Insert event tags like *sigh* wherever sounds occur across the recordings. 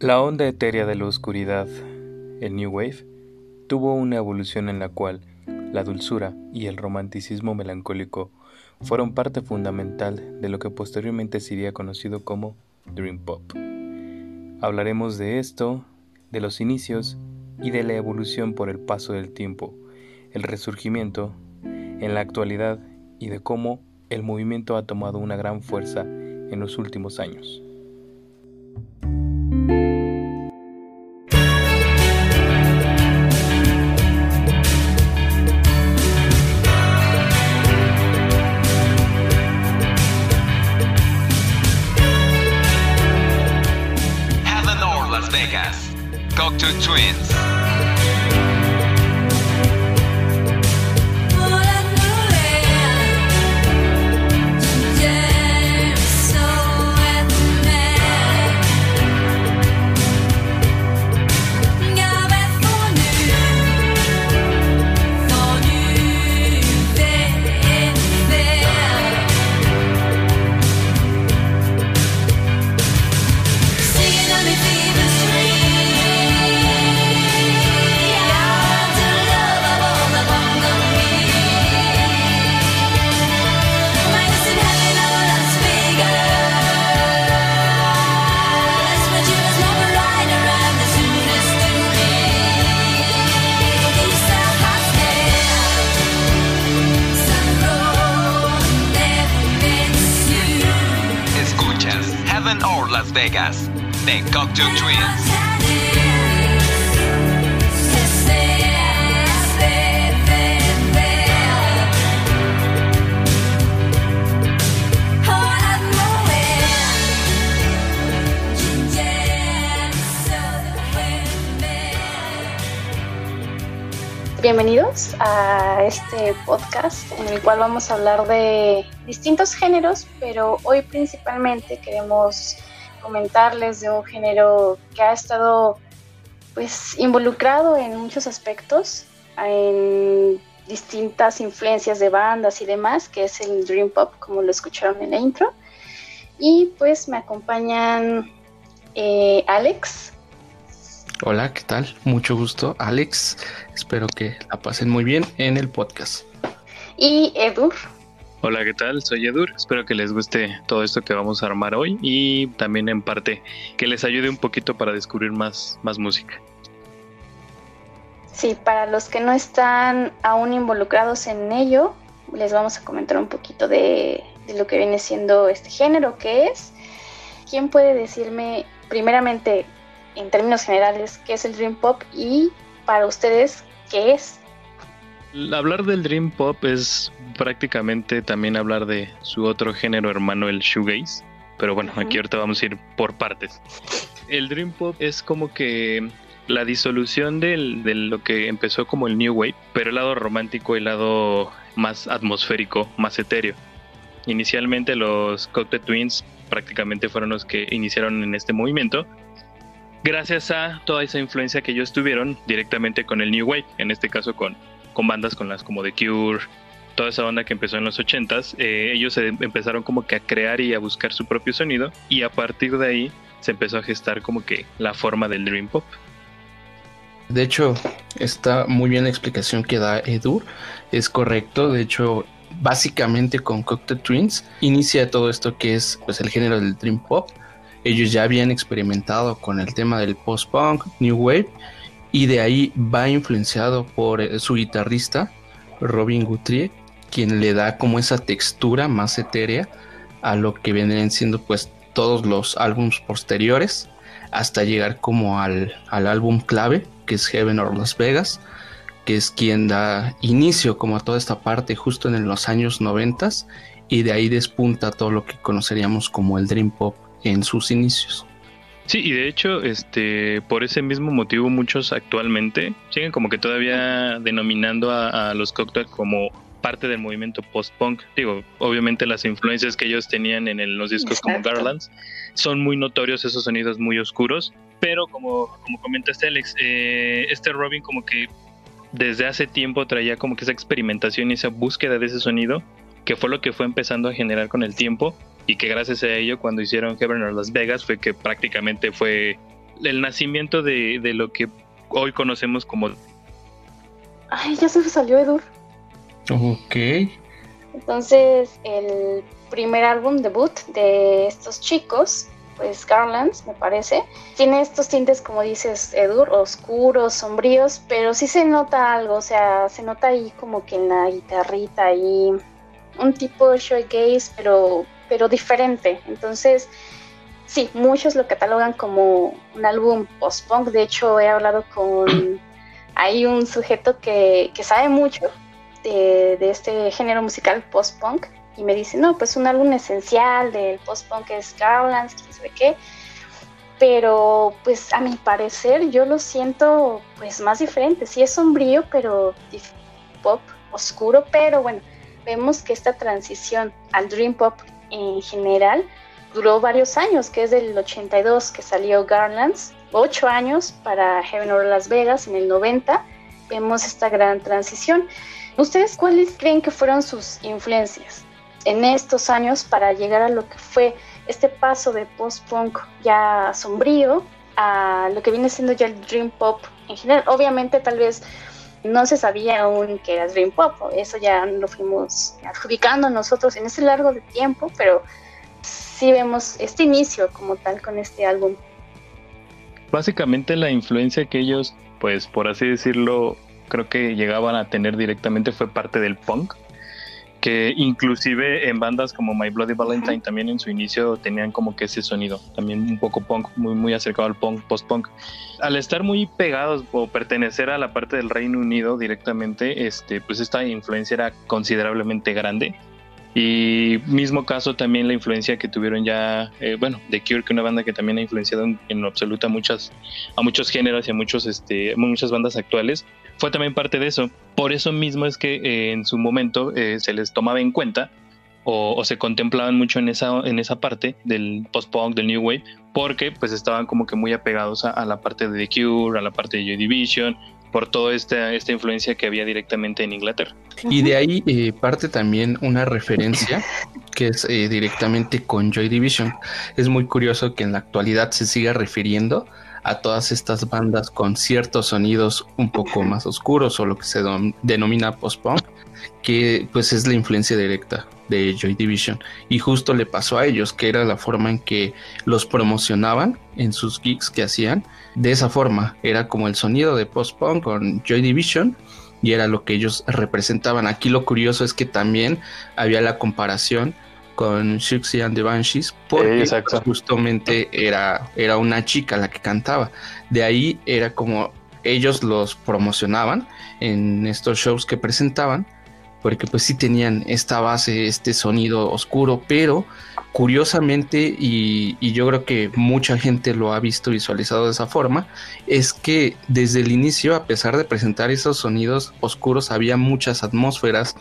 La onda etérea de la oscuridad, el New Wave, tuvo una evolución en la cual la dulzura y el romanticismo melancólico fueron parte fundamental de lo que posteriormente sería conocido como Dream Pop. Hablaremos de esto, de los inicios y de la evolución por el paso del tiempo, el resurgimiento en la actualidad y de cómo el movimiento ha tomado una gran fuerza en los últimos años. Podcast en el cual vamos a hablar de distintos géneros, pero hoy principalmente queremos comentarles de un género que ha estado pues involucrado en muchos aspectos, en distintas influencias de bandas y demás, que es el Dream Pop, como lo escucharon en la intro. Y pues me acompañan eh, Alex. Hola, ¿qué tal? Mucho gusto, Alex. Espero que la pasen muy bien en el podcast. Y Edur. Hola, ¿qué tal? Soy Edur. Espero que les guste todo esto que vamos a armar hoy y también en parte que les ayude un poquito para descubrir más, más música. Sí, para los que no están aún involucrados en ello, les vamos a comentar un poquito de, de lo que viene siendo este género, qué es. ¿Quién puede decirme primeramente, en términos generales, qué es el Dream Pop y para ustedes, qué es? Hablar del Dream Pop es prácticamente también hablar de su otro género hermano, el shoegaze. Pero bueno, aquí ahorita vamos a ir por partes. El Dream Pop es como que la disolución de lo que empezó como el New Wave, pero el lado romántico, el lado más atmosférico, más etéreo. Inicialmente los Cocteau Twins prácticamente fueron los que iniciaron en este movimiento, gracias a toda esa influencia que ellos tuvieron directamente con el New Wave, en este caso con con bandas con las como The Cure, toda esa banda que empezó en los 80s, eh, ellos empezaron como que a crear y a buscar su propio sonido y a partir de ahí se empezó a gestar como que la forma del Dream Pop. De hecho, está muy bien la explicación que da Edur, es correcto, de hecho, básicamente con Cocktail Twins inicia todo esto que es pues el género del Dream Pop. Ellos ya habían experimentado con el tema del post-punk, New Wave y de ahí va influenciado por eh, su guitarrista Robin Guthrie, quien le da como esa textura más etérea a lo que vendrían siendo pues todos los álbumes posteriores hasta llegar como al, al álbum clave que es Heaven or Las Vegas que es quien da inicio como a toda esta parte justo en los años 90 y de ahí despunta todo lo que conoceríamos como el Dream Pop en sus inicios. Sí, y de hecho, este, por ese mismo motivo, muchos actualmente siguen como que todavía denominando a, los Cocktail como parte del movimiento post-punk. Digo, obviamente las influencias que ellos tenían en los discos como Garlands son muy notorios, esos sonidos muy oscuros, pero como, como comentaste Alex, eh, este Robin como que desde hace tiempo traía como que esa experimentación y esa búsqueda de ese sonido, que fue lo que fue empezando a generar con el tiempo y que gracias a ello cuando hicieron Heaven or Las Vegas fue que prácticamente fue el nacimiento de, de lo que hoy conocemos como... Ay, ya se salió Edur. Ok. Entonces, el primer álbum debut de estos chicos, pues Garlands, me parece, tiene estos tintes, como dices, Edur, oscuros, sombríos, pero sí se nota algo, o sea, se nota ahí como que en la guitarrita ahí un tipo shoegaze, pero, pero diferente. Entonces, sí, muchos lo catalogan como un álbum post-punk. De hecho, he hablado con *clears throat* hay un sujeto que, que sabe mucho de, de, este género musical post-punk y me dice, no, pues un álbum esencial del post-punk es Garlands, quién sabe qué. Pero pues a mi parecer yo lo siento pues más diferente. Sí es sombrío, pero pop oscuro, pero bueno, vemos que esta transición al Dream Pop en general duró varios años, que es del 82 que salió Garlands, ocho años para Heaven or Las Vegas en el 90. Vemos esta gran transición. ¿Ustedes cuáles creen que fueron sus influencias en estos años para llegar a lo que fue este paso de post-punk ya sombrío a lo que viene siendo ya el dream pop en general? Obviamente tal vez no se sabía aún que era Dream Pop, eso ya lo fuimos adjudicando nosotros en ese largo de tiempo, pero sí vemos este inicio como tal con este álbum. Básicamente la influencia que ellos, pues por así decirlo, creo que llegaban a tener directamente fue parte del punk, que inclusive en bandas como My Bloody Valentine también en su inicio tenían como que ese sonido, también un poco punk, muy, muy acercado al punk, post-punk. Al estar muy pegados o pertenecer a la parte del Reino Unido directamente, este, pues esta influencia era considerablemente grande. Y mismo caso también la influencia que tuvieron ya, eh, bueno, The Cure, que una banda que también ha influenciado en, en absoluta a muchas, a muchos géneros y a muchos, este, muchas bandas actuales fue también parte de eso. Por eso mismo es que eh, en su momento eh, se les tomaba en cuenta o, o, se contemplaban mucho en esa, en esa parte del post-punk, del New Wave, porque pues estaban como que muy apegados a, a, la parte de The Cure, a la parte de Joy Division, por toda esta, esta influencia que había directamente en Inglaterra. Y de ahí eh, parte también una referencia *laughs* que es eh, directamente con Joy Division. Es muy curioso que en la actualidad se siga refiriendo a todas estas bandas con ciertos sonidos un poco más oscuros o lo que se denomina post-punk, que pues es la influencia directa de Joy Division. Y justo le pasó a ellos, que era la forma en que los promocionaban en sus gigs que hacían. De esa forma, era como el sonido de post-punk con Joy Division y era lo que ellos representaban. Aquí lo curioso es que también había la comparación con Shuxi and the Banshees porque justamente era, era una chica la que cantaba. De ahí era como ellos los promocionaban en estos shows que presentaban porque pues sí tenían esta base, este sonido oscuro, pero curiosamente, y, y, yo creo que mucha gente lo ha visto visualizado de esa forma, es que desde el inicio, a pesar de presentar esos sonidos oscuros, había muchas atmósferas,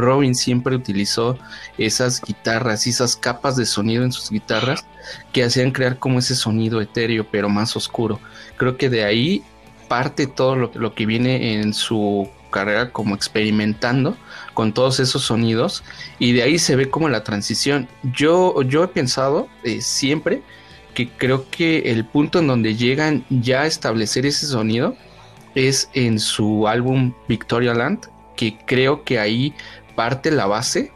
Robin siempre utilizó esas guitarras y esas capas de sonido en sus guitarras que hacían crear como ese sonido etéreo pero más oscuro. Creo que de ahí parte todo lo, que viene en su carrera como experimentando con todos esos sonidos y de ahí se ve como la transición. Yo, yo he pensado eh, siempre que creo que el punto en donde llegan ya a establecer ese sonido es en su álbum Victoria Land, que creo que ahí parte la base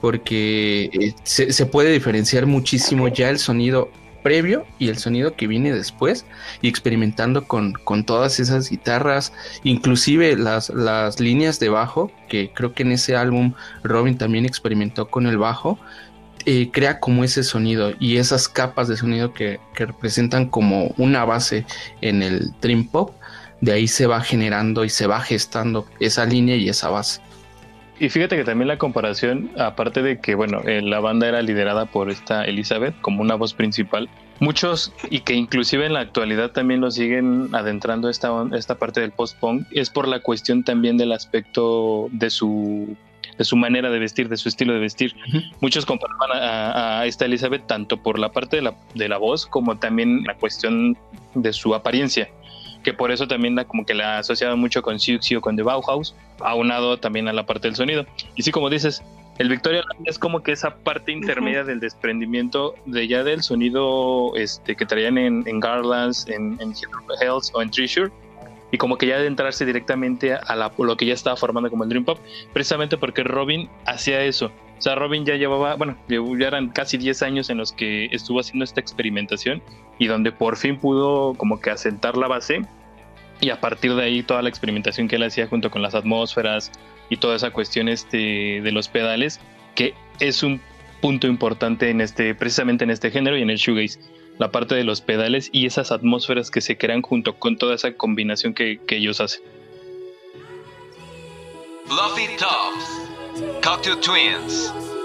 porque eh, se, puede diferenciar muchísimo ya el sonido previo y el sonido que viene después y experimentando con, con todas esas guitarras, inclusive las, las líneas de bajo, que creo que en ese álbum Robin también experimentó con el bajo, eh, crea como ese sonido y esas capas de sonido que, que representan como una base en el Dream Pop, de ahí se va generando y se va gestando esa línea y esa base. Y fíjate que también la comparación, aparte de que, bueno, eh, la banda era liderada por esta Elizabeth como una voz principal, muchos, y que inclusive en la actualidad también lo siguen adentrando esta, esta parte del post-punk, es por la cuestión también del aspecto de su de su manera de vestir, de su estilo de vestir. Uh -huh. Muchos comparaban a, a, esta Elizabeth tanto por la parte de la, de la voz como también la cuestión de su apariencia que por eso también la, como que la asociaba mucho con Siouxsie o con The Bauhaus, aunado también a la parte del sonido. Y sí, como dices, El Victoria es como que esa parte intermedia del desprendimiento de ya del sonido este, que traían en, en Garlands, en, en Hells o en Treasure, y como que ya adentrarse directamente a lo que ya estaba formando como el Dream Pop, precisamente porque Robin hacía eso. O sea, Robin ya llevaba, bueno, ya eran casi 10 años en los que estuvo haciendo esta experimentación y donde por fin pudo como que asentar la base y a partir de ahí toda la experimentación que él hacía junto con las atmósferas y toda esa cuestión este, de los pedales, que es un punto importante en este, precisamente en este género y en el shoegaze la parte de los pedales y esas atmósferas que se crean junto con toda esa combinación que, que ellos hacen. Fluffy Tops, Twins. Twins.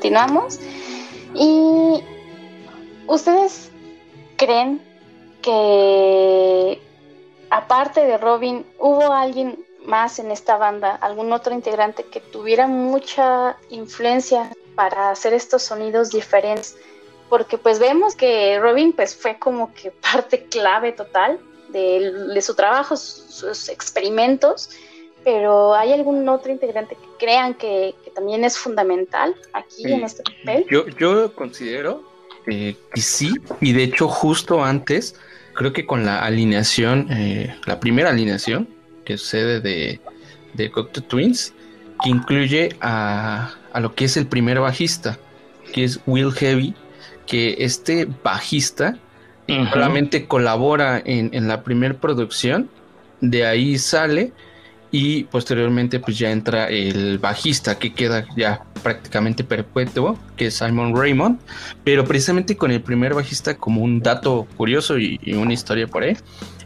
Continuamos. Y ¿Ustedes creen que aparte de Robin, hubo alguien más en esta banda, algún otro integrante que tuviera mucha influencia para hacer estos sonidos diferentes? Porque pues vemos que Robin pues fue como que *laughs* parte clave total de, su trabajo, sus, experimentos, pero ¿hay algún otro integrante que crean que, también es fundamental aquí en este papel? Yo, yo considero eh, sí, y de hecho justo antes, creo que con la alineación, eh, la primera alineación que sucede de, de Cocteau Twins, que incluye a, a, lo que es el primer bajista, que es Will Heavy, que este bajista solamente colabora en, en la primera producción, de ahí sale y posteriormente pues ya entra el bajista que queda ya prácticamente perpetuo, que es Simon Raymond, pero precisamente con el primer bajista como un dato curioso y, una historia por ahí,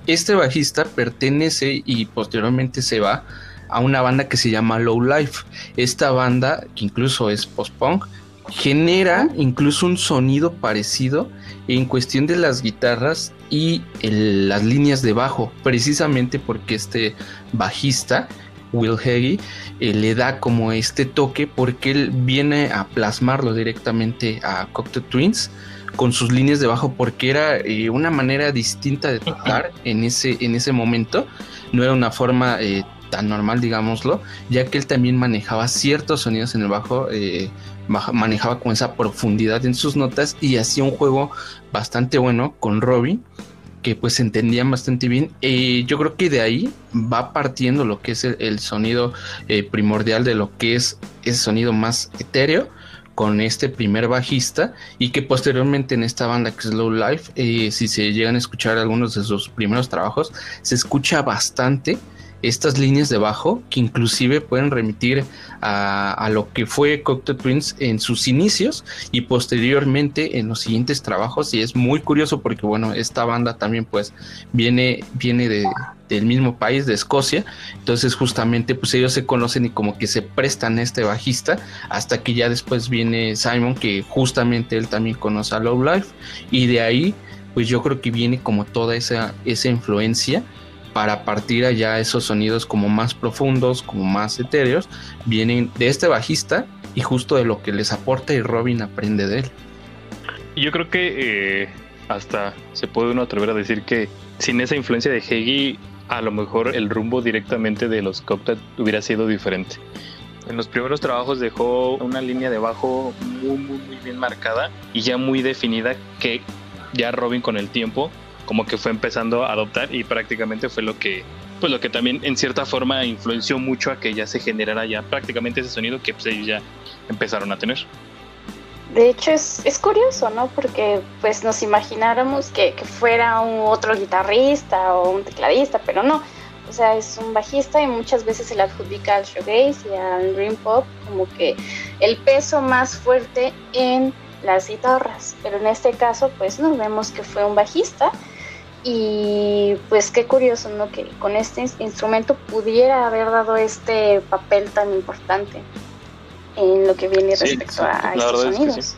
este bajista pertenece y posteriormente se va a una banda que se llama Low Life. Esta banda, que incluso es post-punk, genera incluso un sonido parecido en cuestión de las guitarras y las líneas de bajo, precisamente porque este bajista, Will Heggie, eh, le da como este toque porque él viene a plasmarlo directamente a Cocktail Twins con sus líneas de bajo porque era eh, una manera distinta de tocar en ese, en ese momento, no era una forma eh, tan normal, digámoslo, ya que él también manejaba ciertos sonidos en el bajo manejaba con esa profundidad en sus notas y hacía un juego bastante bueno con Robin que pues entendían bastante bien. y yo creo que de ahí va partiendo lo que es el, sonido eh, primordial de lo que es ese sonido más etéreo con este primer bajista y que posteriormente en esta banda que es Low Life, eh, si se llegan a escuchar algunos de sus primeros trabajos, se escucha bastante estas líneas de bajo que inclusive pueden remitir a, lo que fue Cocteau Twins en sus inicios y posteriormente en los siguientes trabajos. Y es muy curioso porque bueno esta banda también pues viene viene de, del mismo país de Escocia. Entonces justamente pues ellos se conocen y como que se prestan a este bajista hasta que ya después viene Simon que justamente él también conoce a Love Life. Y de ahí pues yo creo que viene como toda esa esa influencia para partir allá esos sonidos como más profundos, como más etéreos, vienen de este bajista y justo de lo que les aporta y Robin aprende de él. Yo creo que eh, hasta se puede uno atrever a decir que sin esa influencia de Heggy, a lo mejor el rumbo directamente de los Cocteau hubiera sido diferente. En los primeros trabajos dejó una línea de bajo muy, muy, muy bien marcada y ya muy definida que ya Robin con el tiempo como que fue empezando a adoptar y prácticamente fue lo que pues lo que también en cierta forma influenció mucho a que ya se generara ya prácticamente ese sonido que pues, ellos ya empezaron a tener. De hecho es, es curioso, ¿no? Porque pues nos imagináramos que, fuera un otro guitarrista o un tecladista, pero no. O sea, es un bajista y muchas veces se le adjudica al shoegaze y al dream pop como que el peso más fuerte en las guitarras. Pero en este caso pues nos vemos que fue un bajista y pues qué curioso, ¿no? Que con este instrumento pudiera haber dado este papel tan importante en lo que viene respecto a, estos sonidos.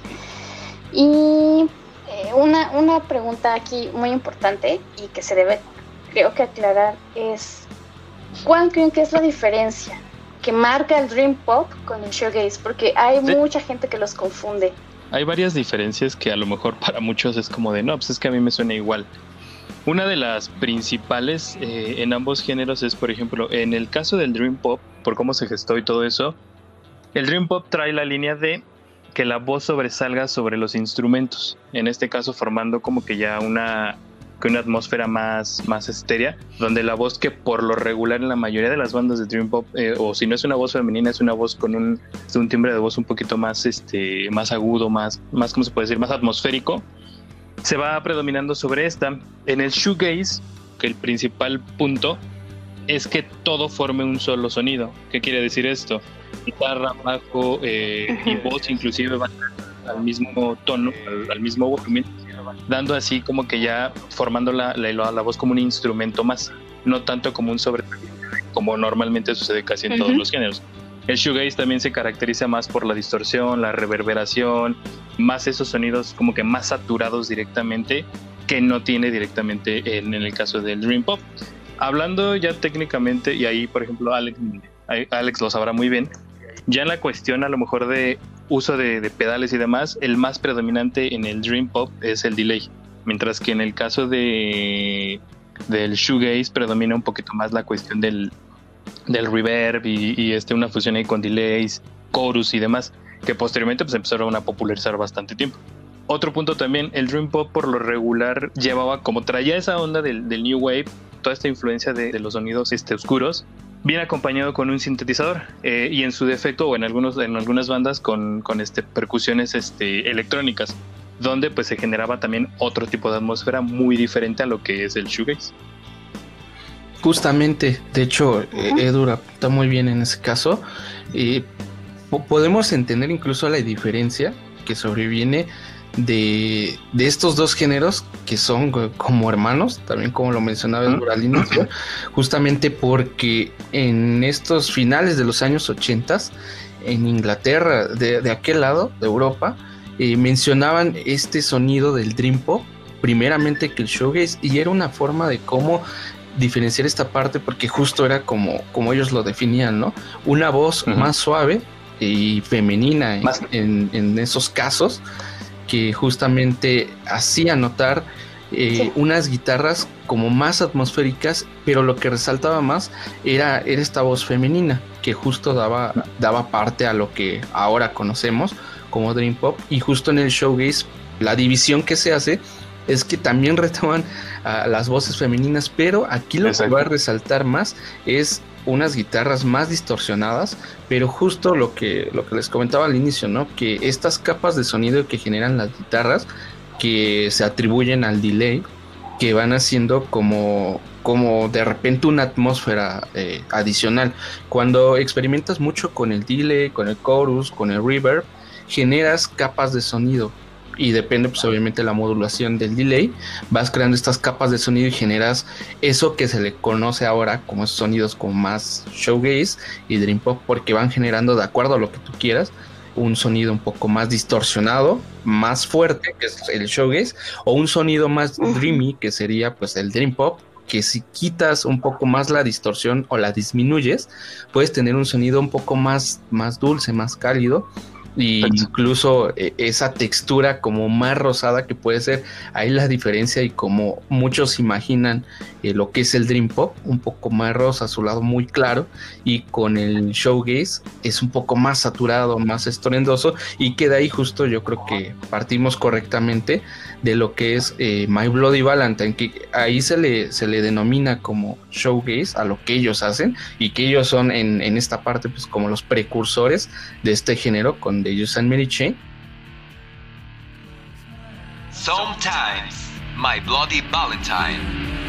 Y eh, una, una pregunta aquí muy importante y que se debe, creo que aclarar, es ¿cuál creen que es la diferencia que marca el Dream Pop con el Shoegaze? Porque hay mucha gente que los confunde. Hay varias diferencias que a lo mejor para muchos es como de, no, pues es que a mí me suena igual. Una de las principales eh, en ambos géneros es, por ejemplo, en el caso del Dream Pop, por cómo se gestó y todo eso, el Dream Pop trae la línea de que la voz sobresalga sobre los instrumentos, en este caso formando como que ya una, una atmósfera más, más donde la voz que por lo regular en la mayoría de las bandas de Dream Pop, eh, o si no es una voz femenina, es una voz con un, un timbre de voz un poquito más, este, más agudo, más, más, ¿cómo se puede decir?, más atmosférico, se va predominando sobre esta. En el shoegaze, que el principal punto es que todo forme un solo sonido. ¿Qué quiere decir esto? Guitarra, bajo eh, y voz inclusive van al mismo tono, al, mismo volumen, dando así como que ya formando la, la, voz como un instrumento más, no tanto como un sobre como normalmente sucede casi en todos los géneros. El shoegaze también se caracteriza más por la distorsión, la reverberación, más esos sonidos como que más saturados directamente que no tiene directamente en, el caso del Dream Pop. Hablando ya técnicamente, y ahí por ejemplo Alex, Alex lo sabrá muy bien, ya en la cuestión a lo mejor de uso de, de, pedales y demás, el más predominante en el Dream Pop es el delay, mientras que en el caso de del shoegaze predomina un poquito más la cuestión del, del reverb y, este, una fusión ahí con delays, chorus y demás, que posteriormente pues empezaron a popularizar bastante tiempo. Otro punto también, el Dream Pop por lo regular llevaba, como traía esa onda del, New Wave, toda esta influencia de, los sonidos este, oscuros, viene acompañado con un sintetizador eh, y en su defecto o en, algunos, en algunas bandas con, con este, percusiones este, electrónicas, donde pues se generaba también otro tipo de atmósfera muy diferente a lo que es el shoegaze. Justamente, de hecho, eh, Edu está muy bien en ese caso. y podemos entender incluso la diferencia que sobreviene de, estos dos géneros que son como hermanos, también como lo mencionaba Edu al inicio, justamente porque en estos finales de los años 80 en Inglaterra, de, aquel lado, de Europa, eh, mencionaban este sonido del Dream Pop primeramente que el shoegaze y era una forma de cómo diferenciar esta parte porque justo era como, como ellos lo definían, ¿no? Una voz más suave y femenina en, esos casos que justamente hacía notar eh, unas guitarras como más atmosféricas, pero lo que resaltaba más era, era esta voz femenina que justo daba, daba parte a lo que ahora conocemos como Dream Pop. Y justo en el showgaze la división que se hace es que también *laughs* retoman a las voces femeninas, pero aquí lo que va a resaltar más es unas guitarras más distorsionadas, pero justo lo que, lo que les comentaba al inicio, ¿no? Que estas capas de sonido que generan las guitarras, que se atribuyen al delay, que van haciendo como, como de repente una atmósfera eh, adicional. Cuando experimentas mucho con el delay, con el chorus, con el reverb, generas capas de sonido y depende pues obviamente la modulación del delay, vas creando estas capas de sonido y generas eso que se le conoce ahora como sonidos como más showgaze y dream pop porque van generando de acuerdo a lo que tú quieras un sonido un poco más distorsionado, más fuerte, que es el showgaze, o un sonido más dreamy, que sería pues el dream pop, que si quitas un poco más la distorsión o la disminuyes, puedes tener un sonido un poco más, más dulce, más cálido, y incluso eh, esa textura como más rosada que puede ser ahí la diferencia y como muchos imaginan eh, lo que es el dream pop un poco más rosa su lado muy claro y con el showgaze es un poco más saturado más estruendoso y queda ahí justo yo creo que partimos correctamente de lo que es eh, My Bloody Valentine, que ahí se le, se le denomina como showgaze a lo que ellos hacen y que ellos son en, en esta parte pues como los precursores de este género con The Use and Mary Chain. Sometimes, My Bloody Valentine.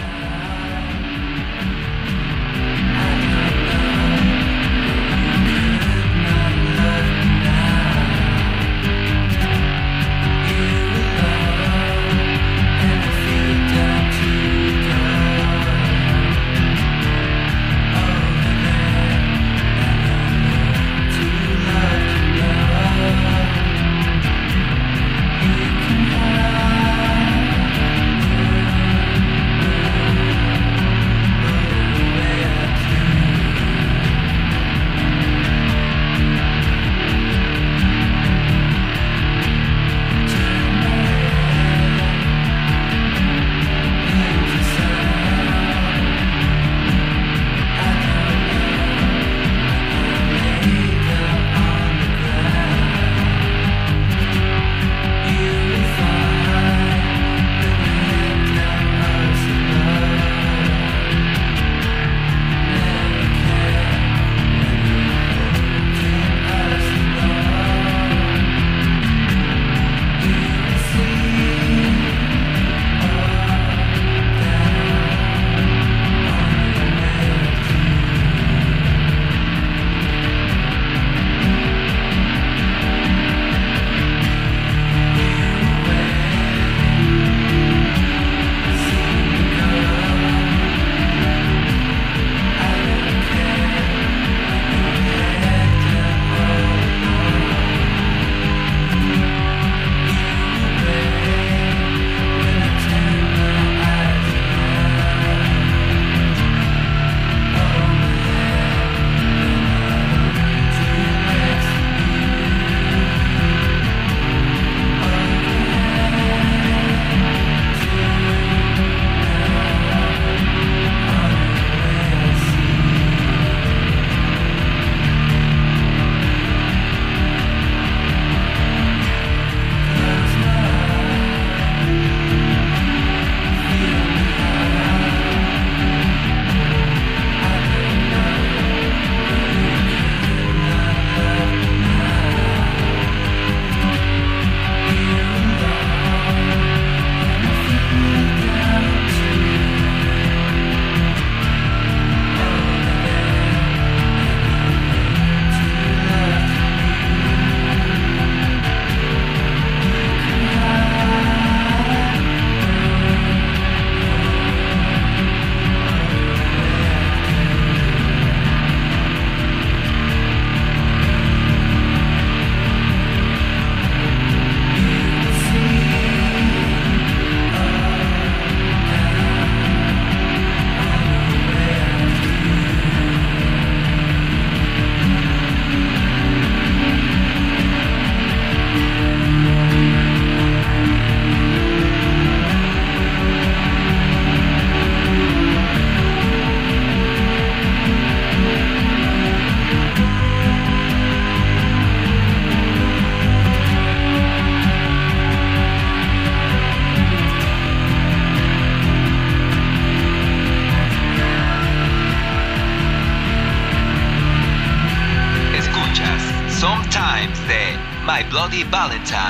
Valentine.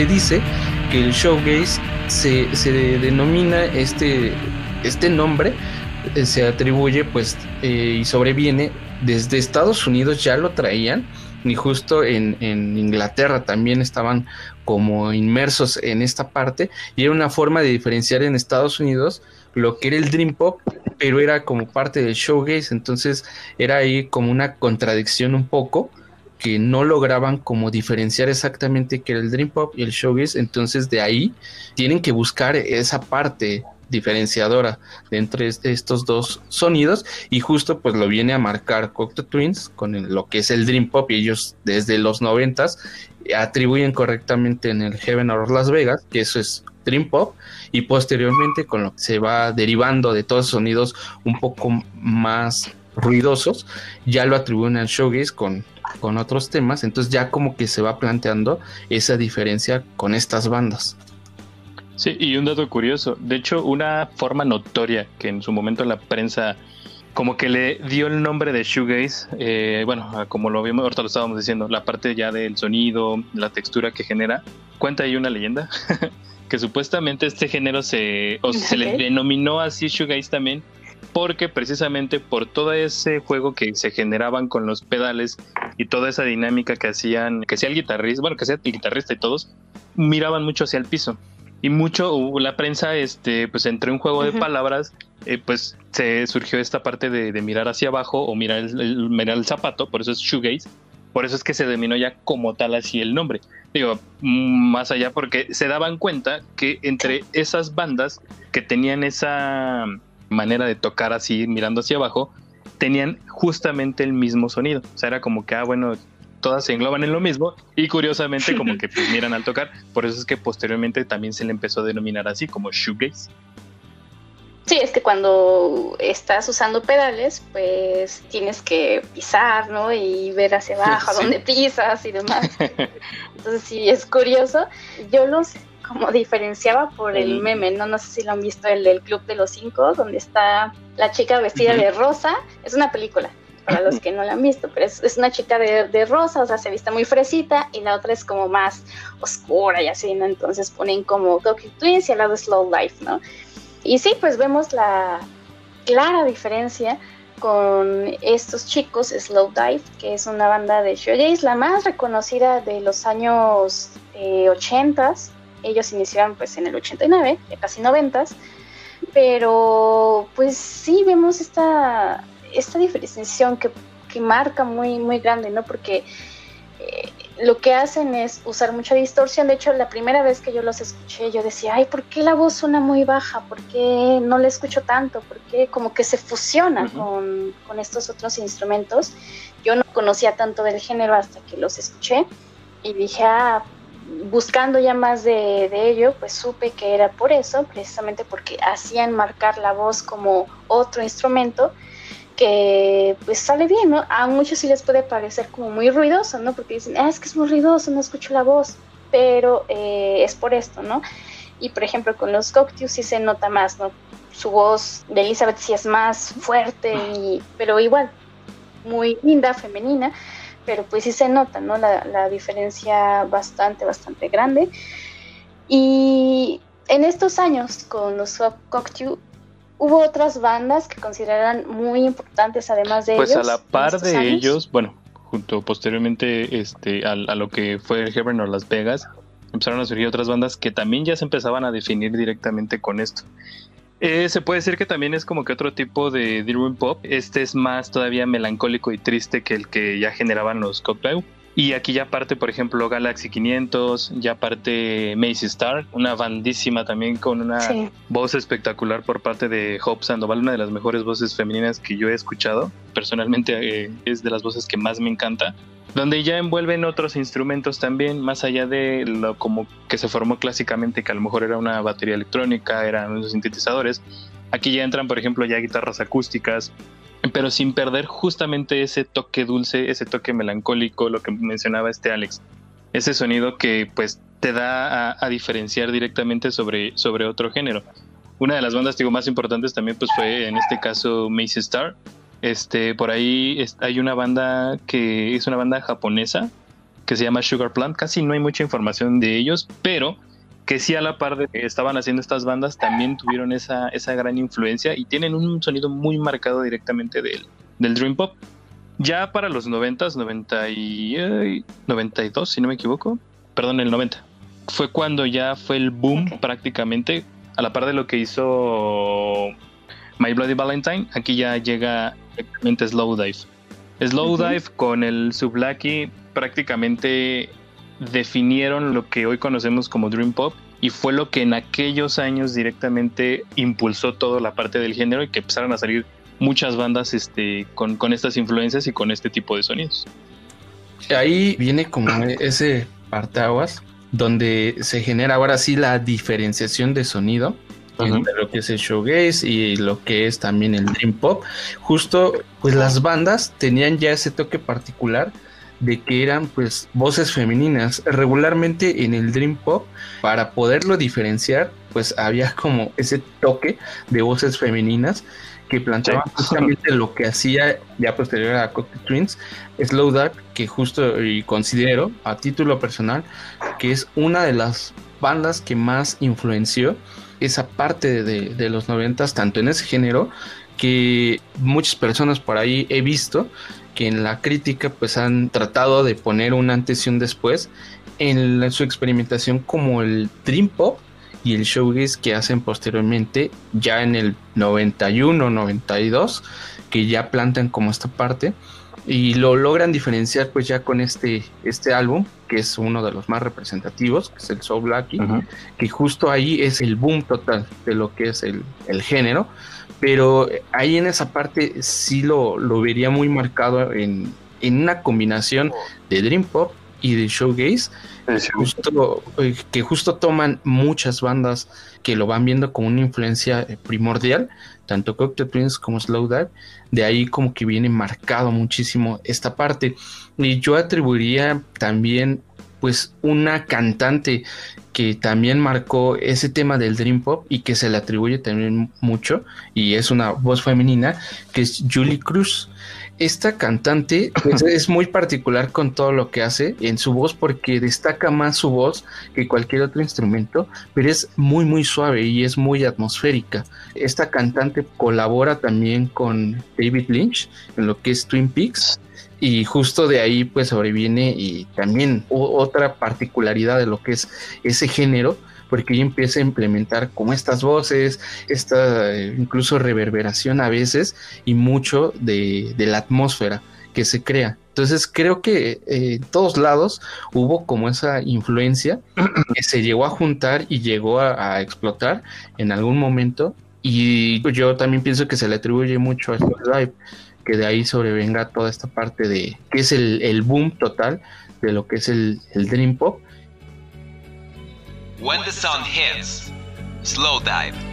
Se dice que el showgaze se, se denomina este, este nombre, eh, se atribuye pues eh, y sobreviene desde Estados Unidos ya lo traían y justo en, en, Inglaterra también estaban como inmersos en esta parte y era una forma de diferenciar en Estados Unidos lo que era el Dream Pop, pero era como parte del showgaze, entonces era ahí como una contradicción un poco que no lograban como diferenciar exactamente qué era el Dream Pop y el Showbiz, entonces de ahí tienen que buscar esa parte diferenciadora de entre estos dos sonidos y justo pues lo viene a marcar Cocteau Twins con lo que es el Dream Pop y ellos desde los noventas atribuyen correctamente en el Heaven or Las Vegas que eso es Dream Pop y posteriormente con lo que se va derivando de todos esos sonidos un poco más ruidosos ya lo atribuyen al showgaze con con otros temas, entonces ya como que se va planteando esa diferencia con estas bandas. Sí, y un dato curioso, de hecho una forma notoria que en su momento la prensa como que le dio el nombre de shoegaze, eh, bueno, como lo vimos, ahorita lo estábamos diciendo, la parte ya del sonido, la textura que genera, cuenta ahí una leyenda *laughs* que supuestamente este género se, o se le denominó así shoegaze también porque precisamente por todo ese juego que se generaban con los pedales y toda esa dinámica que hacían, que sea el guitarrista, bueno, que sea el guitarrista y todos, miraban mucho hacia el piso. Y mucho, la prensa, este, pues entre un juego de palabras, eh, pues se surgió esta parte de, mirar hacia abajo o mirar el, mirar el zapato, por eso es shoegaze, por eso es que se denominó ya como tal así el nombre. Digo, mm, más allá porque se daban cuenta que entre esas bandas que tenían esa manera de tocar así mirando hacia abajo, tenían justamente el mismo sonido. O sea, era como que, ah, bueno, todas se engloban en lo mismo y curiosamente como que pues, *laughs* miran al tocar. Por eso es que posteriormente también se le empezó a denominar así como shoegaze. Sí, es que cuando estás usando pedales, pues tienes que pisar, ¿no? Y ver hacia abajo, *laughs* dónde pisas y demás. Entonces sí, es curioso. Yo los como diferenciaba por el meme, ¿no? No sé si lo han visto, el del Club de los Cinco, donde está la chica vestida de rosa. Es una película, para los que no la han visto, pero es, una chica de, rosa, o sea, se viste muy fresita, y la otra es como más oscura y así, ¿no? Entonces ponen como Tokyo Twins y al lado Slow Life, ¿no? Y sí, pues vemos la clara diferencia con estos chicos, Slow Dive, que es una banda de shoegaze, la más reconocida de los años eh, 80 ellos iniciaron pues en el 89, ya casi 90, pero pues sí vemos esta, esta diferenciación que, que marca muy, muy grande, ¿no? Porque eh, lo que hacen es usar mucha distorsión. De hecho, la primera vez que yo los escuché, yo decía, ay, ¿por qué la voz suena muy baja? ¿Por qué no la escucho tanto? ¿Por qué como que se fusiona con, con, estos otros instrumentos? Yo no conocía tanto del género hasta que los escuché y dije, ah, buscando ya más de, ello, pues supe que era por eso, precisamente porque hacían marcar la voz como otro instrumento que pues sale bien, ¿no? A muchos sí les puede parecer como muy ruidoso, ¿no? Porque dicen, ah, es que es muy ruidoso, no escucho la voz, pero eh, es por esto, ¿no? Y por ejemplo con los Cocteau sí se nota más, ¿no? Su voz de Elizabeth sí es más fuerte, y, pero igual, muy linda, femenina pero pues sí se nota, ¿no? La, diferencia bastante, bastante grande. Y en estos años con los Cocteau hubo otras bandas que consideran muy importantes además de pues ellos. Pues a la par de ellos, bueno, junto posteriormente este, a, a, lo que fue Heaven o Las Vegas, empezaron a surgir otras bandas que también ya se empezaban a definir directamente con esto. Eh, se puede decir que también es como que otro tipo de dream pop. Este es más todavía melancólico y triste que el que ya generaban los Cocktail. Y aquí ya parte, por ejemplo, Galaxy 500, ya parte Macy Star, una bandísima también con una voz espectacular por parte de Hope Sandoval, una de las mejores voces femeninas que yo he escuchado. Personalmente eh, es de las voces que más me encanta donde ya envuelven otros instrumentos también, más allá de lo como que se formó clásicamente, que a lo mejor era una batería electrónica, eran unos sintetizadores. Aquí ya entran, por ejemplo, ya guitarras acústicas, pero sin perder justamente ese toque dulce, ese toque melancólico, lo que mencionaba este Alex. Ese sonido que pues te da a, diferenciar directamente sobre, sobre otro género. Una de las bandas digo, más importantes también pues fue en este caso Macy Star, este, por ahí hay una banda que es una banda japonesa que se llama Sugar Plant. Casi no hay mucha información de ellos, pero que sí a la par de que estaban haciendo estas bandas también tuvieron esa, esa gran influencia y tienen un sonido muy marcado directamente del, del Dream Pop. Ya para los 90, 90 y, 92, si no me equivoco, perdón, el 90, fue cuando ya fue el boom prácticamente, a la par de lo que hizo My Bloody Valentine, aquí ya llega directamente Slow Dive. Slow Dive con el Sublaki prácticamente definieron lo que hoy conocemos como Dream Pop y fue lo que en aquellos años directamente impulsó toda la parte del género y que empezaron a salir muchas bandas este, con, con estas influencias y con este tipo de sonidos. Ahí viene como ese partaguas donde se genera ahora sí la diferenciación de sonido entre lo que es el showgaze y lo que es también el dream pop. Justo, pues las bandas tenían ya ese toque particular de que eran pues voces femeninas. Regularmente en el dream pop, para poderlo diferenciar, pues había como ese toque de voces femeninas que planteaban justamente lo que hacía ya posterior a Cocktail Twins, Slow Dark, que justo y considero a título personal que es una de las bandas que más influenció esa parte de, de los noventas, tanto en ese género, que muchas personas por ahí he visto que en la crítica pues han tratado de poner un antes y un después en su experimentación como el Dream Pop y el showgaze que hacen posteriormente ya en el 91, 92, que ya plantan como esta parte y lo logran diferenciar pues ya con este, este álbum, que es uno de los más representativos, que es el Soul Blacky, que justo ahí es el boom total de lo que es el, el género, pero ahí en esa parte sí lo, lo vería muy marcado en, en una combinación de Dream Pop y de Showgaze, justo, eh, que justo toman muchas bandas que lo van viendo como una influencia eh, primordial, tanto Cocktail Twins como Slow Dive, de ahí como que viene marcado muchísimo esta parte. Y yo atribuiría también pues una cantante que también marcó ese tema del Dream Pop y que se le atribuye también mucho y es una voz femenina que es Julie Cruz esta cantante pues, *laughs* es muy particular con todo lo que hace en su voz porque destaca más su voz que cualquier otro instrumento, pero es muy muy suave y es muy atmosférica. Esta cantante colabora también con David Lynch en lo que es Twin Peaks y justo de ahí pues sobreviene y también otra particularidad de lo que es ese género porque ella empieza a implementar como estas voces, esta eh, incluso reverberación a veces y mucho de, la atmósfera que se crea. Entonces creo que eh, en todos lados hubo como esa influencia *clears throat* que se llegó a juntar y llegó a, explotar en algún momento. Y yo también pienso que se le atribuye mucho a live, que de ahí sobrevenga toda esta parte de que es el, boom total de lo que es el, el Dream Pop When the sun hits, slow dive.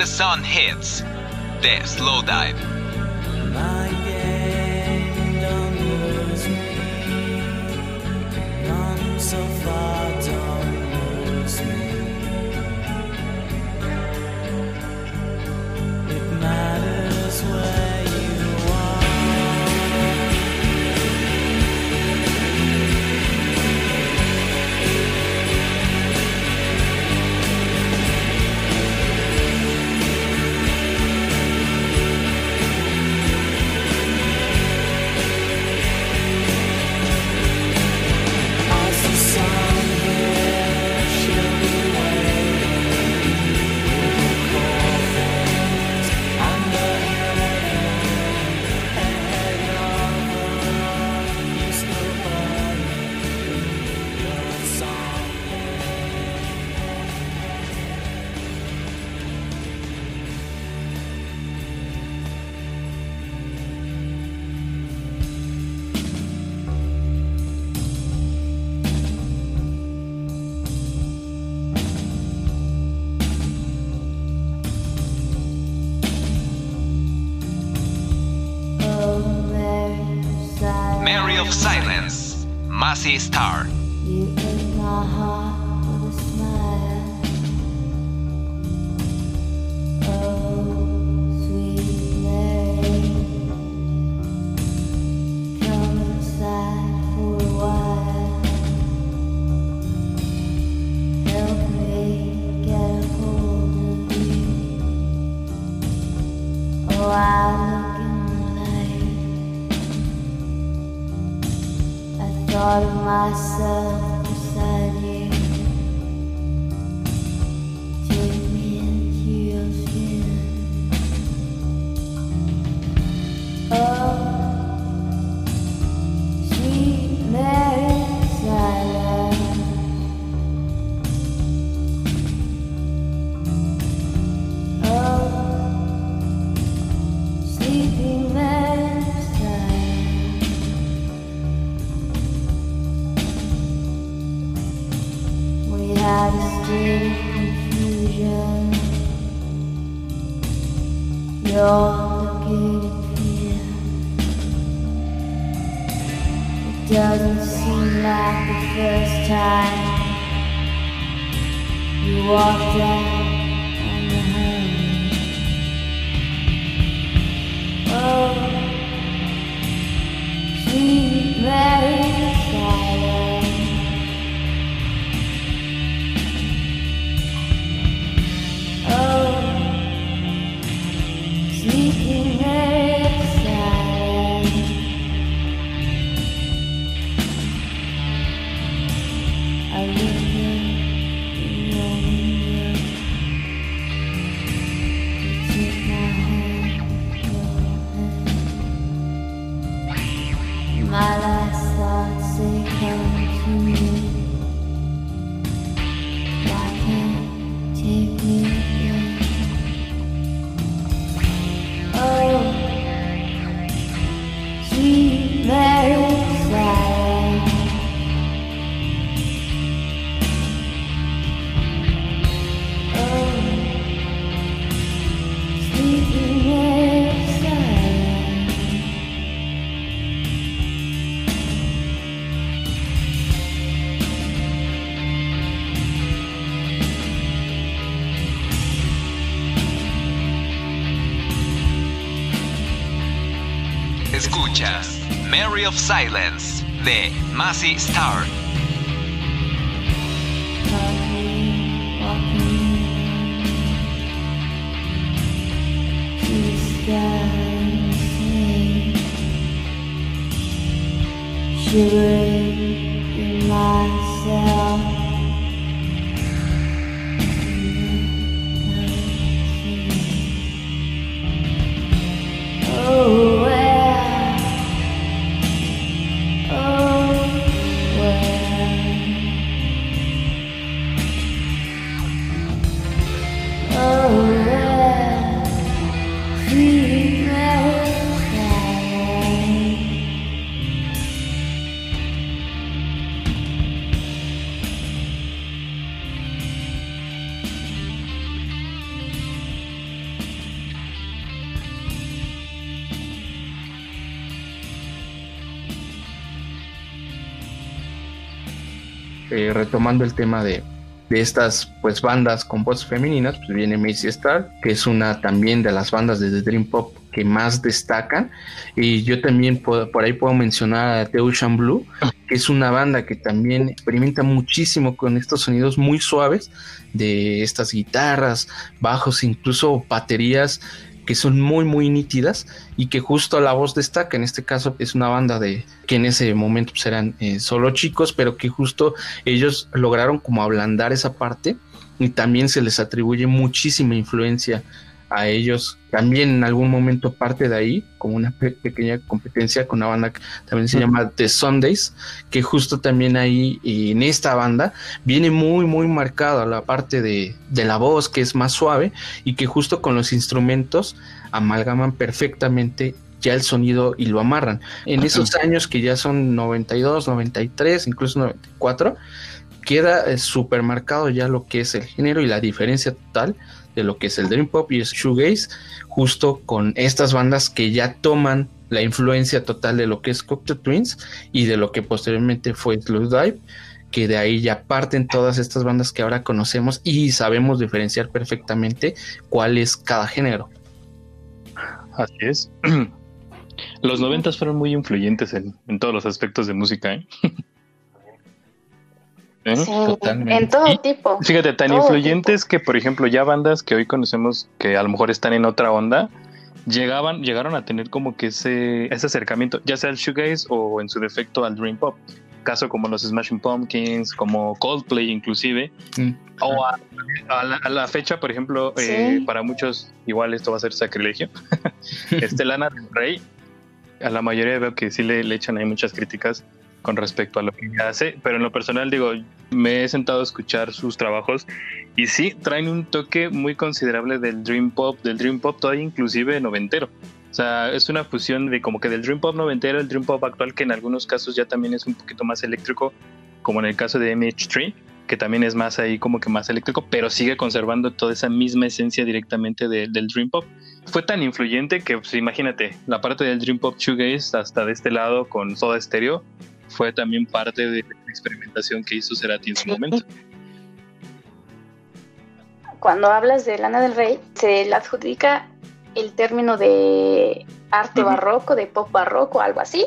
the sun hits, there's Slowdive. Star. Story of Silence de Massey Star. Retomando el tema de, de estas pues bandas con voces femeninas, pues viene Macy Star, que es una también de las bandas de The Dream Pop que más destacan. Y yo también puedo- por ahí puedo mencionar a The Ocean Blue, que es una banda que también experimenta muchísimo con estos sonidos muy suaves de estas guitarras, bajos, incluso baterías que son muy muy nítidas y que justo la voz destaca. En este caso es una banda de que en ese momento pues, eran eh, solo chicos, pero que justo ellos lograron como ablandar esa parte y también se les atribuye muchísima influencia a ellos. También en algún momento parte de ahí, como una pe- pequeña competencia con una banda que también se llama The Sundays, que justo también ahí en esta banda viene muy muy marcada la parte de, de la voz que es más suave y que justo con los instrumentos amalgaman perfectamente ya el sonido y lo amarran. En esos años que ya son 92, 93, incluso 94, queda eh, súper marcado ya lo que es el género y la diferencia total de lo que es el Dream Pop y el Shoegaze, justo con estas bandas que ya toman la influencia total de lo que es Cocteau Twins y de lo que posteriormente fue Slow Dive, que de ahí ya parten todas estas bandas que ahora conocemos y sabemos diferenciar perfectamente cuál es cada género. Así es. *clears throat* Los noventas fueron muy influyentes en, en todos los aspectos de música, ¿eh? *laughs* ¿Eh? Sí, Totalmente. en todo Y- tipo. Fíjate, tan influyentes que, por ejemplo, ya bandas que hoy conocemos que a lo mejor están en otra onda, llegaban, llegaron a tener como que ese, ese acercamiento, ya sea al shoegaze o en su defecto al dream pop. Caso como los Smashing Pumpkins, como Coldplay inclusive, Mm. o a, a la, a la fecha, por ejemplo, Sí. eh, para muchos igual esto va a ser sacrilegio. *laughs* este Lana del Rey, a la mayoría veo que sí le, le echan ahí muchas críticas con respecto a lo que ella hace, pero en lo personal digo, me he sentado a escuchar sus trabajos y sí traen un toque muy considerable del dream pop, del dream pop todavía inclusive noventero. O sea, es una fusión de como que del dream pop noventero, el dream pop actual que en algunos casos ya también es un poquito más eléctrico, como en el caso de MH3, que también es más ahí como que más eléctrico, pero sigue conservando toda esa misma esencia directamente de- del dream pop. Fue tan influyente que, pues, imagínate, la parte del dream pop shoegaze hasta de este lado con Soda Stereo fue también parte de la experimentación que hizo Cerati en su momento. Cuando hablas de Lana del Rey, se le adjudica el término de arte barroco, de pop barroco, algo así.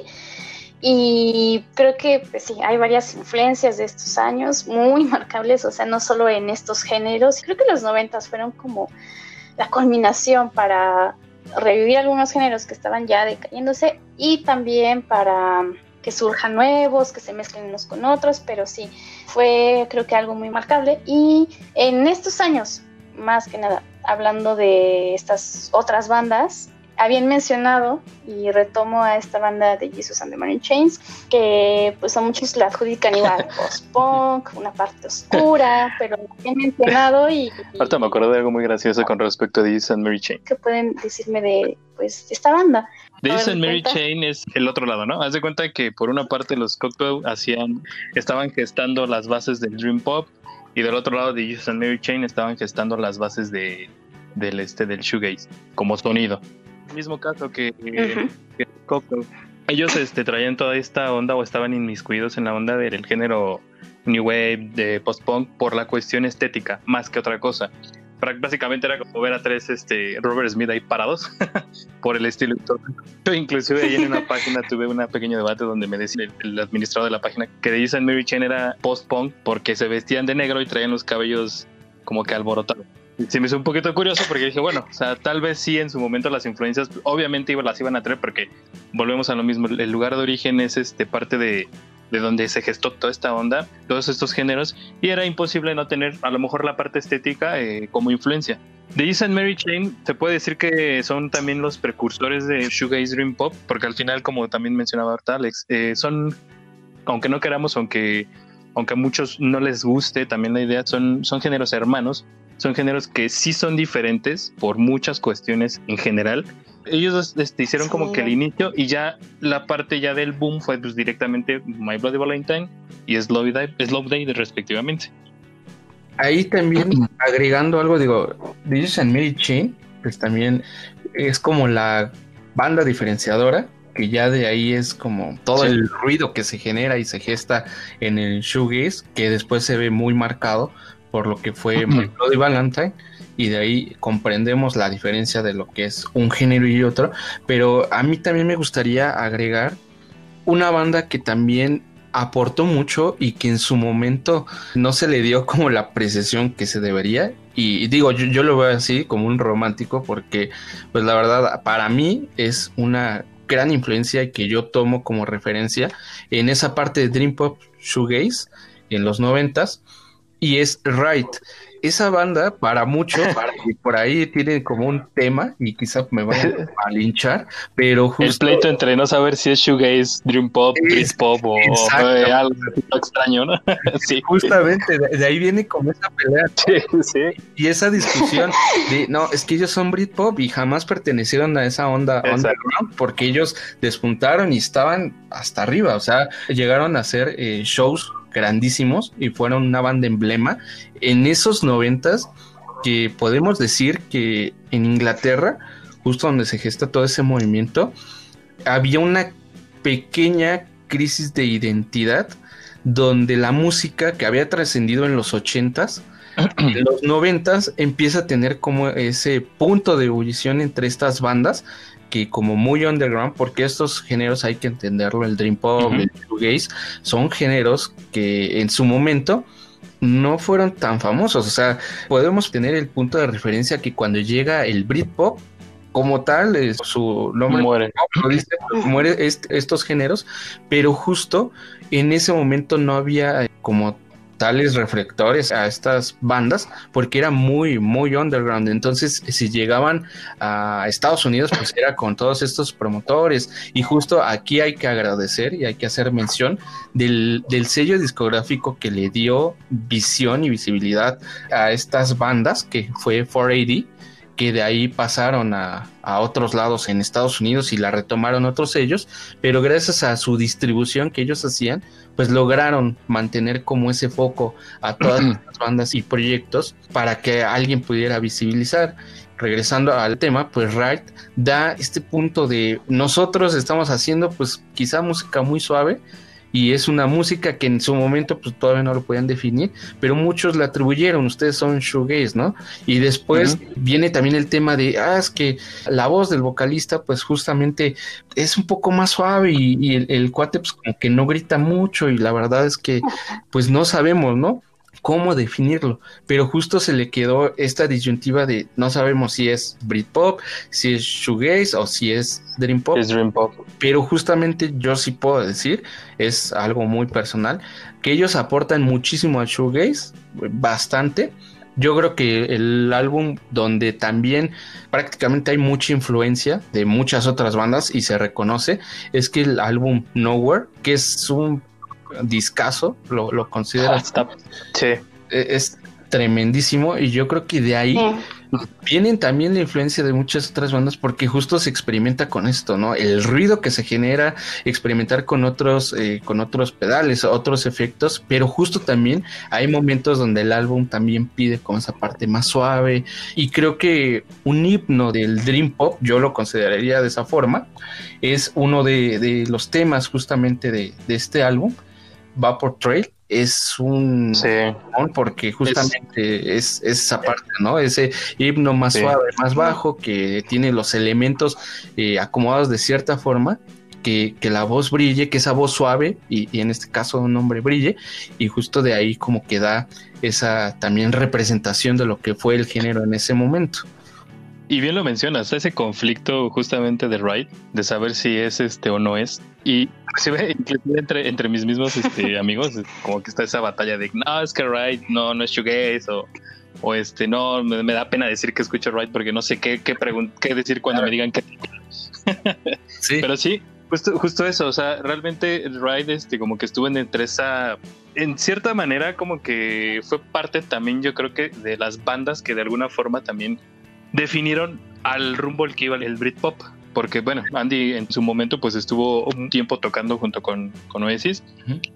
Y creo que pues sí, hay varias influencias de estos años muy *laughs* marcables, o sea, no solo en estos géneros. Creo que los noventas fueron como la culminación para revivir algunos géneros que estaban ya decayéndose y también para que surjan nuevos, que se mezclen unos con otros, pero sí, fue creo que algo muy marcable. Y en estos años, más que nada, hablando de estas otras bandas, habían mencionado, y retomo a esta banda de Jesus and the Mary Chains, que pues a muchos la adjudican igual, *laughs* post-punk, una parte oscura, pero bien mencionado y, y Ahorita me acuerdo de algo muy gracioso con respecto a This and Mary Chain. ¿qué pueden decirme de pues esta banda? And Mary. Chain es el otro lado, ¿no? Haz de cuenta que por una parte los Cocktail hacían, estaban gestando las bases del Dream Pop y del otro lado de and Mary Chain estaban gestando las bases de, del, este, del shoegaze como sonido. Mismo caso que, Ujú. que Cocktail. Ellos este, traían toda esta onda o estaban inmiscuidos en la onda del género New Wave, de post-punk, por la cuestión estética, más que otra cosa. Básicamente era como ver a tres este, Robert Smith ahí parados *laughs* por el estilo. Yo inclusive ahí en una *laughs* página tuve un pequeño debate donde me decía el, el administrador de la página que de Jason Mary Chain era post-punk porque se vestían de negro y traían los cabellos como que alborotados. Se me hizo un poquito curioso porque dije, bueno, o sea, tal vez sí en su momento las influencias, obviamente las iban a traer porque volvemos a lo mismo, el lugar de origen es este parte de, de donde se gestó toda esta onda, todos estos géneros, y era imposible no tener a lo mejor la parte estética eh, como influencia. The Jason Mary Chain se puede decir que son también los precursores de Shoegaze Dream Pop, porque al final, como también mencionaba ahorita Alex, eh, son, aunque no queramos, aunque, aunque a muchos no les guste también la idea, son, son géneros hermanos, son géneros que sí son diferentes por muchas cuestiones en general. Ellos este, hicieron como que el inicio y ya la parte ya del boom fue pues, directamente My Bloody Valentine y Slow Day, Slow Day respectivamente. Ahí también agregando algo, digo, Jesus and Mary Chain, pues también es como la banda diferenciadora que ya de ahí es como todo Sí. el ruido que se genera y se gesta en el shoegaze, que después se ve muy marcado por lo que fue *clears throat* My Bloody Valentine, y de ahí comprendemos la diferencia de lo que es un género y otro, pero a mí también me gustaría agregar una banda que también aportó mucho y que en su momento no se le dio como la apreciación que se debería. Y digo, yo, yo lo veo así como un romántico porque, pues la verdad, para mí es una gran influencia que yo tomo como referencia en esa parte de Dream Pop Shoegaze en los noventas y es Right. Esa banda, para muchos, *laughs* y por ahí tiene como un tema y quizá me vayan *laughs* a linchar, pero El justo pleito entre no saber si es shoegaze, dream pop, Es- Britpop o eh, algo extraño, ¿no? *laughs* sí. justamente de, ahí viene como esa pelea Sí, sí. y esa discusión de no, es que ellos son Britpop y jamás pertenecieron a esa onda porque ellos despuntaron y estaban hasta arriba, o sea, llegaron a hacer eh, shows grandísimos y fueron una banda emblema en esos noventas que podemos decir que en Inglaterra, justo donde se gesta todo ese movimiento, había una pequeña crisis de identidad donde la música que había trascendido en los ochentas *clears throat* en los noventas empieza a tener como ese punto de ebullición entre estas bandas que como muy underground, porque estos géneros hay que entenderlo, el dream pop, el shoegaze, son géneros que en su momento no fueron tan famosos, o sea, podemos tener el punto de referencia que cuando llega el Britpop como tal, es su nombre Muere. dice, muere est- estos géneros, pero justo en ese momento no había como reflectores a estas bandas porque era muy muy underground. Entonces si llegaban a Estados Unidos pues era con todos estos promotores. Y justo aquí hay que agradecer y hay que hacer mención del, del sello discográfico que le dio visión y visibilidad a estas bandas que fue 4AD que de ahí pasaron a, a otros lados en Estados Unidos y la retomaron otros sellos, pero gracias a su distribución que ellos hacían, pues lograron mantener como ese foco a todas *clears throat* las bandas y proyectos para que alguien pudiera visibilizar. Regresando al tema, pues Right da este punto de nosotros estamos haciendo pues quizá música muy suave y es una música que en su momento pues todavía no lo podían definir, pero muchos la atribuyeron, ustedes son shoegaze, ¿no? Y después viene también el tema de, ah, es que la voz del vocalista pues justamente es un poco más suave y, y el, el cuate pues como que no grita mucho y la verdad es que pues no sabemos, ¿no? Cómo definirlo, pero justo se le quedó esta disyuntiva de no sabemos si es Britpop, si es shoegaze o si es dream pop, Es dream pop. pero justamente yo sí puedo decir, es algo muy personal, que ellos aportan muchísimo al shoegaze, bastante. Yo creo que el álbum donde también prácticamente hay mucha influencia de muchas otras bandas y se reconoce es que el álbum Nowhere, que es un discazo, lo, lo considero Ah, está- Sí. es tremendísimo y yo creo que de ahí Sí. vienen también la influencia de muchas otras bandas porque justo se experimenta con esto, ¿no? El ruido que se genera, experimentar con otros, eh, con otros pedales, otros efectos, pero justo también hay momentos donde el álbum también pide con esa parte más suave y creo que un himno del Dream Pop, yo lo consideraría de esa forma, es uno de, de los temas justamente de, de este álbum, Vapor Trail. Es un Sí. porque justamente es, es esa parte, ¿no? Ese himno más Sí. suave, más bajo, que tiene los elementos eh, acomodados de cierta forma, que, que la voz brille, que esa voz suave, y, y en este caso un hombre brille, y justo de ahí como que da esa también representación de lo que fue el género en ese momento. Y bien lo mencionas, ese conflicto justamente de Wright, de saber si es este o no es. Y inclusive, inclusive entre, entre mis mismos este, *laughs* amigos, como que está esa batalla de no, es que Wright no, no es shoegaze o, o este, no, me, me da pena decir que escucho Wright porque no sé qué, qué, qué decir cuando me digan que *laughs* Sí, Pero sí, justo, justo eso, o sea, realmente Ride este, como que estuvo en entre esa... En cierta manera como que fue parte también yo creo que de las bandas que de alguna forma también definieron al rumbo al que iba el Britpop. Porque bueno, Andy en su momento pues estuvo un tiempo tocando junto con, con Oasis,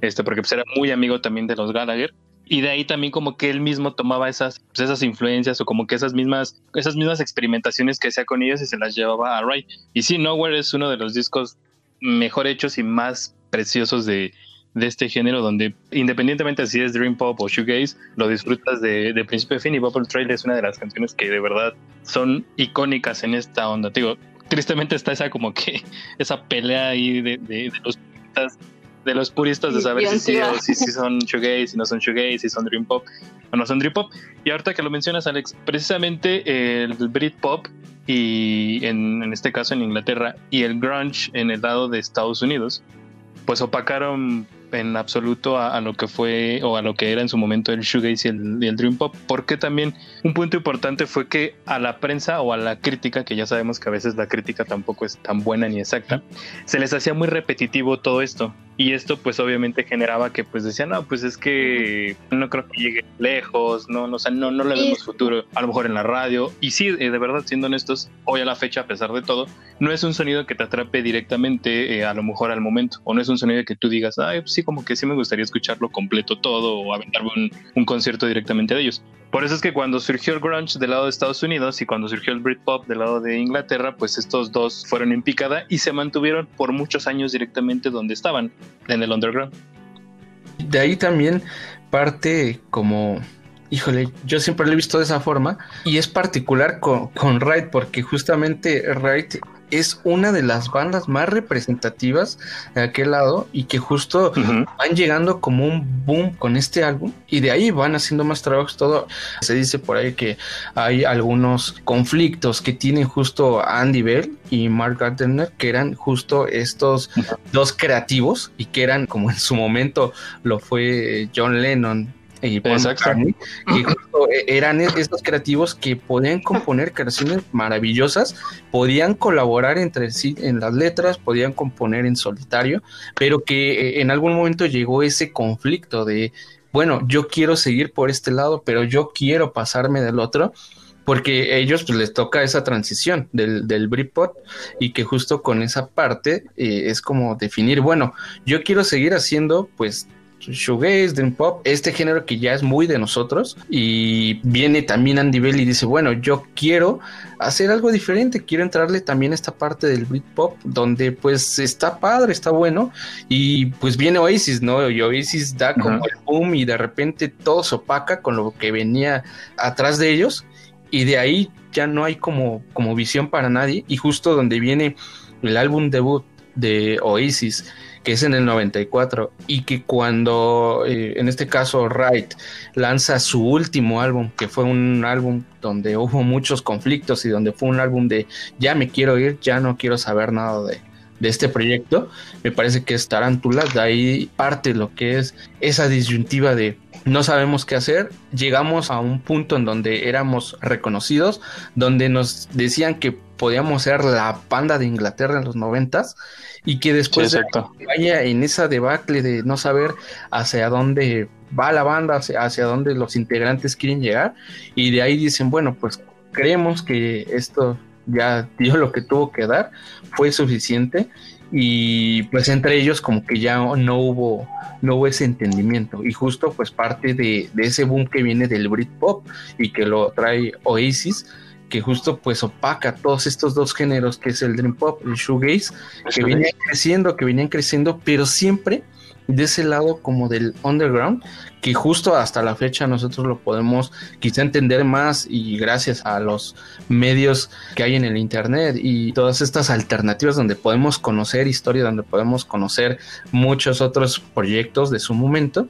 este, porque pues era muy amigo también de los Gallagher. Y de ahí también como que él mismo tomaba esas, pues, esas influencias o como que esas mismas, esas mismas experimentaciones que hacía con ellos y se las llevaba a Ride. Y sí, Nowhere es uno de los discos mejor hechos y más preciosos de, de este género donde independientemente si es Dream Pop o Shoegaze, lo disfrutas de, de principio a fin y Bubble Trail es una de las canciones que de verdad son icónicas en esta onda. Te digo, tristemente está esa como que *laughs* esa pelea ahí de, de, de los puristas de los puristas de saber si, sí, si, si son shoegaze, si no son shoegaze, si son dream pop o no son dream pop. Y ahorita que lo mencionas, Alex, precisamente el Britpop y en, en este caso en Inglaterra y el grunge en el lado de Estados Unidos, pues opacaron en absoluto a, a, lo que fue o a lo que era en su momento el shoegaze y el, y el, dream pop porque también un punto importante fue que a la prensa o a la crítica que ya sabemos que a veces la crítica tampoco es tan buena ni exacta se les hacía muy repetitivo todo esto. Y esto pues obviamente generaba que pues decían no pues es que no creo que llegue lejos no no o sea, no, no le vemos futuro a lo mejor en la radio y sí eh, de verdad siendo honestos hoy a la fecha a pesar de todo no es un sonido que te atrape directamente eh, a lo mejor al momento o no es un sonido que tú digas ay pues como que sí me gustaría escucharlo completo todo o aventarme un, concierto directamente de ellos por eso es que cuando surgió el grunge del lado de Estados Unidos y cuando surgió el Britpop del lado de Inglaterra, pues estos dos fueron en picada y se mantuvieron por muchos años directamente donde estaban, en el underground. De ahí también parte como, híjole, yo siempre lo he visto de esa forma y es particular con, con Raid porque justamente Raid es una de las bandas más representativas de aquel lado y que justo uh -huh. van llegando como un boom con este álbum y de ahí van haciendo más trabajos todo se dice por ahí que hay algunos conflictos que tienen justo Andy Bell y Mark Gardner que eran justo estos uh -huh. dos creativos y que eran como en su momento lo fue John Lennon y Paul McCartney, que justo eran estos creativos que podían componer canciones maravillosas, podían colaborar entre sí en las letras, podían componer en solitario, pero que en algún momento llegó ese conflicto de, bueno, yo quiero seguir por este lado, pero yo quiero pasarme del otro porque a ellos pues les toca esa transición del, del Britpop y que justo con esa parte eh, es como definir, bueno, yo quiero seguir haciendo pues shoegaze, dream pop, este género que ya es muy de nosotros y viene también Andy Bell y dice, bueno, yo quiero hacer algo diferente, quiero entrarle también a esta parte del Britpop donde pues está padre, está bueno y pues viene Oasis, ¿no? Y Oasis da como uh -huh. el boom y de repente todo se opaca con lo que venía atrás de ellos y de ahí ya no hay como, como visión para nadie y justo donde viene el álbum debut de Oasis que es en el 94 y que cuando eh, en este caso Wright lanza su último álbum que fue un álbum donde hubo muchos conflictos y donde fue un álbum de ya me quiero ir ya no quiero saber nada de, de este proyecto me parece que es Tarántula de ahí parte lo que es esa disyuntiva de no sabemos qué hacer, llegamos a un punto en donde éramos reconocidos, donde nos decían que podíamos ser la panda de Inglaterra en los noventas y que después sí, de vaya en esa debacle de no saber hacia dónde va la banda, hacia, hacia dónde los integrantes quieren llegar y de ahí dicen, bueno, pues creemos que esto ya dio lo que tuvo que dar, fue suficiente y pues entre ellos como que ya no hubo no hubo ese entendimiento y justo pues parte de, de ese boom que viene del Britpop y que lo trae Oasis que justo pues opaca todos estos dos géneros que es el Dream Pop y el Shoegaze que venían creciendo, que venían creciendo pero siempre de ese lado como del underground que justo hasta la fecha nosotros lo podemos quizá entender más y gracias a los medios que hay en el internet y todas estas alternativas donde podemos conocer historia, donde podemos conocer muchos otros proyectos de su momento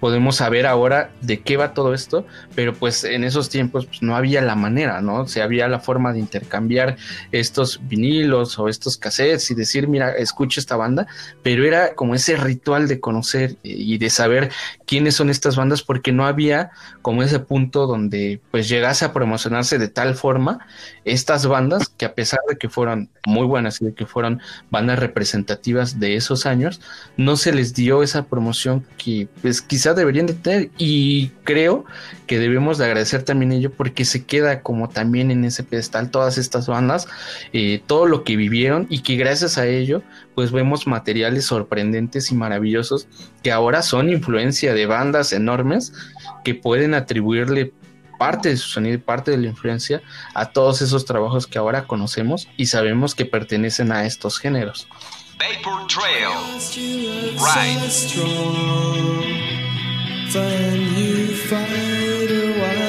podemos saber ahora de qué va todo esto, pero pues en esos tiempos pues, no había la manera, ¿no? O sea, había la forma de intercambiar estos vinilos o estos cassettes y decir, mira, escucha esta banda, pero era como ese ritual de conocer y de saber quiénes son estas bandas porque no había como ese punto donde pues llegase a promocionarse de tal forma estas bandas que a pesar de que fueron muy buenas y de que fueron bandas representativas de esos años, no se les dio esa promoción que pues quizás deberían de tener y creo que debemos de agradecer también ello porque se queda como también en ese pedestal todas estas bandas, eh, todo lo que vivieron y que gracias a ello pues vemos materiales sorprendentes y maravillosos que ahora son influencia de bandas enormes que pueden atribuirle parte de su sonido y parte de la influencia a todos esos trabajos que ahora conocemos y sabemos que pertenecen a estos géneros. Vapor Trail. Ride. Find you fight a while.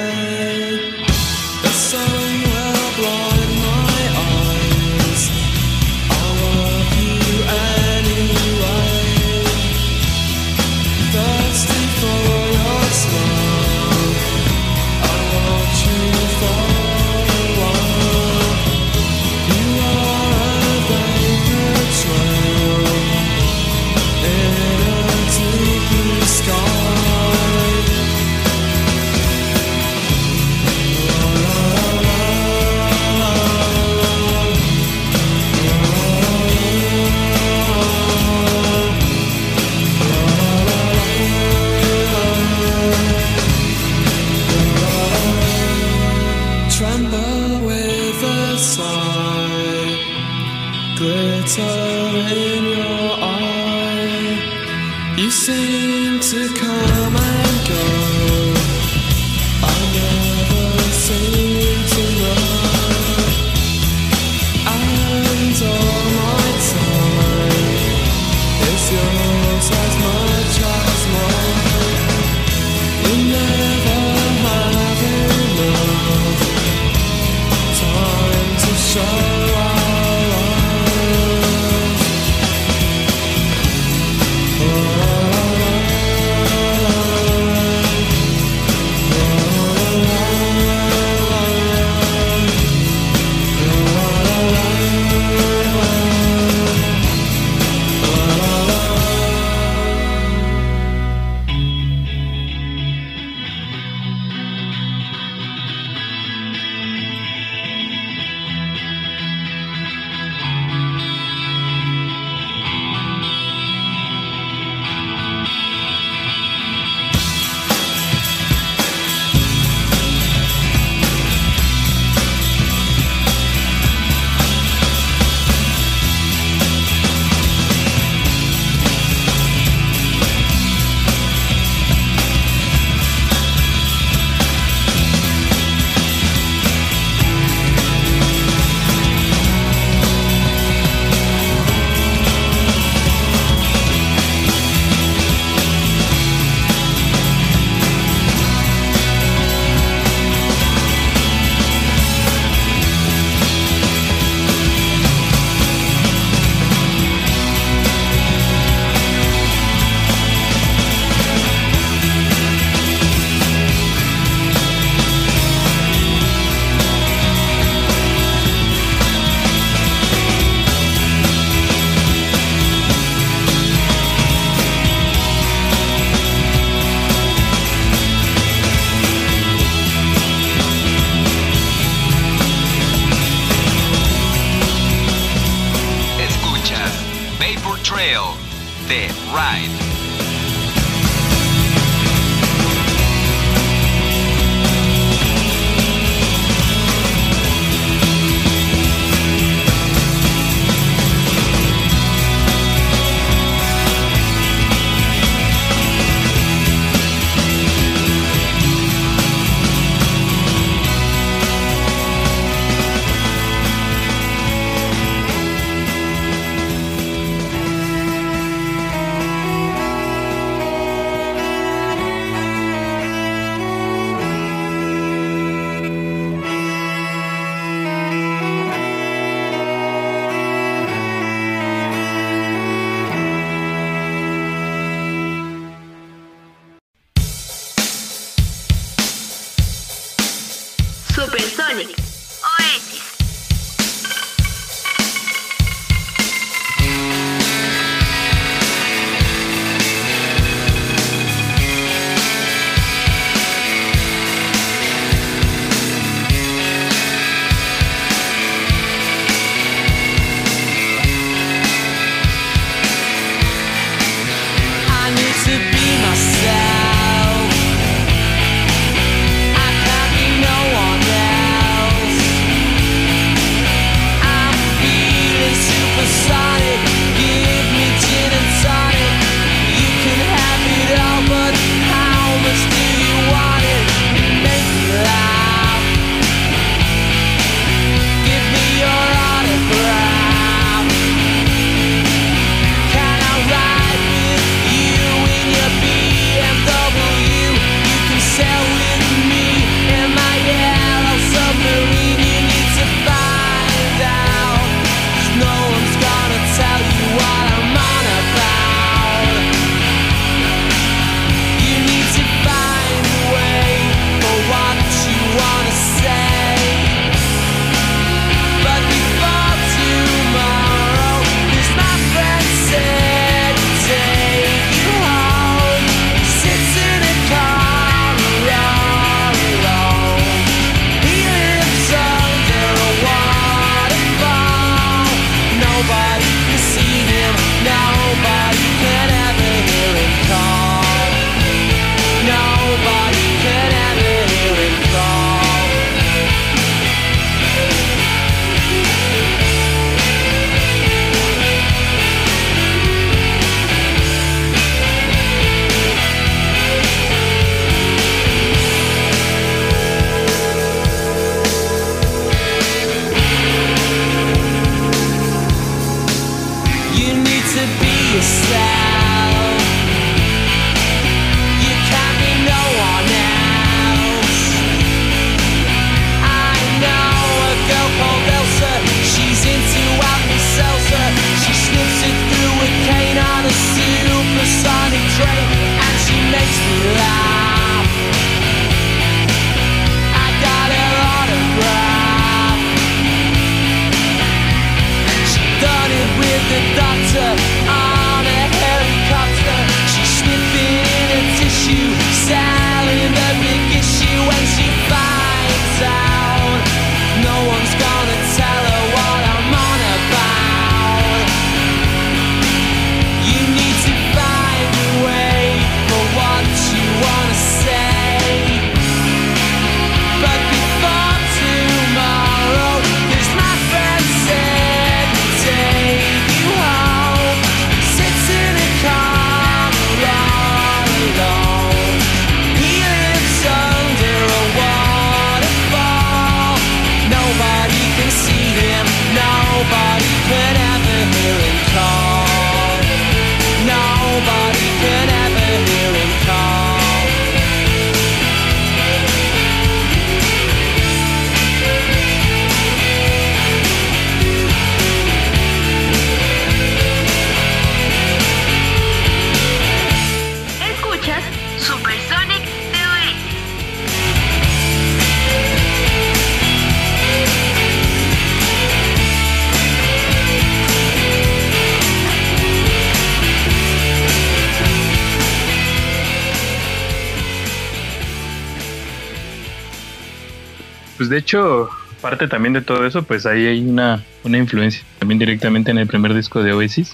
Pues de hecho, parte también de todo eso, pues ahí hay una, una influencia también directamente en el primer disco de Oasis,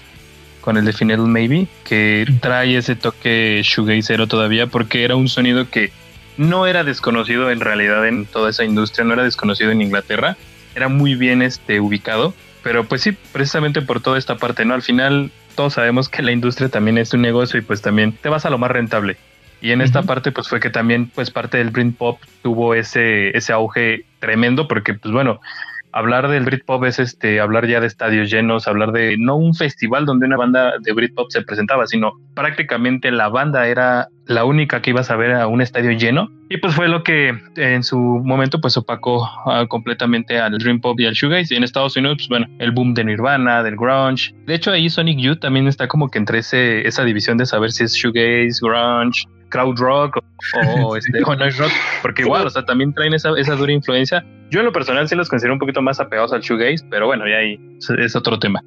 con el de Final Maybe, que trae ese toque shoegazero todavía, porque era un sonido que no era desconocido en realidad en toda esa industria, no era desconocido en Inglaterra, era muy bien este, ubicado, pero pues sí, precisamente por toda esta parte, ¿no? Al final todos sabemos que la industria también es un negocio y pues también te vas a lo más rentable. Y en esta parte pues fue que también pues parte del Britpop tuvo ese, ese auge tremendo porque pues bueno, hablar del Britpop es este hablar ya de estadios llenos, hablar de no un festival donde una banda de Britpop se presentaba, sino prácticamente la banda era la única que ibas a ver a un estadio lleno. Y pues fue lo que en su momento pues opacó ah, completamente al Dream Pop y al Shoegaze. Y en Estados Unidos pues bueno el boom de Nirvana del grunge. De hecho ahí Sonic Youth también está como que entre ese, esa división de saber si es shoegaze grunge crowd rock o, o, *laughs* este, o noise rock porque igual o sea también traen esa, esa dura influencia yo en lo personal sí los considero un poquito más apegados al shoegaze, pero bueno, ya ahí es- otro tema.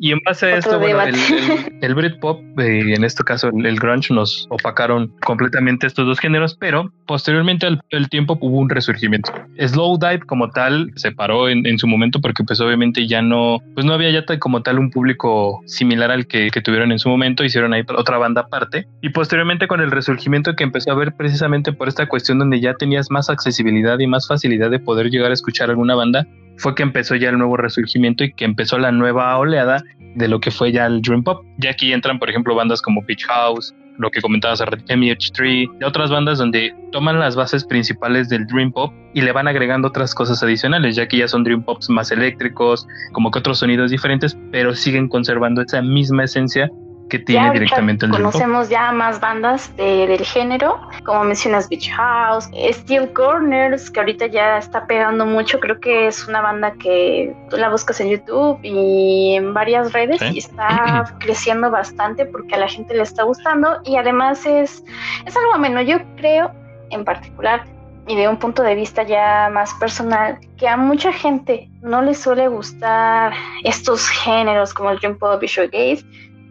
Y en base a Otro esto, bueno, el, el, el Britpop, eh, en este caso el, el grunge, nos opacaron completamente estos dos géneros, pero posteriormente al el tiempo hubo un resurgimiento. Slowdive como tal se paró en, en su momento porque pues obviamente ya no, pues no había ya como tal un público similar al que, que tuvieron en su momento, hicieron ahí otra banda aparte. Y posteriormente con el resurgimiento que empezó a ver precisamente por esta cuestión donde ya tenías más accesibilidad y más facilidad de poder llegar a escuchar alguna banda, fue que empezó ya el nuevo resurgimiento y que empezó la nueva oleada de lo que fue ya el Dream Pop. Ya aquí entran, por ejemplo, bandas como Beach House, lo que comentabas, MH3, y otras bandas donde toman las bases principales del Dream Pop y le van agregando otras cosas adicionales, ya que ya son Dream Pops más eléctricos, como que otros sonidos diferentes, pero siguen conservando esa misma esencia que tiene Ya directamente el conocemos ya más bandas de- del género, como mencionas Beach House, Steel Corners, que ahorita ya está pegando mucho, creo que es una banda que tú la buscas en YouTube y en varias redes Sí. y está *clears throat* creciendo bastante porque a la gente le está gustando y además es, es algo ameno, yo creo en particular y de un punto de vista ya más personal, que a mucha gente no le suele gustar estos géneros como el Dream Pop y Shoegaze,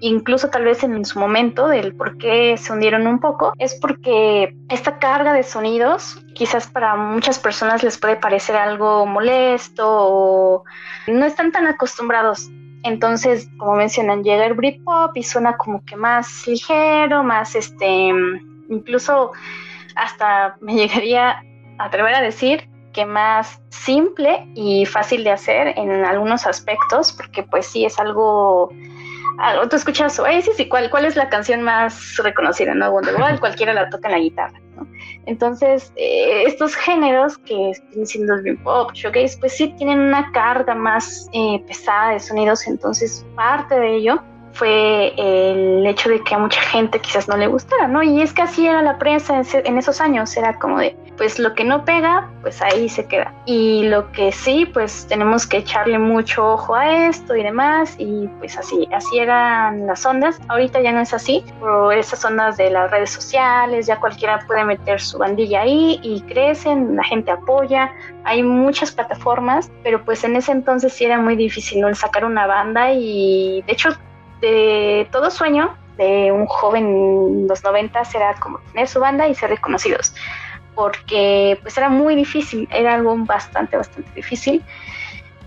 incluso tal vez en su momento del por qué se hundieron un poco, es porque esta carga de sonidos quizás para muchas personas les puede parecer algo molesto o no están tan acostumbrados. Entonces, como mencionan, llega el Britpop y suena como que más ligero, más este, incluso hasta me llegaría a atrever a decir que más simple y fácil de hacer en algunos aspectos, porque pues sí es algo algo- tú escuchas Oasis y cuál, cuál es la canción más reconocida, ¿no? Wonderwall, cualquiera la toca en la guitarra, ¿no? Entonces, eh, estos géneros que vienen siendo dream pop, showcase, pues sí tienen una carga más eh, pesada de sonidos, entonces parte de ello fue el hecho de que a mucha gente quizás no le gustara, ¿no? Y es que así era la prensa en esos años, era como de, pues lo que no pega, pues ahí se queda. Y lo que sí, pues tenemos que echarle mucho ojo a esto y demás, y pues así, así eran las ondas. Ahorita ya no es así, por esas ondas de las redes sociales, ya cualquiera puede meter su bandilla ahí y crecen, la gente apoya, hay muchas plataformas, pero pues en ese entonces sí era muy difícil ¿no? sacar una banda y de hecho todo sueño de un joven en los 90 era como tener su banda y ser reconocidos porque pues era muy difícil, era algo bastante, bastante difícil.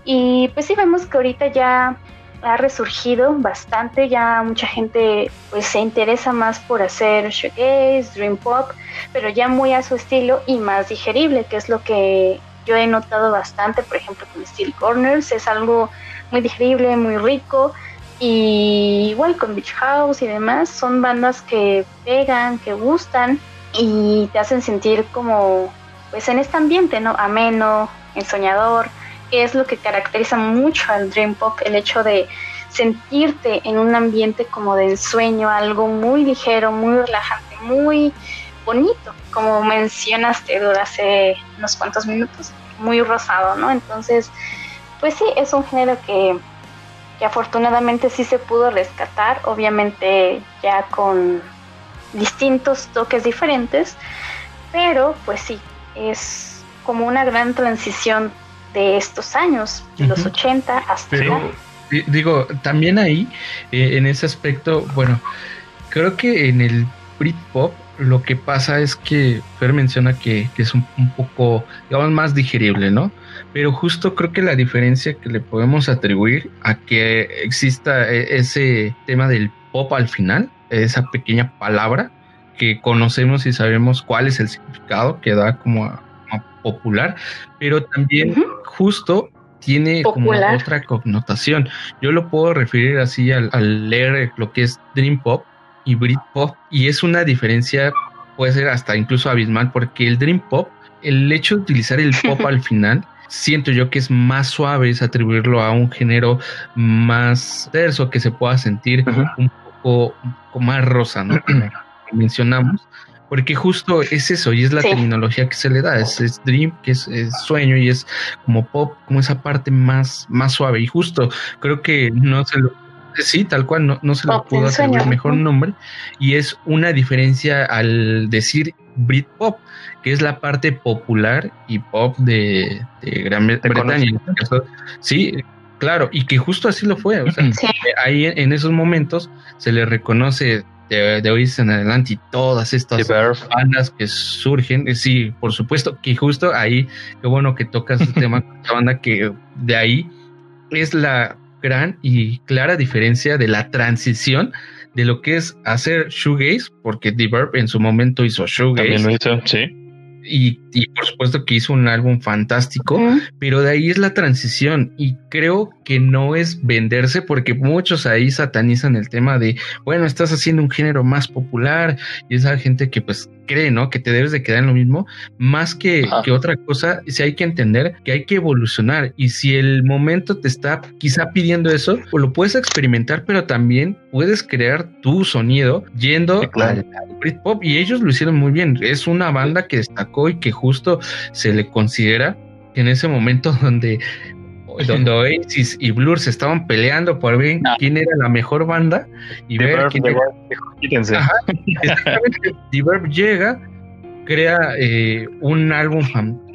Y pues sí vemos que ahorita ya ha resurgido bastante, ya mucha gente pues se interesa más por hacer shoegaze, dream pop, pero ya muy a su estilo y más digerible, que es lo que yo he notado bastante, por ejemplo con Steel Corners, es algo muy digerible, muy rico, y igual con Beach House y demás, son bandas que pegan, que gustan, y te hacen sentir como, pues en este ambiente, ¿no? Ameno, ensoñador, que es lo que caracteriza mucho al Dream Pop, el hecho de sentirte en un ambiente como de ensueño, algo muy ligero, muy relajante, muy bonito, como mencionaste hace unos cuantos minutos, muy rosado, ¿no? Entonces, pues sí, es un género que, que afortunadamente sí se pudo rescatar, obviamente ya con distintos toques diferentes, pero pues sí, es como una gran transición de estos años, de los 80 hasta pero, Digo, también ahí, eh, en ese aspecto, bueno, creo que en el Britpop lo que pasa es que Fer menciona que, es un, un, poco, digamos, más digerible, ¿no? Pero justo creo que la diferencia que le podemos atribuir a que exista e, ese tema del pop al final esa pequeña palabra que conocemos y sabemos cuál es el significado que da como, popular, pero también justo tiene como otra connotación. Yo lo puedo referir así al, leer lo que es Dream Pop y Britpop y es una diferencia puede ser hasta incluso abismal porque el Dream Pop, el hecho de utilizar el pop *laughs* al final siento yo que es más suave es atribuirlo a un género más terso que se pueda sentir un poco, más rosa, ¿no? Como *clears throat* mencionamos, porque justo es eso y es la terminología que se le da, es, dream, que es, sueño y es como pop, como esa parte más, más suave. Y justo creo que no se lo, sí, tal cual, no, no se lo pudo atribuir mejor nombre y es una diferencia al decir Britpop, que es la parte popular y pop de, Gran Bretaña. Sí, Claro, y que justo así lo fue. O sea, ahí en esos momentos se le reconoce de, de hoy en adelante y todas estas bandas que surgen. Eh, sí, por supuesto, que justo ahí, qué bueno que tocas este tema *laughs* con esta banda, que de ahí es la gran y clara diferencia de la transición de lo que es hacer shoegaze, porque The Verb en su momento hizo shoegaze. También lo hizo, sí y, por supuesto que hizo un álbum fantástico, pero de ahí es la transición y creo que no es venderse porque muchos ahí satanizan el tema de, bueno, estás haciendo un género más popular y esa gente que pues cree, ¿no? Que te debes de quedar en lo mismo, más que, que otra cosa, si hay que entender que hay que evolucionar. Y si el momento te está quizá pidiendo eso, pues lo puedes experimentar, pero también puedes crear tu sonido yendo al, Britpop. Y ellos lo hicieron muy bien. Es una banda que destacó y que justo se le considera en ese momento *laughs* donde *laughs* donde Oasis y Blur se estaban peleando por ver ah. quién era la mejor banda y ver quién era... *laughs* llega, crea eh, un álbum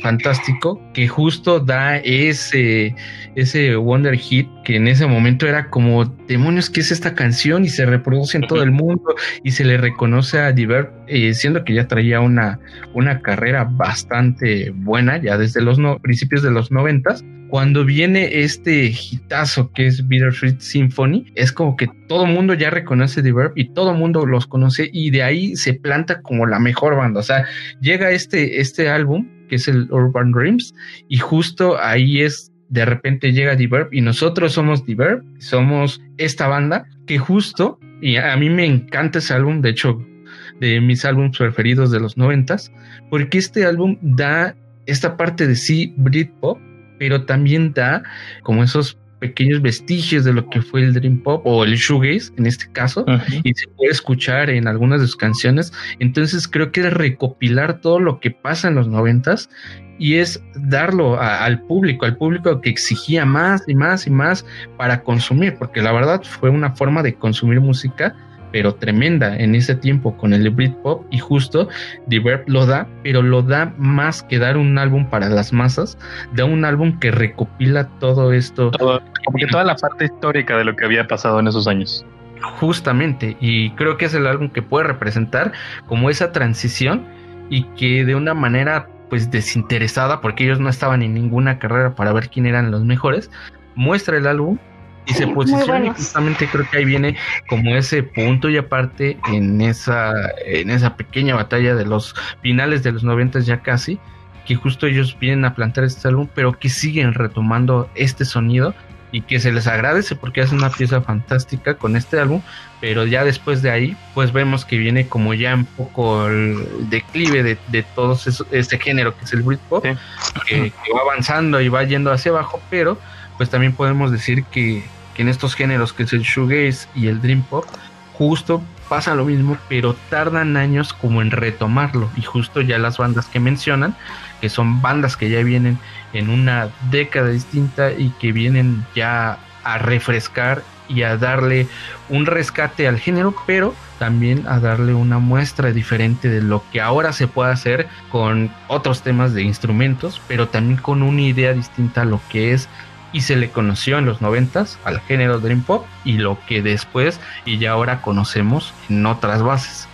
fantástico que justo da ese, ese Wonder Hit que en ese momento era como demonios que es esta canción y se reproduce en todo el mundo y se le reconoce a Diver eh, siendo que ya traía una, una carrera bastante buena ya desde los principios de los noventas cuando viene este hitazo que es Bittersweet Symphony, es como que todo mundo ya reconoce The Verb y todo mundo los conoce y de ahí se planta como la mejor banda. O sea, llega este, este álbum que es el Urban Dreams y justo ahí es de repente llega The Verb y nosotros somos The Verb, somos esta banda que justo, y a mí me encanta ese álbum, de hecho, de mis álbumes preferidos de los noventas, porque este álbum da esta parte de sí Britpop, pero también da como esos pequeños vestigios de lo que fue el Dream Pop o el Shoegaze en este caso y se puede escuchar en algunas de sus canciones. Entonces creo que es recopilar todo lo que pasa en los noventas y es darlo a- al público, al público que exigía más y más y más para consumir, porque la verdad fue una forma de consumir música pero tremenda en ese tiempo con el Britpop y justo The Verb lo da, pero lo da más que dar un álbum para las masas, da un álbum que recopila todo esto Todo- como que toda la parte histórica de lo que había pasado en esos años. Justamente, y creo que es el álbum que puede representar como esa transición y que de una manera pues desinteresada, porque ellos no estaban en ninguna carrera para ver quién eran los mejores, muestra el álbum y se posiciona y justamente creo que ahí viene como ese punto y aparte en esa en esa pequeña batalla de los finales de los noventas ya casi que justo ellos vienen a plantar este álbum pero que siguen retomando este sonido y que se les agradece porque hacen una pieza fantástica con este álbum, pero ya después de ahí, pues vemos que viene como ya un poco el declive de, de todo este género que es el Britpop, Sí. que, que va avanzando y va yendo hacia abajo, pero pues también podemos decir que, que en estos géneros que es el shoegaze y el dream pop, justo pasa lo mismo, pero tardan años como en retomarlo. Y justo ya las bandas que mencionan, que son bandas que ya vienen en una década distinta y que vienen ya a refrescar y a darle un rescate al género, pero también a darle una muestra diferente de lo que ahora se puede hacer con otros temas de instrumentos, pero también con una idea distinta a lo que es y se le conoció en los noventas al género Dream Pop y lo que después y ya ahora conocemos en otras bases.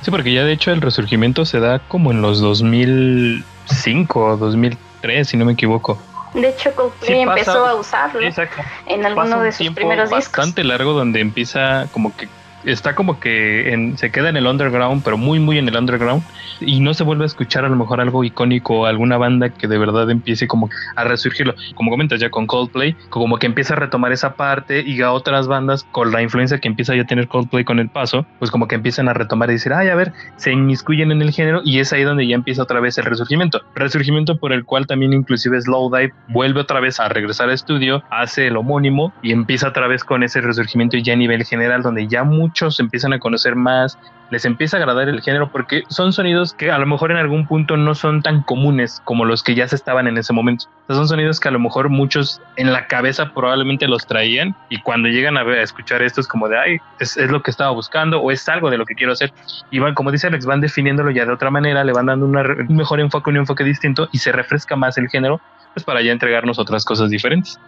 Sí, porque ya de hecho el resurgimiento se da como en los 2005 o 2003, si no me equivoco. De hecho, Coldplay Sí, pasa- empezó a usarlo Exacto. en alguno un de sus primeros discos. bastante largo donde empieza como que está como que en- se queda en el underground, pero muy muy en el underground y no se vuelve a escuchar a lo mejor algo icónico, alguna banda que de verdad empiece como a resurgirlo. Como comentas ya con Coldplay, como que empieza a retomar esa parte y a otras bandas con la influencia que empieza ya a tener Coldplay con el paso, pues como que empiezan a retomar y decir, ay, a ver, se inmiscuyen en el género y es ahí donde ya empieza otra vez el resurgimiento. Resurgimiento por el cual también inclusive Slowdive vuelve otra vez a regresar al estudio, hace el homónimo y empieza otra vez con ese resurgimiento ya a nivel general donde ya muchos empiezan a conocer más, les empieza a agradar el género porque son sonidos que a lo mejor en algún punto no son tan comunes como los que ya se estaban en ese momento. O sea, son sonidos que a lo mejor muchos en la cabeza probablemente los traían y cuando llegan a, ver, a escuchar esto es como de, ay, es, es lo que estaba buscando o es algo de lo que quiero hacer. Y van, como dice Alex, van definiéndolo ya de otra manera, le van dando una un mejor enfoque, un enfoque distinto y se refresca más el género pues para ya entregarnos otras cosas diferentes.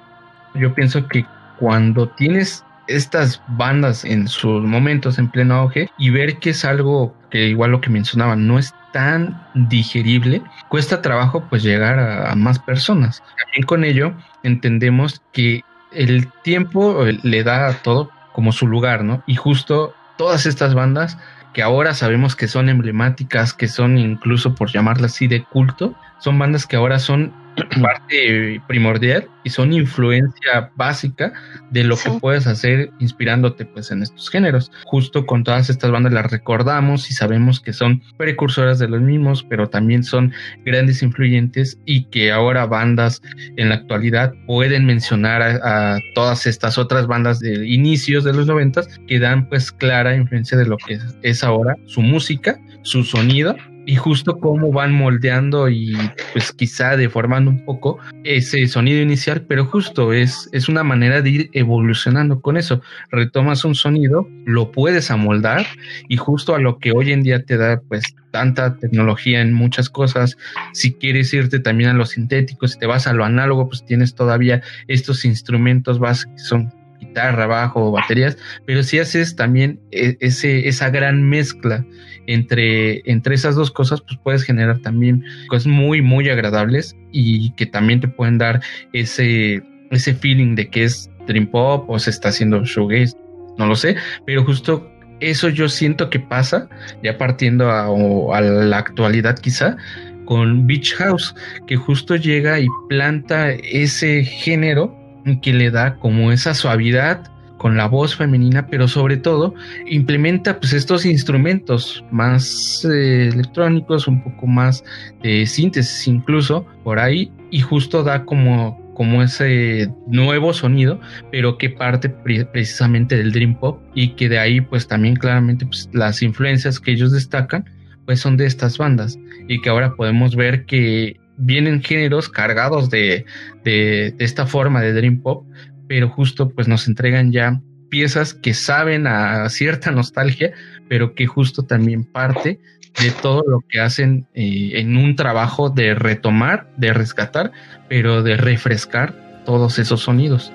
Yo pienso que cuando tienes estas bandas en sus momentos en pleno auge y ver que es algo que igual lo que mencionaban no es tan digerible, cuesta trabajo pues llegar a, a más personas. También con ello entendemos que el tiempo eh, le da a todo como su lugar, ¿no? Y justo todas estas bandas que ahora sabemos que son emblemáticas, que son incluso por llamarlas así de culto, son bandas que ahora son *clears throat* parte primordial y son influencia básica de lo Sí. que puedes hacer inspirándote pues en estos géneros. Justo con todas estas bandas las recordamos y sabemos que son precursoras de los mismos, pero también son grandes influyentes y que ahora bandas en la actualidad pueden mencionar a, a todas estas otras bandas de inicios de los noventas que dan pues clara influencia de lo que es, es ahora su música, su sonido y justo cómo van moldeando y pues quizá deformando un poco ese sonido inicial, pero justo es, es una manera de ir evolucionando con eso. Retomas un sonido, lo puedes amoldar y justo a lo que hoy en día te da pues tanta tecnología en muchas cosas, si quieres irte también a lo sintético, si te vas a lo análogo, pues tienes todavía estos instrumentos básicos que son guitarra, bajo, baterías, pero si haces también e- ese, esa gran mezcla entre, entre esas dos cosas, pues puedes generar también cosas muy, muy agradables y que también te pueden dar ese, ese feeling de que es Dream Pop o se está haciendo shoegaze, no lo sé, pero justo eso yo siento que pasa, ya partiendo a, la actualidad quizá, con Beach House, que justo llega y planta ese género que le da como esa suavidad con la voz femenina, pero sobre todo implementa pues estos instrumentos más eh, electrónicos, un poco más de síntesis incluso por ahí y justo da como como ese nuevo sonido, pero que parte pre- precisamente del Dream Pop y que de ahí pues también claramente pues, las influencias que ellos destacan pues son de estas bandas y que ahora podemos ver que vienen géneros cargados de, de esta forma de Dream Pop, pero justo pues nos entregan ya piezas que saben a cierta nostalgia, pero que justo también parte de todo lo que hacen eh, en un trabajo de retomar, de rescatar, pero de refrescar todos esos sonidos.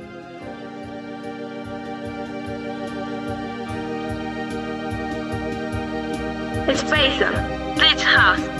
Spacer, Beach House.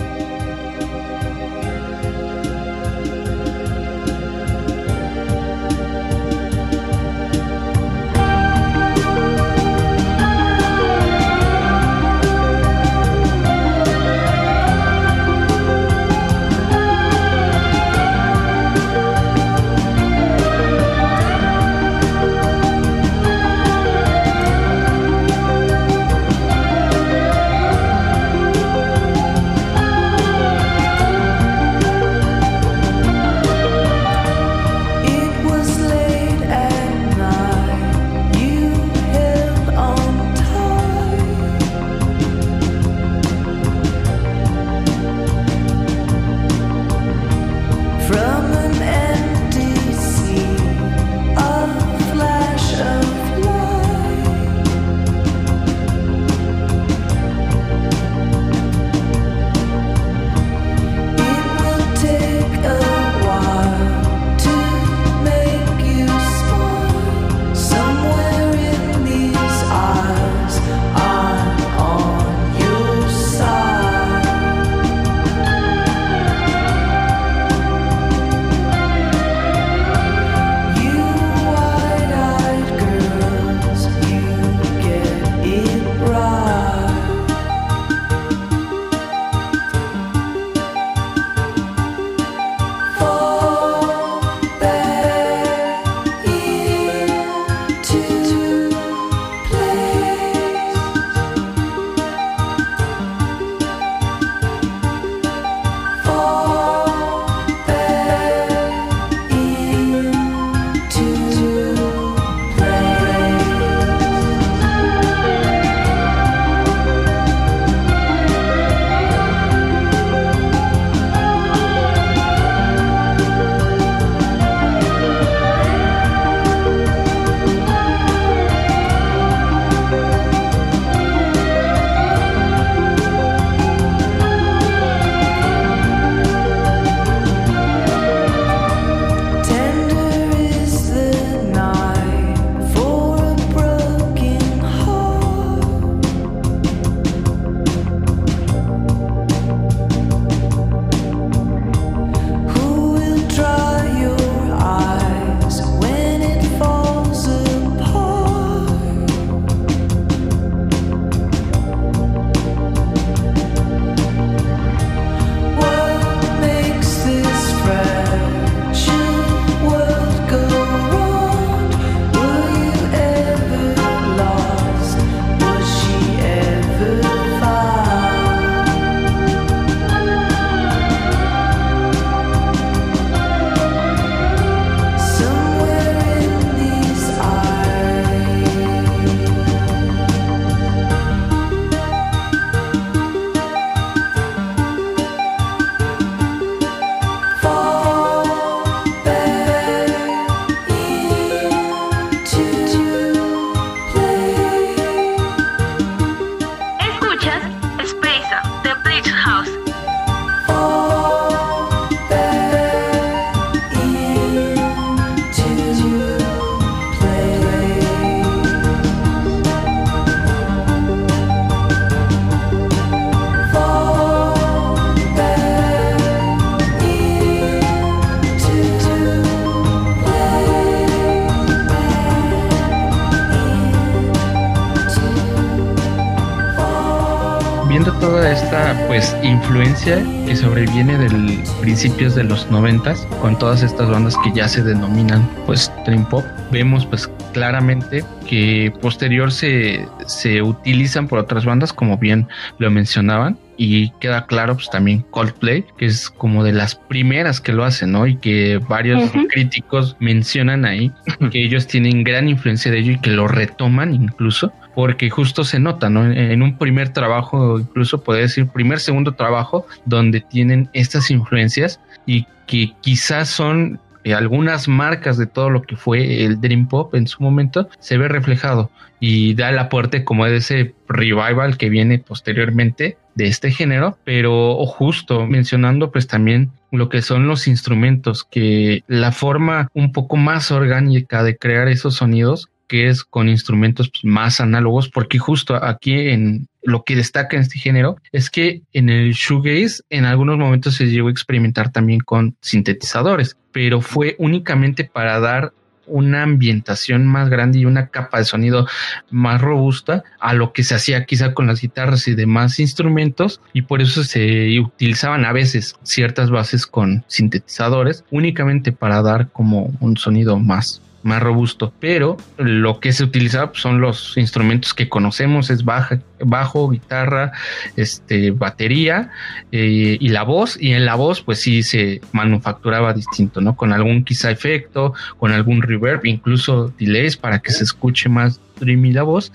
Influencia que sobreviene del principios de los noventas con todas estas bandas que ya se denominan pues dream pop vemos pues claramente que posterior se, se utilizan por otras bandas como bien lo mencionaban y queda claro pues también Coldplay que es como de las primeras que lo hacen no y que varios críticos mencionan ahí que ellos tienen gran influencia de ello y que lo retoman incluso porque justo se nota, ¿no? En un primer trabajo, incluso puede decir primer, segundo trabajo, donde tienen estas influencias y que quizás son eh, algunas marcas de todo lo que fue el Dream Pop en su momento, se ve reflejado y da el aporte como de ese revival que viene posteriormente de este género, pero justo mencionando pues también lo que son los instrumentos, que la forma un poco más orgánica de crear esos sonidos que es con instrumentos pues, más análogos, porque justo aquí en lo que destaca en este género es que en el shoegaze en algunos momentos se llegó a experimentar también con sintetizadores, pero fue únicamente para dar una ambientación más grande y una capa de sonido más robusta a lo que se hacía quizá con las guitarras y demás instrumentos y por eso se utilizaban a veces ciertas bases con sintetizadores únicamente para dar como un sonido más más robusto, pero lo que se utiliza son los instrumentos que conocemos, es baja, bajo, guitarra, este, batería eh, y la voz, y en la voz pues sí se manufacturaba distinto, ¿no? Con algún quizá efecto, con algún reverb, incluso delays para que se escuche más dreamy la voz,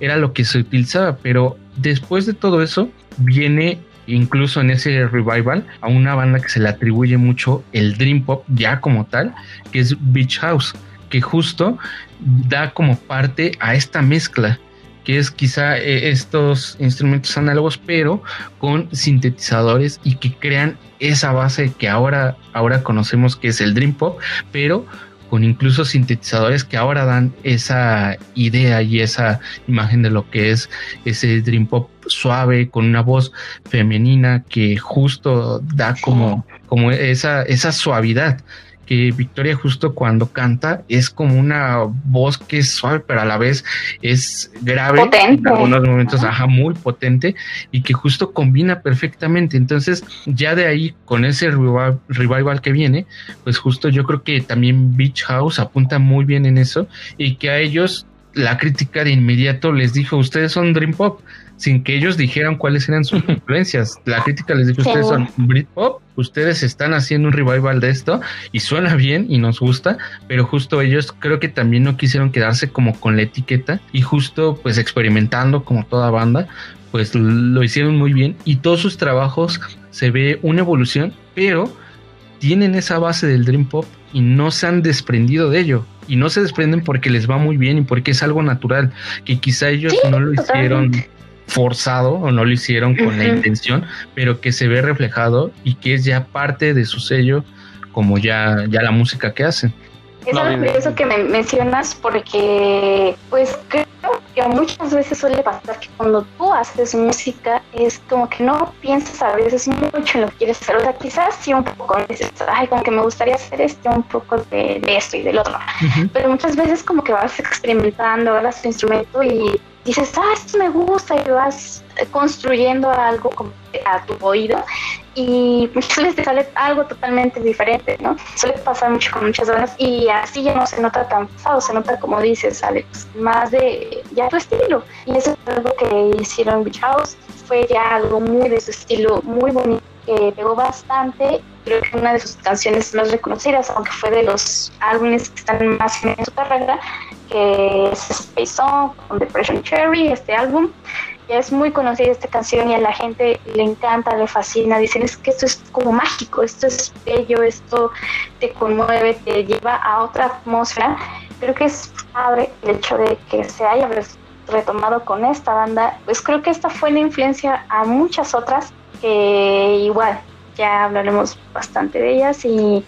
era lo que se utilizaba, pero después de todo eso viene incluso en ese revival a una banda que se le atribuye mucho el dream pop ya como tal, que es Beach House que justo da como parte a esta mezcla que es quizá eh, estos instrumentos análogos pero con sintetizadores y que crean esa base que ahora ahora conocemos que es el dream pop pero con incluso sintetizadores que ahora dan esa idea y esa imagen de lo que es ese dream pop suave con una voz femenina que justo da como como esa esa suavidad que Victoria justo cuando canta es como una voz que es suave, pero a la vez es grave. Potente. En algunos momentos, ajá, muy potente y que justo combina perfectamente. Entonces, ya de ahí, con ese revival, revival que viene, pues justo yo creo que también Beach House apunta muy bien en eso y que a ellos la crítica de inmediato les dijo, ustedes son Dream Pop, sin que ellos dijeran cuáles eran sus influencias. La crítica les dijo, ustedes son Britpop, ustedes están haciendo un revival de esto y suena bien y nos gusta, pero justo ellos creo que también no quisieron quedarse como con la etiqueta y justo pues experimentando como toda banda, pues lo hicieron muy bien y todos sus trabajos se ve una evolución, pero tienen esa base del Dream Pop y no se han desprendido de ello. Y no se desprenden porque les va muy bien y porque es algo natural, que quizá ellos no lo hicieron forzado o no lo hicieron con la intención, pero que se ve reflejado y que es ya parte de su sello como ya, ya la música que hacen. Es algo curioso que me mencionas porque pues creo que muchas veces suele pasar que cuando tú haces música es como que no piensas a veces mucho en lo que quieres hacer. O sea, quizás sí un poco dices, ay, como que me gustaría hacer este un poco de, de esto y del otro. Pero muchas veces como que vas experimentando, agarras tu instrumento y dices, ah, esto me gusta y vas construyendo algo a tu oído y muchas veces sale algo totalmente diferente, ¿no? Suele pasar mucho con muchas bandas y así ya no se nota tan pesado, se nota como dices, Alex, más de ya tu estilo. Y eso es algo que hicieron Beach House, fue ya algo muy de su estilo, muy bonito, que pegó bastante. Creo que una de sus canciones más reconocidas, aunque fue de los álbumes que están más en su carrera, que es Space Song con Depression Cherry, este álbum. Ya es muy conocida esta canción y a la gente le encanta, le fascina. Dicen es que esto es como mágico, esto es bello, esto te conmueve, te lleva a otra atmósfera. Creo que es padre el hecho de que se haya retomado con esta banda. Pues creo que esta fue la influencia a muchas otras que igual ya hablaremos bastante de ellas y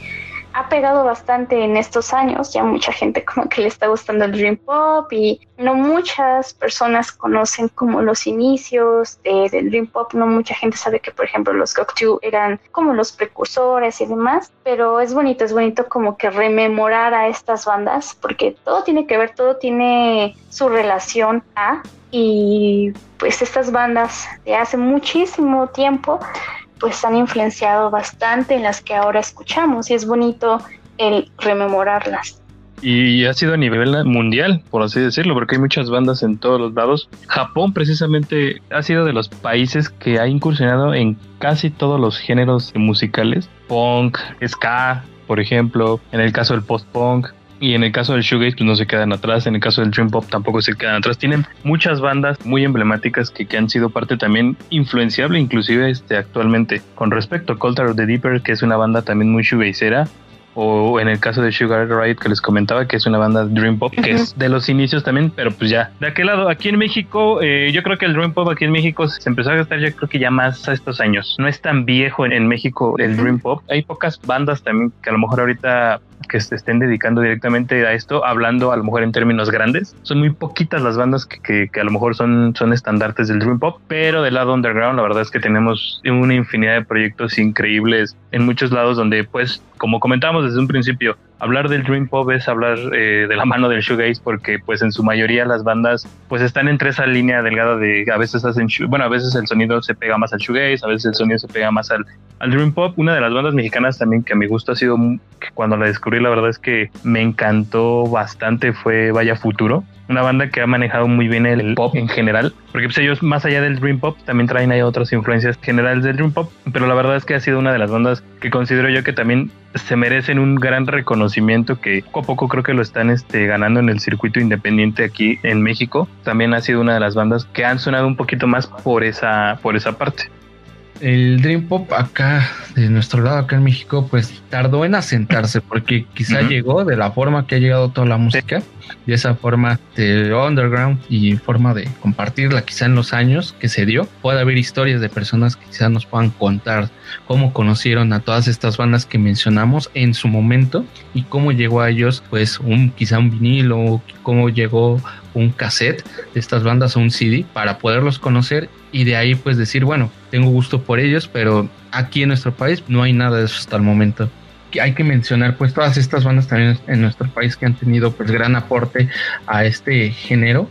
ha pegado bastante en estos años, ya mucha gente *laughs* como que le está gustando el Dream Pop y no muchas personas conocen como los inicios del Dream Pop, no mucha gente sabe que por ejemplo los Cocteau eran como los precursores y demás, pero es bonito, es bonito como que rememorar a estas bandas porque todo tiene que ver, todo tiene su relación a y pues estas bandas de hace muchísimo tiempo pues han influenciado bastante en las que ahora escuchamos y es bonito el rememorarlas. Y ha sido a nivel mundial, por así decirlo, porque hay muchas bandas en todos los lados. Japón precisamente ha sido de los países que ha incursionado en casi todos los géneros musicales. Punk, ska, por ejemplo, en el caso del post-punk, y en el caso del shoegaze, pues no se quedan atrás. En el caso del dream pop tampoco se quedan atrás. Tienen muchas bandas muy emblemáticas que, que han sido parte también influenciable, inclusive este, actualmente. Con respecto a Coulter of the Deeper, que es una banda también muy shoegazera, o en el caso de Sugar Riot que les comentaba que es una banda Dream Pop que es de los inicios también pero pues ya. De aquel lado aquí en México eh, yo creo que el Dream Pop aquí en México se empezó a gastar yo creo que ya más a estos años. No es tan viejo en, en México el Dream Pop. Hay pocas bandas también que a lo mejor ahorita que se estén dedicando directamente a esto, hablando a lo mejor en términos grandes. Son muy poquitas las bandas que, que, que, a lo mejor son, son estandartes del Dream Pop, pero del lado underground la verdad es que tenemos una infinidad de proyectos increíbles en muchos lados donde pues como comentábamos desde un principio, hablar del Dream Pop es hablar eh, de la mano del shoegaze porque pues en su mayoría las bandas pues están entre esa línea delgada de a veces hacen bueno a veces el sonido se pega más al shoegaze a veces el sonido se pega más al, al Dream Pop. Una de las bandas mexicanas también que a mi gusto ha sido que cuando la descubrí la verdad es que me encantó bastante fue Vaya Futuro una banda que ha manejado muy bien el pop en general, porque pues ellos más allá del dream pop también traen ahí otras influencias generales del dream pop, pero la verdad es que ha sido una de las bandas que considero yo que también se merecen un gran reconocimiento que poco a poco creo que lo están este, ganando en el circuito independiente aquí en México. También ha sido una de las bandas que han sonado un poquito más por esa, por esa parte el Dream Pop acá, de nuestro lado, acá en México, pues tardó en asentarse porque quizá uh -huh. llegó de la forma que ha llegado toda la música, de esa forma de underground y forma de compartirla quizá en los años que se dio. Puede haber historias de personas que quizá nos puedan contar cómo conocieron a todas estas bandas que mencionamos en su momento y cómo llegó a ellos pues un quizá un vinilo, cómo llegó un cassette de estas bandas o un CD para poderlos conocer y de ahí pues decir, bueno, tengo gusto por ellos, pero aquí en nuestro país no hay nada de eso hasta el momento. Hay que mencionar pues todas estas bandas también en nuestro país que han tenido pues gran aporte a este género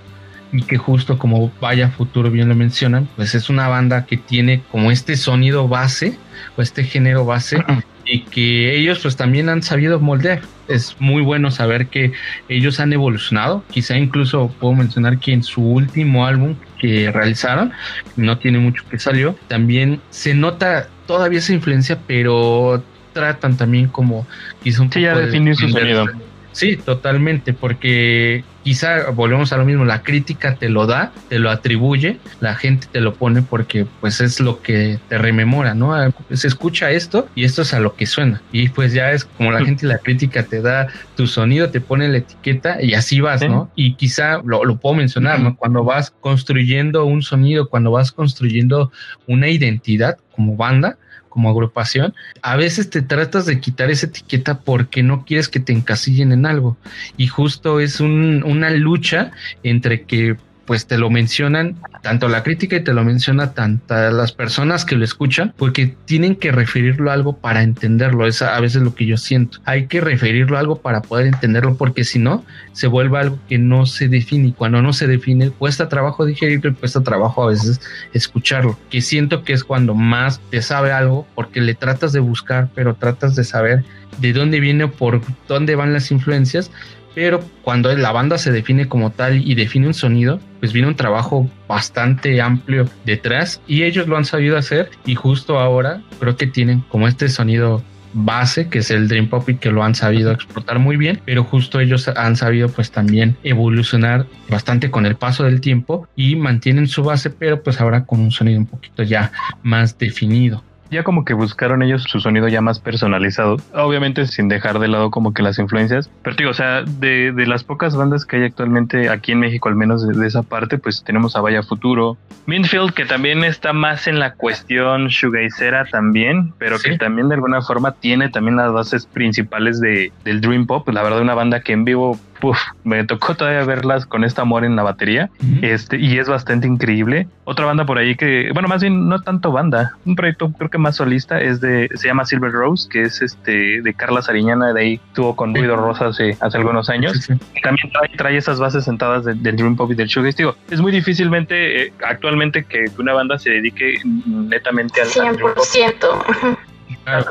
y que justo como Vaya Futuro bien lo mencionan, pues es una banda que tiene como este sonido base o este género base *clears throat* y que ellos pues también han sabido moldear. Es muy bueno saber que ellos han evolucionado. Quizá incluso puedo mencionar que en su último álbum que realizaron, no tiene mucho que salió, también se nota todavía esa influencia, pero tratan también como quizá un sí, poco ya definir su sonido. Sí, totalmente, porque quizá volvemos a lo mismo, la crítica te lo da, te lo atribuye, la gente te lo pone porque pues es lo que te rememora, ¿no? Se escucha esto y esto es a lo que suena. Y pues ya es como la gente la crítica te da tu sonido, te pone la etiqueta y así vas. ¿no? Y quizá lo, lo puedo mencionar, ¿no? Cuando vas construyendo un sonido, cuando vas construyendo una identidad como banda, como agrupación, a veces te tratas de quitar esa etiqueta porque no quieres que te encasillen en algo. Y justo es un, una lucha entre que pues te lo mencionan tanto la crítica y te lo menciona tanto las personas que lo escuchan porque tienen que referirlo a algo para entenderlo. Es a veces lo que yo siento. Hay que referirlo a algo para poder entenderlo porque si no se vuelve algo que no se define. Y cuando no se define cuesta trabajo digerirlo y cuesta trabajo a veces escucharlo que siento que es cuando más te sabe algo porque le tratas de buscar pero tratas de saber de dónde viene o por dónde van las influencias pero cuando la banda se define como tal y define un sonido, pues viene un trabajo bastante amplio detrás y ellos lo han sabido hacer y justo ahora creo que tienen como este sonido base que es el Dream Pop y que lo han sabido explotar muy bien, pero justo ellos han sabido pues también evolucionar bastante con el paso del tiempo y mantienen su base, pero pues ahora con un sonido un poquito ya más definido ya como que buscaron ellos su sonido ya más personalizado. Obviamente sin dejar de lado como que las influencias. Pero digo, o sea, de, de las pocas bandas que hay actualmente aquí en México, al menos de, de, esa parte, pues tenemos a Vaya Futuro, Minfield, que también está más en la cuestión shoegazera también, pero que Sí. también de alguna forma tiene también las bases principales de, del Dream Pop. La verdad, una banda que en vivo, puf, me tocó todavía verlas con este amor en la batería. Este, y es bastante increíble. Otra banda por ahí que, bueno, más bien no tanto banda, un proyecto creo que más solista es de, se llama Silver Rose, que es este de Carla Sariñana, de ahí tuvo con Ruido Rosa hace, hace algunos años. Sí, sí. También trae, trae esas bases sentadas de- del Dream Pop y del Shoegaze. Digo, es muy difícilmente eh, actualmente que una banda se dedique netamente al, al Dream Pop. 100%. Ujú.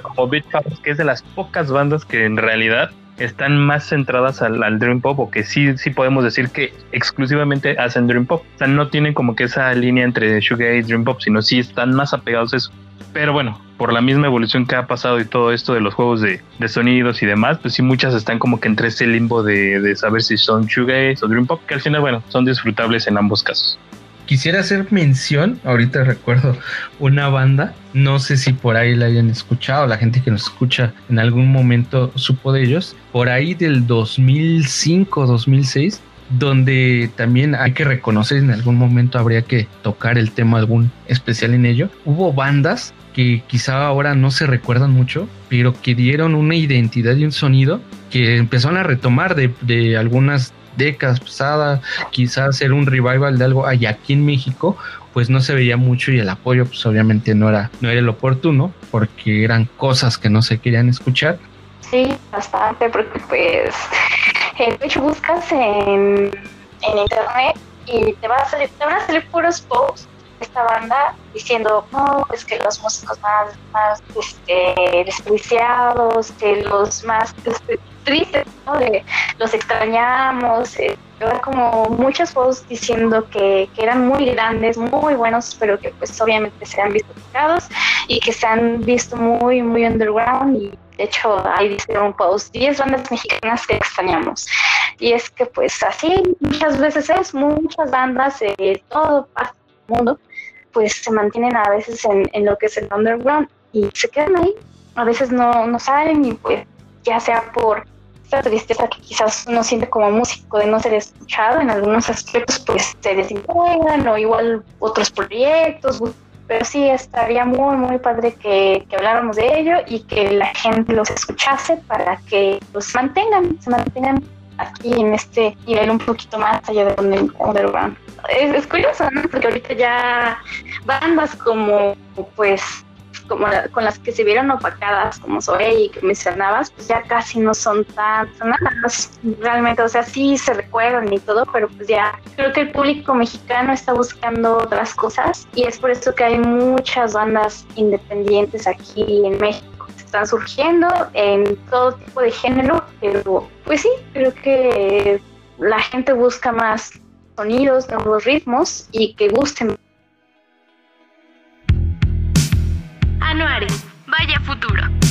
Como Beat Pop, que es de las pocas bandas que en realidad están más centradas al, al Dream Pop o que sí, sí podemos decir que exclusivamente hacen Dream Pop. O sea, no tienen como que esa línea entre Shoegaze y Dream Pop, sino sí están más apegados a eso. Pero bueno, por la misma evolución que ha pasado y todo esto de los juegos de, sonidos y demás, pues sí muchas están como que entre ese limbo de, de saber si son Shoegaze o Dream Pop, que al final, bueno, son disfrutables en ambos casos. Quisiera hacer mención, ahorita recuerdo una banda, no sé si por ahí la hayan escuchado, la gente que nos escucha en algún momento supo de ellos, por ahí del 2005, 2006, donde también hay que reconocer, en algún momento habría que tocar el tema algún especial en ello, hubo bandas que quizá ahora no se recuerdan mucho, pero que dieron una identidad y un sonido que empezaron a retomar de, de algunas décadas pasadas, quizás hacer un revival de algo allá aquí en México, pues no se veía mucho y el apoyo pues obviamente no era, no era el oportuno porque eran cosas que no se querían escuchar. Sí, bastante, porque pues de hecho buscas en, en internet y te, va a salir, te van a salir puros posts de esta banda diciendo, no, pues que los músicos más, más este, que los más este, tristes, los extrañamos. Eh, había como muchos posts diciendo que, que eran muy grandes, muy buenos, pero que pues obviamente se han visto tocados y que se han visto muy, muy underground y de hecho ahí dice un post 10 bandas mexicanas que extrañamos y es que pues así muchas veces es muchas bandas de todo parte del mundo pues se mantienen a veces en, en lo que es el underground y se quedan ahí a veces no, no salen y pues ya sea por tristeza que quizás uno siente como músico de no ser escuchado en algunos aspectos pues se desintegran o igual otros proyectos pero sí estaría muy muy padre que, que, habláramos de ello y que la gente los escuchase para que los mantengan, se mantengan aquí en este nivel un poquito más allá de donde underground. Es, es curioso, ¿no? Porque ahorita ya bandas como pues como con las que se vieron opacadas, como Soey que mencionabas, pues ya casi no son tan sonadas realmente, o sea, sí se recuerdan y todo, pero pues ya creo que el público mexicano está buscando otras cosas y es por eso que hay muchas bandas independientes aquí en México están surgiendo en todo tipo de género, pero pues sí, creo que la gente busca más sonidos, nuevos ritmos y que gusten Vaya futuro.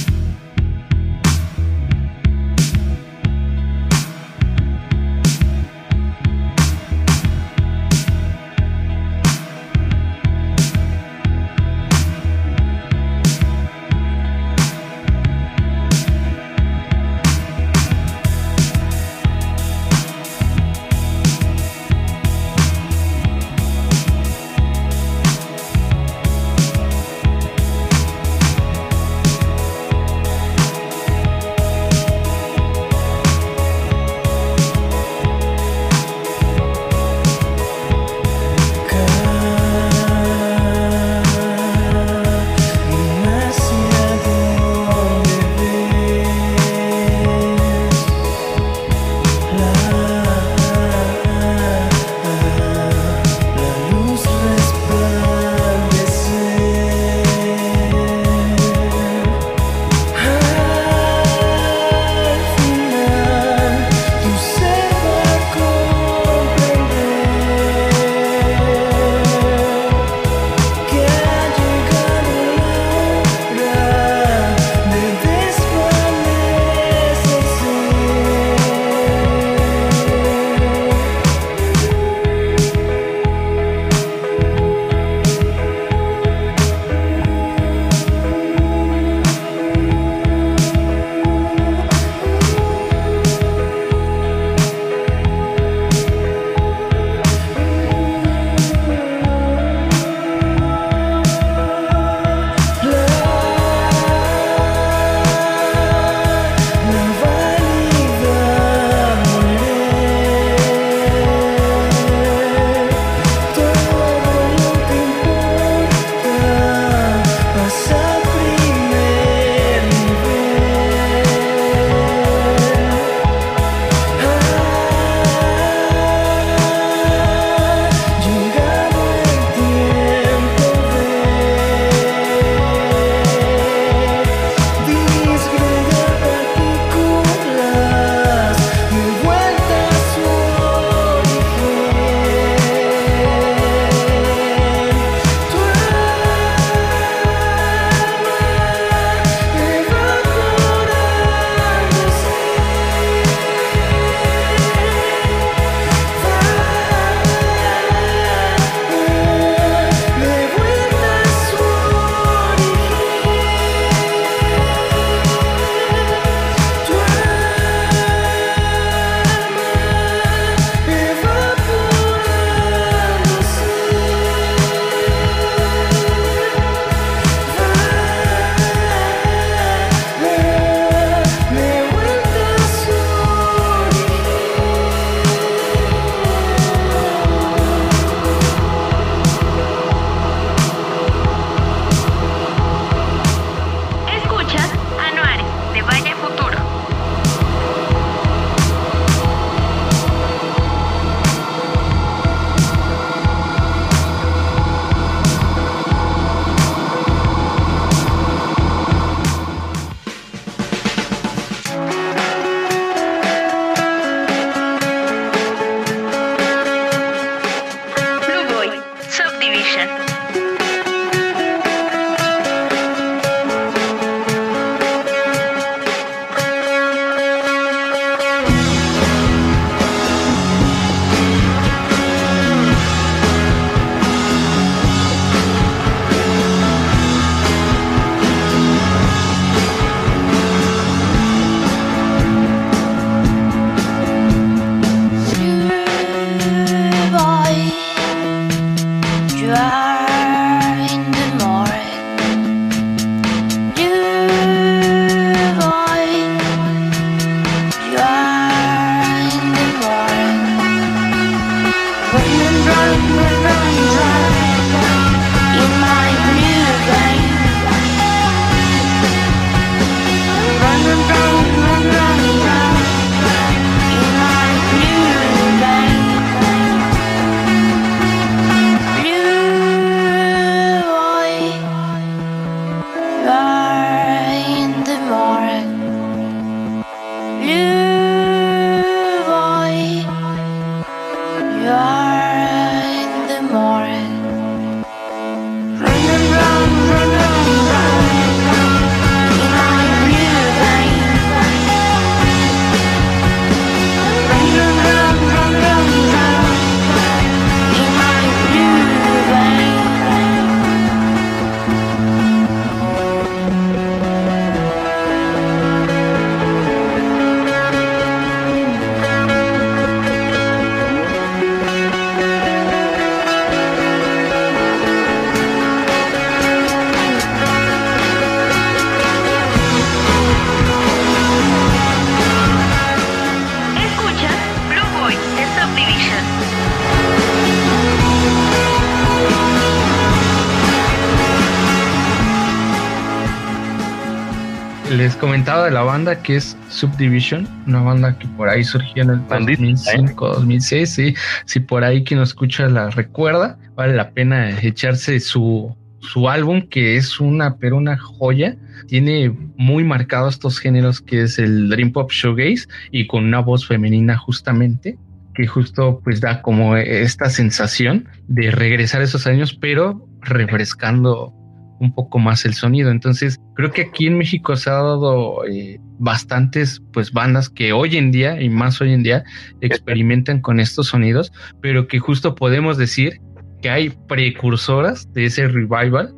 La banda que es Subdivision, una banda que por ahí surgió en el Bandita, 2005, 2006. Sí, si por ahí quien nos escucha la recuerda, vale la pena echarse su, su álbum, que es una, pero una joya. Tiene muy marcados estos géneros que es el Dream Pop Shoegaze y con una voz femenina justamente que justo pues da como esta sensación de regresar a esos años, pero refrescando un poco más el sonido. Entonces, creo que aquí en México se ha dado eh, bastantes pues bandas que hoy en día y más hoy en día experimentan con estos sonidos, pero que justo podemos decir que hay precursoras de ese revival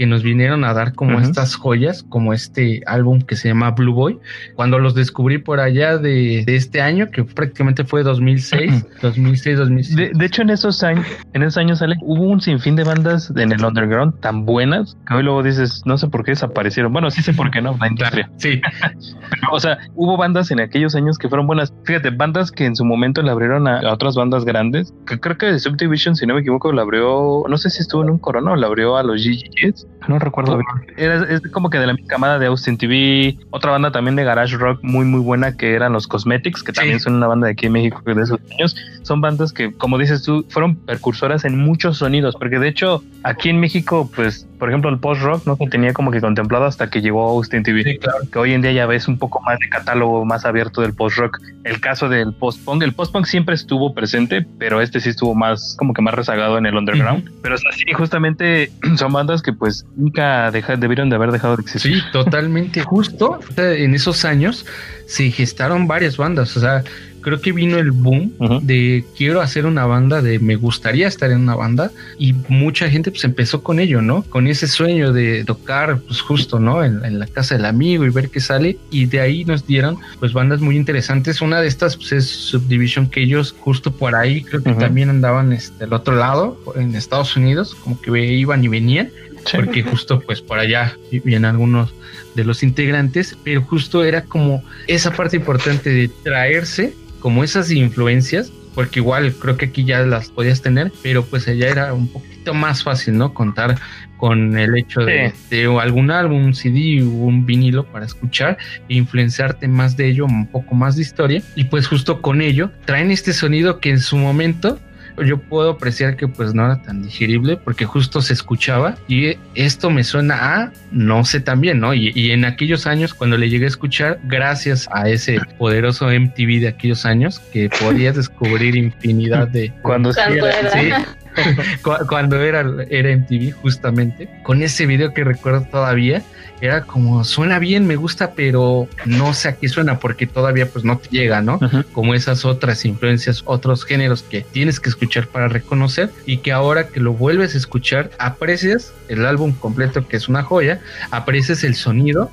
que nos vinieron a dar como estas joyas, como este álbum que se llama Blue Boy. Cuando los descubrí por allá de, de este año, que prácticamente fue 2006, 2006, 2007. De, de hecho, en esos años, en esos años sale, hubo un sinfín de bandas en el underground tan buenas que hoy luego dices, no sé por qué desaparecieron. Bueno, sí sé por qué no, la industria. Sí, Pero, o sea, hubo bandas en aquellos años que fueron buenas. Fíjate, bandas que en su momento le abrieron a, a otras bandas grandes. Que creo que Subdivision, si no me equivoco, la abrió, no sé si estuvo en un corona o la abrió a los GGs. No recuerdo bien. Era, es como que de la misma camada de Austin TV. Otra banda también de garage rock muy, muy buena que eran los Cosmetics, que también son una banda de aquí en México de esos años. Son bandas que, como dices tú, fueron percursoras en muchos sonidos. Porque de hecho, aquí en México, pues, por ejemplo, el post-rock no se tenía como que contemplado hasta que llegó Austin TV sí, claro. que hoy en día ya ves un poco más de catálogo más abierto del post-rock. El caso del post-punk, el post-punk siempre estuvo presente, pero este sí estuvo más, como que más rezagado en el underground. Pero es así, justamente *clears throat* son bandas que pues nunca deja- debieron de haber dejado de existir. Sí, totalmente. Justo o en esos años se gestaron varias bandas. O sea, creo que vino el boom de quiero hacer una banda, de me gustaría estar en una banda. Y mucha gente pues empezó con ello, ¿no? Con ese sueño de tocar, pues justo, ¿no? En, en la casa del amigo y ver qué sale. Y de ahí nos dieron pues bandas muy interesantes. Una de estas pues es Subdivision, que ellos justo por ahí creo que también andaban este, al otro lado, en Estados Unidos, como que iban y venían Sí. porque justo pues por allá vienen algunos de los integrantes, pero justo era como esa parte importante de traerse como esas influencias, porque igual creo que aquí ya las podías tener, pero pues allá era un poquito más fácil, ¿no? Contar con el hecho de, de algún álbum, un CD, un vinilo para escuchar e influenciarte más de ello, un poco más de historia, y pues justo con ello traen este sonido que en su momento yo puedo apreciar que pues no era tan digerible porque justo se escuchaba y esto me suena a no sé también, ¿no? Y, y en aquellos años cuando le llegué a escuchar, gracias a ese poderoso MTV de aquellos años que podías descubrir infinidad de... Cuando Cuando sí, era. Sí, Cu- *laughs* *laughs* cuando era, era MTV, justamente, con ese video que recuerdo todavía, era como, suena bien, me gusta, pero no sé a qué suena porque todavía pues no te llega, ¿no? Como esas otras influencias, otros géneros que tienes que escuchar para reconocer y que ahora que lo vuelves a escuchar, aprecias el álbum completo, que es una joya, aprecias el sonido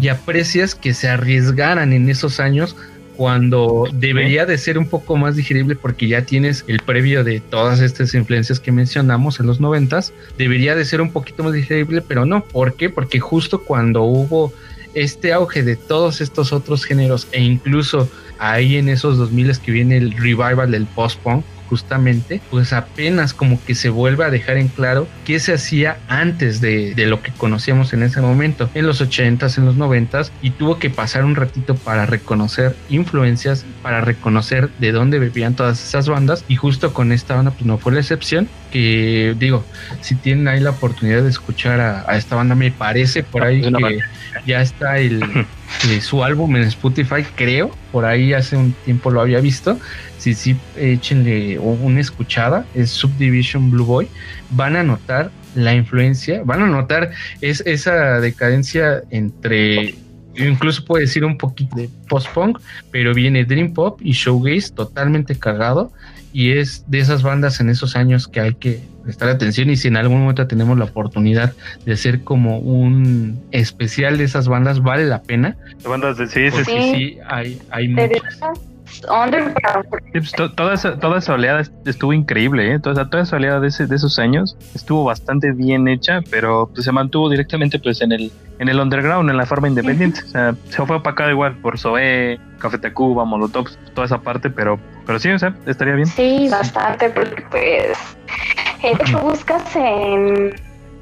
y aprecias que se arriesgaran en esos años cuando debería de ser un poco más digerible porque ya tienes el previo de todas estas influencias que mencionamos en los noventas, debería de ser un poquito más digerible, pero no. ¿Por qué? Porque justo cuando hubo este auge de todos estos otros géneros e incluso ahí en esos 2000 que viene el revival del post-punk, justamente, pues apenas como que se vuelve a dejar en claro qué se hacía antes de, de lo que conocíamos en ese momento, en los 80s, en los 90s, y tuvo que pasar un ratito para reconocer influencias, para reconocer de dónde bebían todas esas bandas, y justo con esta banda pues no fue la excepción, que digo, si tienen ahí la oportunidad de escuchar a, a esta banda, me parece por ahí que ya está el, *laughs* eh, su álbum en Spotify, creo, por ahí hace un tiempo lo había visto, si sí, échenle una escuchada, es Subdivision Blue Boy, van a notar la influencia, van a notar es, esa decadencia entre, incluso puede decir un poquito de post-punk, pero viene Dream Pop y Showgaze totalmente cargado y es de esas bandas en esos años que hay que prestar atención y si en algún momento tenemos la oportunidad de hacer como un especial de esas bandas, vale la pena. Bandas de sí, sí, sí. Sí. sí, hay, hay de muchas. Sí, pues, to- toda, esa, toda esa oleada est- estuvo increíble, ¿eh? Toda, toda esa oleada de, ese- de esos años estuvo bastante bien hecha, pero pues, se mantuvo directamente pues en el en el underground, en la forma independiente. O sea, se fue opacado igual por Zoé, Café Tacuba, Molotov, toda esa parte, pero pero sí, o sea, estaría bien. Sí, bastante, porque pues eh, de hecho buscas en,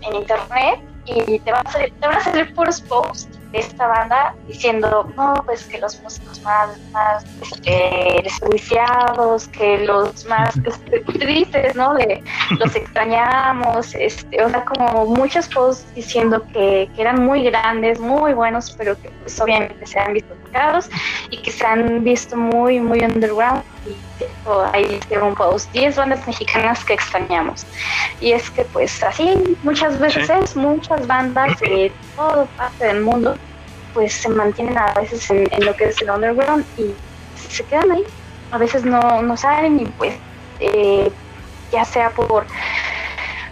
en internet y te, van a salir, te van a salir puros posts de esta banda diciendo, no, pues que los músicos más, más este, desperdiciados, que los más este, tristes, ¿no? De los *laughs* extrañamos, este, o sea, como muchos posts diciendo que, que eran muy grandes, muy buenos, pero que pues obviamente se han visto tocados y que se han visto muy, muy underground. Y ahí hice un post, 10 bandas mexicanas que extrañamos. Y es que pues así muchas veces Sí. es, muchas bandas de toda parte del mundo pues se mantienen a veces en, en lo que es el underground y se quedan ahí. A veces no, no salen y pues eh, ya sea por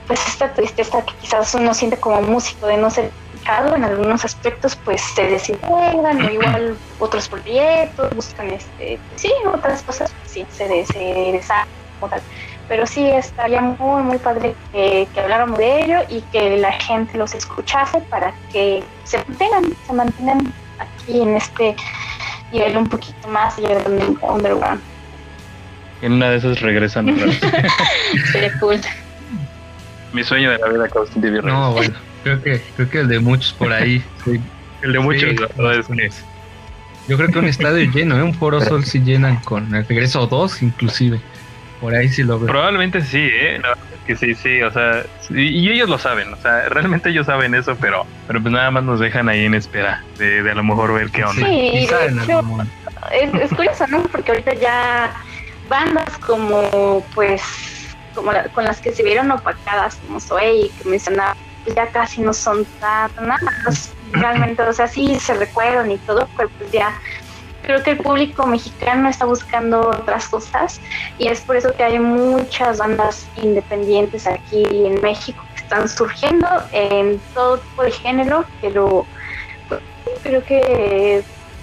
pues esta tristeza que quizás uno siente como músico de no ser en algunos aspectos pues se desintegran o igual *clears throat* otros proyectos buscan este sí otras cosas sí se, des- se desarman como tal pero sí estaría muy muy padre que, que habláramos de ello y que la gente los escuchase para que se mantengan se mantengan aquí en este nivel un poquito más allá del underground En una de esas regresan. *laughs* sería cool Mi sueño de la vida que Austin TV regrese. No, bueno, creo que, creo que el de muchos por ahí. *laughs* sí. El de muchos, Sí, la verdad es que Yo creo que un estadio *laughs* lleno, ¿eh? un Foro Sol sí llenan con el regreso o dos inclusive. Por ahí sí lo veo. Probablemente sí, ¿eh? La verdad es que sí, sí, o sea, sí, y ellos lo saben, o sea, realmente ellos saben eso, pero, pero pues nada más nos dejan ahí en espera de, de a lo mejor ver qué onda. Sí, de hecho, es, es curioso, ¿no? Porque ahorita ya bandas como, pues, como la- con las que se vieron opacadas, como Zoe, que mencionaba, ya casi no son tan, más, realmente, o sea, sí se recuerdan y todo, pero pues ya creo que el público mexicano está buscando otras cosas y es por eso que hay muchas bandas independientes aquí en México que están surgiendo en todo tipo de género, pero creo que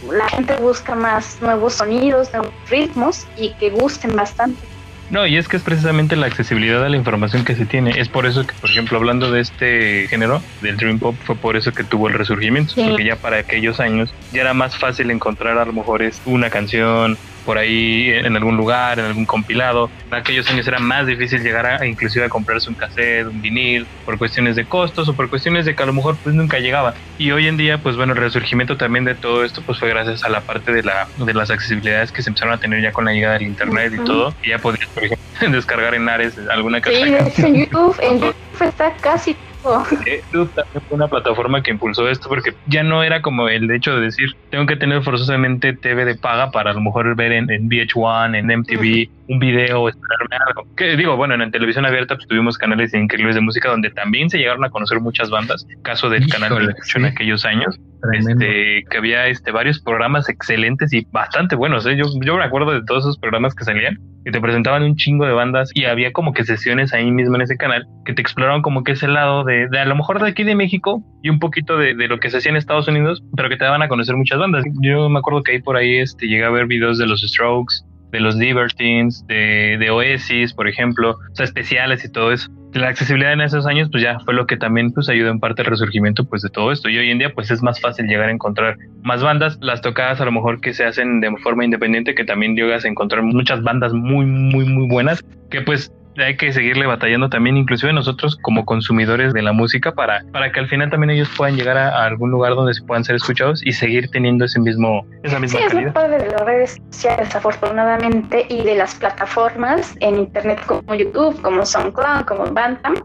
la gente busca más nuevos sonidos, nuevos ritmos y que gusten bastante. No, y es que es precisamente la accesibilidad a la información que se tiene. Es por eso que, por ejemplo, hablando de este género, del Dream Pop, fue por eso que tuvo el resurgimiento. Sí. Porque ya para aquellos años ya era más fácil encontrar a lo mejor es una canción por ahí en algún lugar, en algún compilado. En aquellos años era más difícil llegar a inclusive a comprarse un cassette, un vinil, por cuestiones de costos o por cuestiones de que a lo mejor pues nunca llegaba. Y hoy en día, pues bueno, el resurgimiento también de todo esto pues fue gracias a la parte de la de las accesibilidades que se empezaron a tener ya con la llegada del internet y Ujú. todo. Y ya podías, por ejemplo, *laughs* descargar en Ares alguna Sí, canción. hecho en YouTube, en YouTube está casi YouTube también fue una plataforma que impulsó esto porque ya no era como el hecho de decir tengo que tener forzosamente TV de paga para a lo mejor ver en, en VH1, en MTV, un video, esperarme algo. Que digo, bueno, en, televisión abierta pues, tuvimos canales increíbles de música donde también se llegaron a conocer muchas bandas. Caso del canal 28 en sí. aquellos años. Tremendo. Este, que había este, varios programas excelentes y bastante buenos. ¿eh? Yo, yo me acuerdo de todos esos programas que salían y te presentaban un chingo de bandas y había como que sesiones ahí mismo en ese canal que te exploraban como que ese lado de, de a lo mejor de aquí de México y un poquito de, de lo que se hacía en Estados Unidos, pero que te daban a conocer muchas bandas. Yo me acuerdo que ahí por ahí este, llegué a ver videos de los Strokes, de los Libertines, de, de Oasis, por ejemplo, o sea, especiales y todo eso. La accesibilidad en esos años, pues ya fue lo que también pues ayudó en parte al resurgimiento pues de todo esto. Y hoy en día pues es más fácil llegar a encontrar más bandas, las tocadas a lo mejor que se hacen de forma independiente, que también llegas a encontrar muchas bandas muy, muy, muy buenas, que pues hay que seguirle batallando también, inclusive nosotros como consumidores de la música, para, para que al final también ellos puedan llegar a, a algún lugar donde se puedan ser escuchados y seguir teniendo ese mismo, esa Sí, misma es lo calidad. padre de las redes sociales, afortunadamente, y de las plataformas en internet como YouTube, como SoundCloud, como Bantam.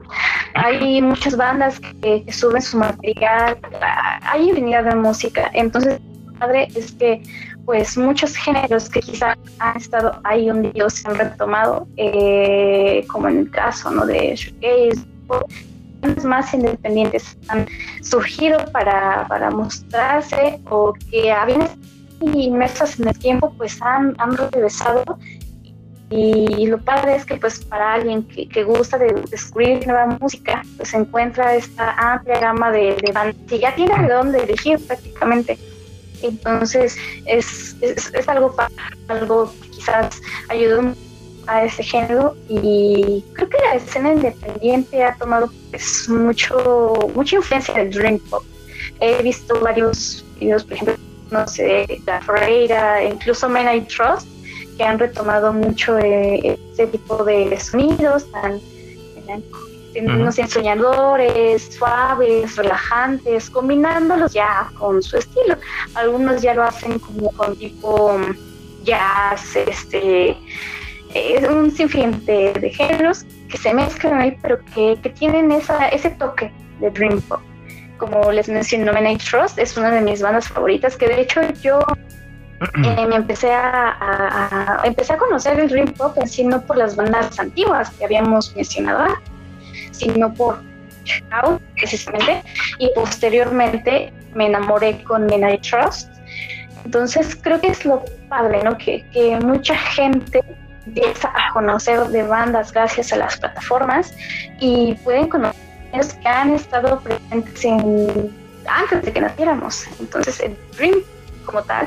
Hay muchas bandas que, que suben su material, hay infinidad de música. Entonces, lo padre es que pues muchos géneros que quizá han estado ahí hundidos se han retomado, eh, como en el caso ¿no? de bandas más independientes han surgido para, para mostrarse o que habían inmersas en el tiempo pues han, han regresado. Y lo padre es que pues para alguien que, que gusta de descubrir nueva música pues encuentra esta amplia gama de, de bandas que ya tiene de dónde elegir prácticamente entonces es, es, es algo algo que quizás ayudó a ese género y creo que la escena independiente ha tomado pues mucho mucha influencia del dream pop. He visto varios videos por ejemplo no sé La Ferreira incluso Men I Trust que han retomado mucho eh, ese tipo de sonidos tan no sé, soñadores, suaves, relajantes, combinándolos ya con su estilo. Algunos ya lo hacen como con tipo jazz, este, es un sinfín de, de géneros que se mezclan ahí, pero que, que tienen esa, ese toque de dream pop. Como les mencioné, Men Trust es una de mis bandas favoritas, que de hecho yo *clears throat* eh, me empecé a, a- a- empecé a conocer el dream pop en sí no por las bandas antiguas que habíamos mencionado sino por Shout, precisamente y posteriormente me enamoré con Men I Trust. Entonces creo que es lo padre no que, que mucha gente empieza a conocer de bandas gracias a las plataformas y pueden conocer que han estado presentes en antes de que naciéramos. Entonces el dream como tal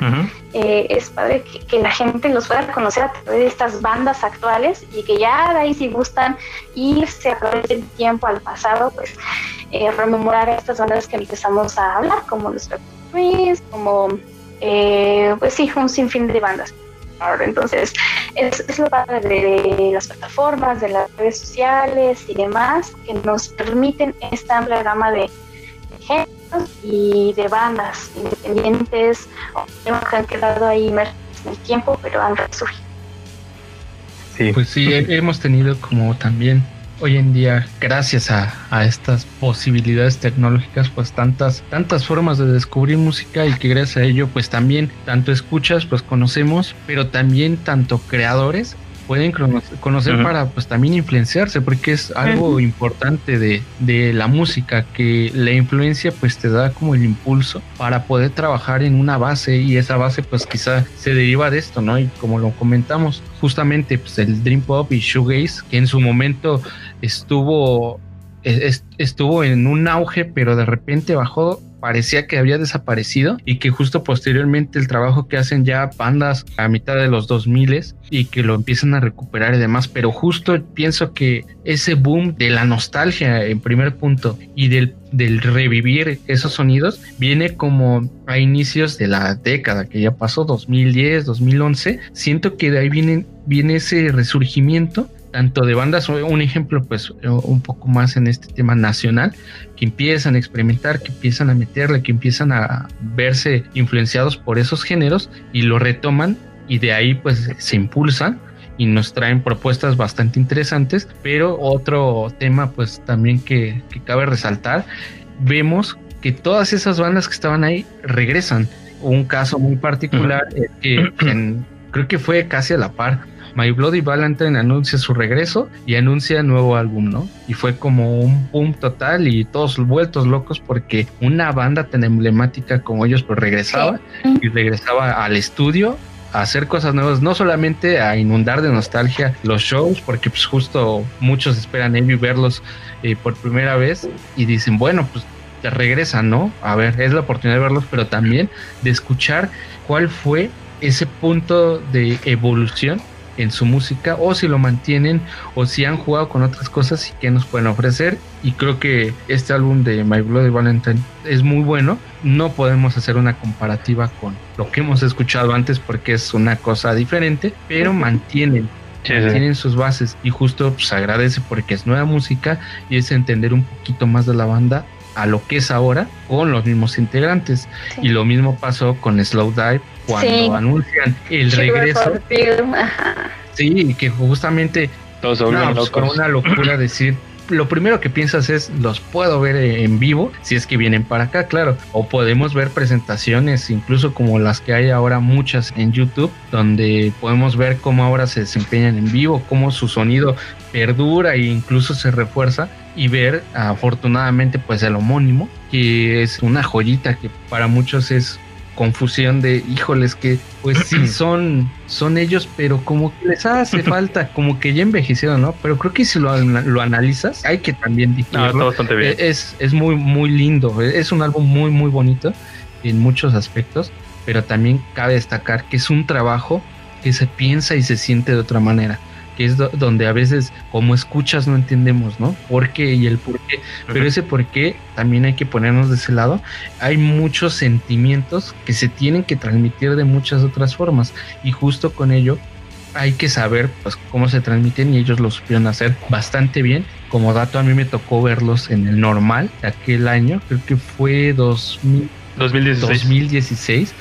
eh, es padre que, que la gente los pueda conocer a través de estas bandas actuales y que ya de ahí si gustan irse a través del tiempo al pasado, pues eh, rememorar estas bandas que empezamos a hablar, como los Twins, como eh, pues sí, un sinfín de bandas. Entonces, es, es lo padre de, las plataformas, de las redes sociales y demás, que nos permiten esta amplia gama de, géneros y de bandas independientes que han quedado ahí en el tiempo, pero han resurgido. Sí. Pues sí, he- hemos tenido como también hoy en día, gracias a, a estas posibilidades tecnológicas, pues tantas, tantas formas de descubrir música y que gracias a ello, pues también tanto escuchas, pues conocemos, pero también tanto creadores pueden cono- conocer para pues también influenciarse, porque es algo importante de, de la música, que la influencia pues te da como el impulso para poder trabajar en una base y esa base pues quizá se deriva de esto, ¿no? Y como lo comentamos, justamente pues el Dream Pop y Shoegaze, que en su momento estuvo, es- estuvo en un auge, pero de repente bajó parecía que había desaparecido y que justo posteriormente el trabajo que hacen ya bandas a mitad de los 2000 y que lo empiezan a recuperar y demás, pero justo pienso que ese boom de la nostalgia en primer punto y del, del revivir esos sonidos viene como a inicios de la década que ya pasó, 2010, 2011, siento que de ahí viene, viene ese resurgimiento tanto de bandas, un ejemplo pues un poco más en este tema nacional, que empiezan a experimentar, que empiezan a meterle, que empiezan a verse influenciados por esos géneros y lo retoman y de ahí pues se impulsan y nos traen propuestas bastante interesantes, pero otro tema pues también que, que cabe resaltar, vemos que todas esas bandas que estaban ahí regresan. Un caso muy particular es que *clears throat* en- creo que fue casi a la par. My Bloody Valentine anuncia su regreso y anuncia nuevo álbum, ¿no? Y fue como un boom total y todos vueltos locos porque una banda tan emblemática como ellos pues regresaba y regresaba al estudio a hacer cosas nuevas, no solamente a inundar de nostalgia los shows, porque pues justo muchos esperan ir y verlos eh, por primera vez y dicen, bueno, pues te regresan, ¿no? A ver, es la oportunidad de verlos, pero también de escuchar cuál fue ese punto de evolución en su música o si lo mantienen o si han jugado con otras cosas y qué nos pueden ofrecer y creo que este álbum de My Bloody Valentine es muy bueno no podemos hacer una comparativa con lo que hemos escuchado antes porque es una cosa diferente pero mantienen Sí, sí. tienen sus bases y justo pues agradece porque es nueva música y es entender un poquito más de la banda a lo que es ahora con los mismos integrantes Sí. y lo mismo pasó con Slow Dive cuando Sí. anuncian el Sugar regreso sí que justamente Todos no, pues, con una locura decir lo primero que piensas es los puedo ver en vivo si es que vienen para acá, claro. O podemos ver presentaciones, incluso como las que hay ahora muchas en YouTube, donde podemos ver cómo ahora se desempeñan en vivo, cómo su sonido perdura e incluso se refuerza y ver afortunadamente pues el homónimo que es una joyita que para muchos es confusión de híjoles que pues sí *clears throat* son son ellos pero como que les hace *laughs* falta como que ya envejecieron no pero creo que si lo, lo analizas hay que también No, está bastante bien. Eh, es, es muy muy lindo es un álbum muy muy bonito en muchos aspectos pero también cabe destacar que es un trabajo que se piensa y se siente de otra manera que es do- donde a veces como escuchas no entendemos, ¿no? ¿Por qué y el por qué? Pero ese por qué también hay que ponernos de ese lado. Hay muchos sentimientos que se tienen que transmitir de muchas otras formas y justo con ello hay que saber pues cómo se transmiten y ellos lo supieron hacer bastante bien. Como dato a mí me tocó verlos en el normal de aquel año, creo que fue 2000 2016. 2016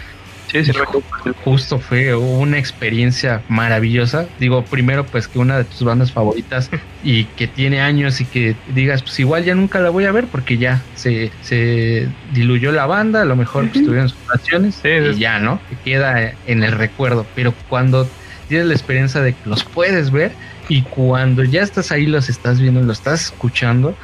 Sí, sí, justo fue una experiencia maravillosa. Digo, primero pues que una de tus bandas favoritas *laughs* y que tiene años y que digas, pues igual ya nunca la voy a ver porque ya se, se diluyó la banda, a lo mejor pues, tuvieron sus canciones Sí, y ya, ¿no? Que queda en el recuerdo. Pero cuando tienes la experiencia de que los puedes ver y cuando ya estás ahí, los estás viendo, los estás escuchando,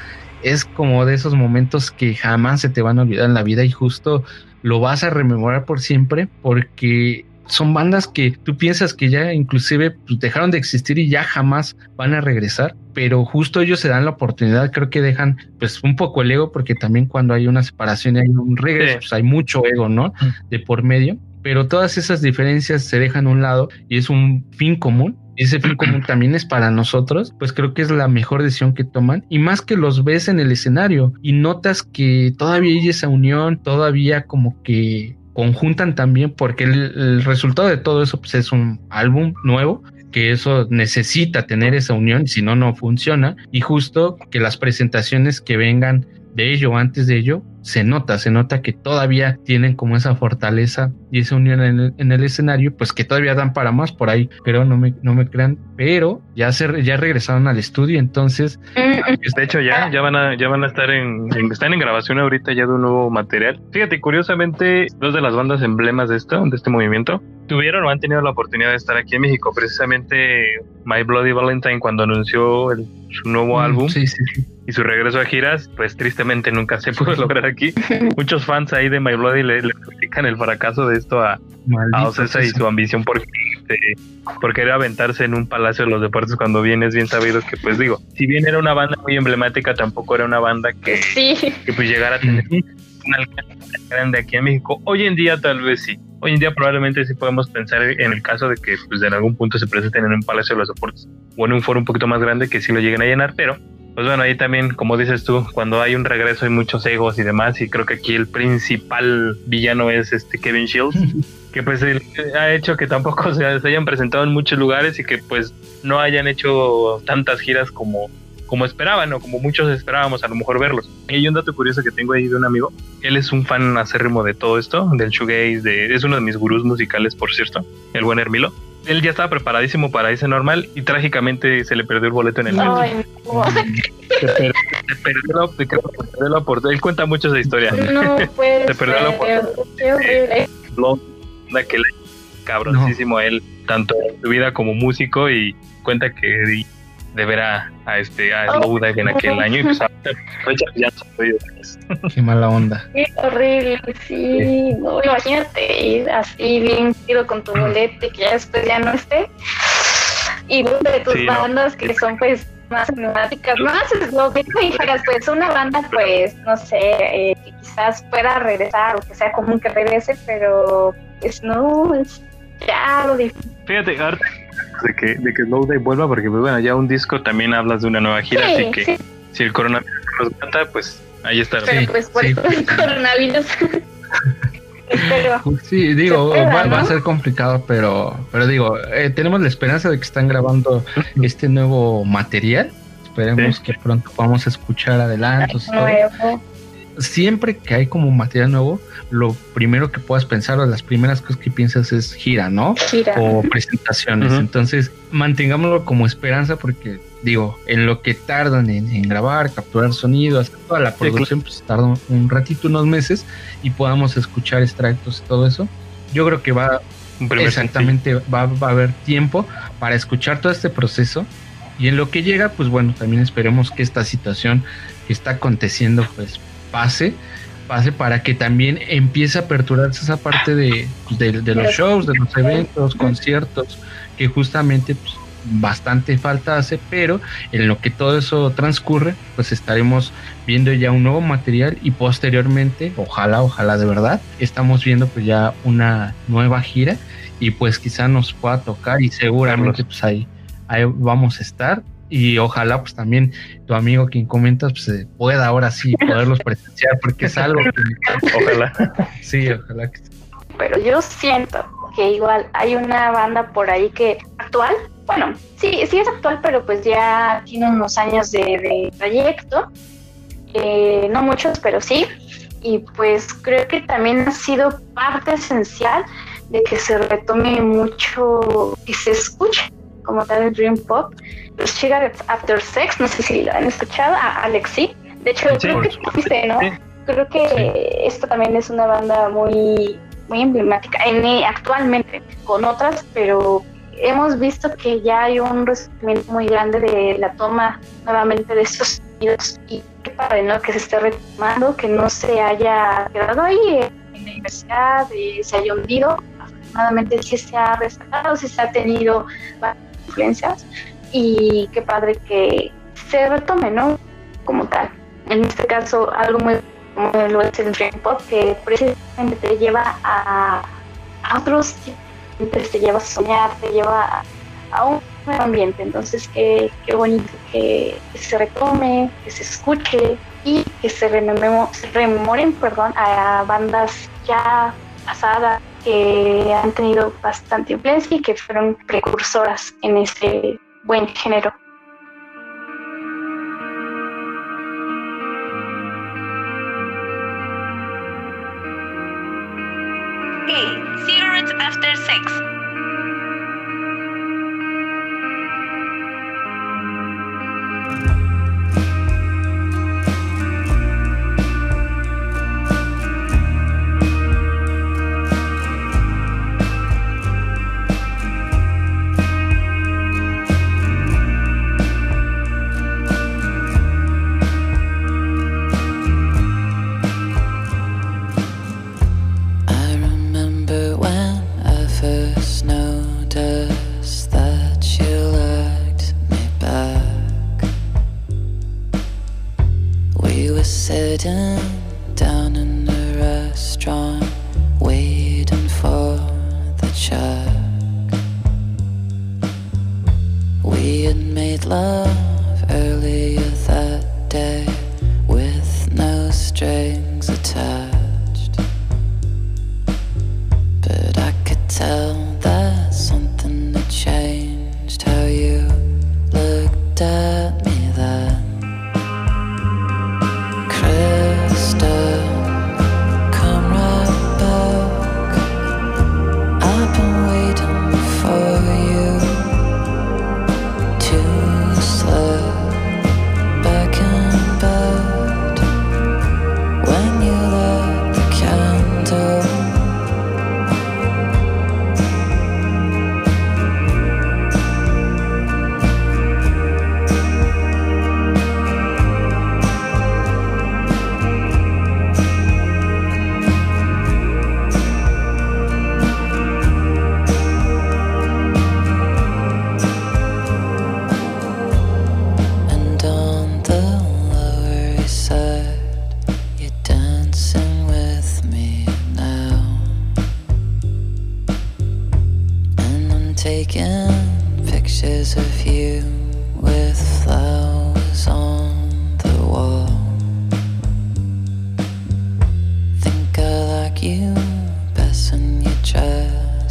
es como de esos momentos que jamás se te van a olvidar en la vida y justo lo vas a rememorar por siempre porque son bandas que tú piensas que ya inclusive pues, dejaron de existir y ya jamás van a regresar, pero justo ellos se dan la oportunidad, creo que dejan pues un poco el ego porque también cuando hay una separación y hay un regreso, Sí. pues hay mucho ego, ¿no? De por medio, pero todas esas diferencias se dejan a un lado y es un fin común. Ese fin común también es para nosotros, pues creo que es la mejor decisión que toman. Y más que los ves en el escenario y notas que todavía hay esa unión, todavía como que conjuntan también, porque el, el resultado de todo eso pues, es un álbum nuevo que eso necesita tener esa unión, si no, no funciona. Y justo que las presentaciones que vengan de ello o antes de ello, se nota, se nota que todavía tienen como esa fortaleza y esa unión en el, en el escenario, pues que todavía dan para más por ahí, pero no me, no me crean, pero ya se ya regresaron al estudio, entonces De hecho, ya, ya van a, ya van a estar en, en- están en grabación ahorita ya de un nuevo material. Fíjate, curiosamente, dos de las bandas emblemas de esto, de este movimiento, tuvieron o han tenido la oportunidad de estar aquí en México. Precisamente My Bloody Valentine cuando anunció el- su nuevo álbum Mm, sí, sí, sí. y su regreso a giras, pues tristemente nunca se *laughs* pudo lograr aquí. *laughs* Muchos fans ahí de My Bloody le, le critican el fracaso de esto a, a Ocesa y su ambición por, este, por querer aventarse en un palacio de los deportes cuando bien es bien sabido que pues digo, si bien era una banda muy emblemática, tampoco era una banda que, Sí, que pues llegara a tener un alcance tan grande aquí en México. Hoy en día tal vez sí. Hoy en día probablemente sí podemos pensar en el caso de que pues en algún punto se presenten en un palacio de los deportes o en un foro un poquito más grande que sí lo lleguen a llenar, pero pues bueno, ahí también, como dices tú, cuando hay un regreso hay muchos egos y demás, y creo que aquí el principal villano es este Kevin Shields, *laughs* que pues ha hecho que tampoco *laughs* se hayan presentado en muchos lugares y que pues no hayan hecho tantas giras como, como esperaban o como muchos esperábamos a lo mejor verlos. Y hay un dato curioso que tengo ahí de un amigo, él es un fan acérrimo de todo esto, del shoegaze, de, es uno de mis gurús musicales, por cierto, el buen Hermilo. él ya estaba preparadísimo para ese normal y trágicamente se le perdió el boleto en el metro. Ay, no. *laughs* Se, per- se perdió la, se perdió la oportunidad. Él cuenta mucho esa historia. No puede Se perdió la oportunidad. Qué horrible. Lo- la que le cabroncísimo a él, tanto en su vida como músico, y cuenta que de ver a, a este a Slowdive en aquel año y pues *laughs* ahorita fecha ya. Qué mala onda. Qué horrible, sí. No, imagínate ir así bien ido con tu bolete que ya después ya no esté. Y una de tus Sí, no. bandas que son pues más emblemáticas, más lo que tú dijeras, pues una banda pues, no sé, eh, que quizás pueda regresar o que sea común que regrese, pero pues no, es ya lo difícil. Fíjate, ahorita de que, de que Slowdive vuelva, porque pues bueno, ya un disco también hablas de una nueva gira, así que sí, si el coronavirus nos mata, pues ahí está. pero Sí, pues por el coronavirus. *laughs* Sí, digo, va, va a ser complicado, pero, pero digo, eh, tenemos la esperanza de que están grabando este nuevo material. Esperemos que pronto podamos escuchar adelantos. Siempre que hay como material nuevo, lo primero que puedas pensar o las primeras cosas que piensas es gira, ¿no? Gira. o presentaciones. Entonces, mantengámoslo como esperanza porque, digo, en lo que tardan en, en grabar, capturar sonido, hacer toda la claro. producción, pues tarda un, ratito, unos meses, y podamos escuchar extractos y todo eso. Yo creo que va, exactamente, va, va a haber tiempo para escuchar todo este proceso. Y en lo que llega, pues bueno, también esperemos que esta situación que está aconteciendo, pues pase, pase para que también empiece a aperturarse esa parte de, de, de los shows, de los eventos, conciertos, que justamente pues, bastante falta hace, pero en lo que todo eso transcurre, pues estaremos viendo ya un nuevo material y posteriormente, ojalá, ojalá de verdad, estamos viendo pues ya una nueva gira y pues quizá nos pueda tocar y seguramente pues ahí, ahí vamos a estar y ojalá pues también tu amigo quien comentas pues eh, pueda ahora sí poderlos *laughs* presenciar porque es algo que Ojalá. sí, ojalá que pero yo siento que igual hay una banda por ahí que actual, bueno, sí, sí es actual, pero pues ya tiene unos años de, de trayecto, Eh, no muchos, pero sí, y pues creo que también ha sido parte esencial de que se retome mucho y se escuche como tal el Dream Pop. Los Cigarettes After Sex, no sé si lo han escuchado, a Alexi. De hecho, Sí, creo que existe, ¿no? Sí. Creo que esto también es una banda muy, muy emblemática en, actualmente con otras, pero hemos visto que ya hay un resentimiento muy grande de la toma nuevamente de estos sonidos y qué padre, ¿no? Que se esté retomando, que no se haya quedado ahí en la universidad, eh, se haya hundido. Afortunadamente sí se ha rescatado, sí se ha tenido influencias y qué padre que se retome, ¿no? Como tal. En este caso, algo muy como lo es el Pop, que precisamente te lleva a, otros tipos, te lleva a soñar, te lleva a, un nuevo ambiente. Entonces, qué, qué bonito que, se retome, que se escuche y que se, rememo- se perdón, a bandas ya pasadas que han tenido bastante influencia y que fueron precursoras en ese buen género.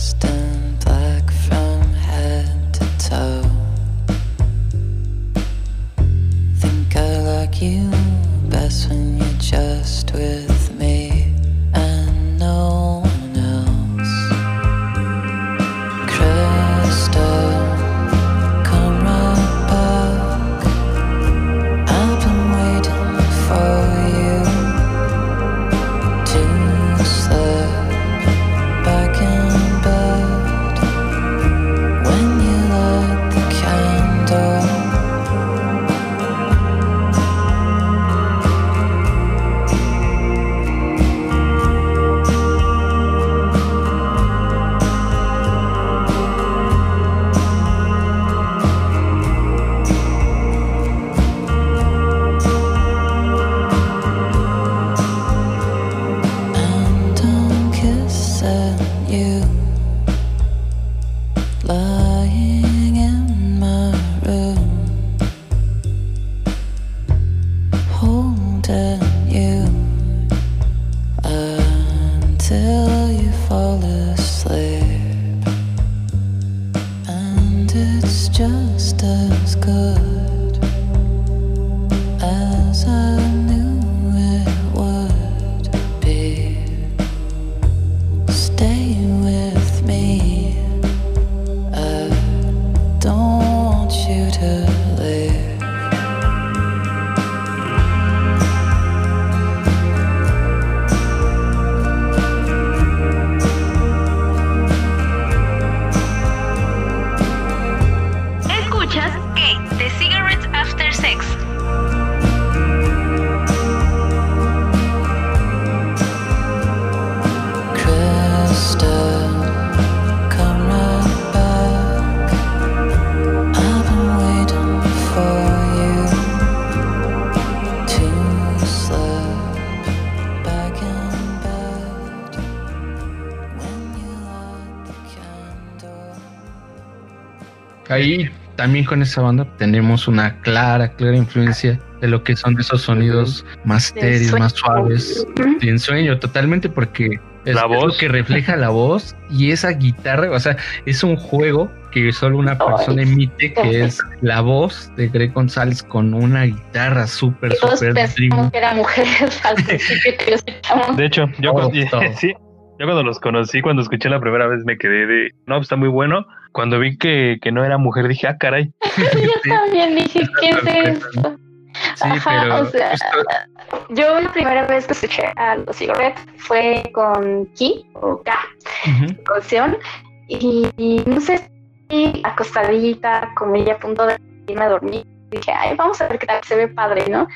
stop. Ahí también con esa banda tenemos una clara, clara influencia de lo que son esos sonidos más Del etéreos, más suaves, de ensueño, totalmente porque es La es lo voz. que refleja la voz y esa guitarra, o sea, es un juego que solo una persona emite, que es la voz de Greg González con una guitarra súper, súper que era mujer *laughs* al principio que lo escuchamos. De hecho, yo, cuando, todo. *laughs* sí, yo cuando los conocí, cuando escuché la primera vez, me quedé de, no, está muy bueno. Cuando vi que, que no era mujer, dije, ah, caray. *laughs* Yo también dije, ¿qué es esto? Sí, Ajá, pero o sea, justo- yo la primera vez que escuché a los Cigarettes fue con Ki o K, Ujú. canción, y, y no sé si acostadita, como ya a punto de irme a dormir, dije, ay, vamos a ver qué tal se ve padre, ¿no?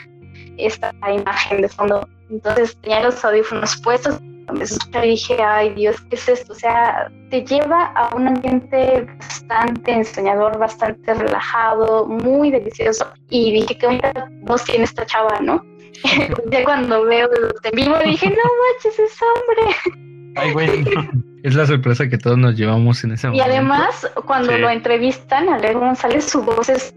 Esta imagen de fondo. Entonces tenía los audífonos puestos, empecé a escuchar y dije, ay Dios, ¿qué es esto? O sea, te lleva a un ambiente bastante ensoñador, bastante relajado, muy delicioso. Y dije, qué bonita voz tiene esta chava, ¿no? *laughs* ya cuando veo en vivo dije, no manches, es hombre. Ay, güey. *laughs* Es la sorpresa que todos nos llevamos en ese Y momento. además, cuando Sí. lo entrevistan, a Leo González, su voz es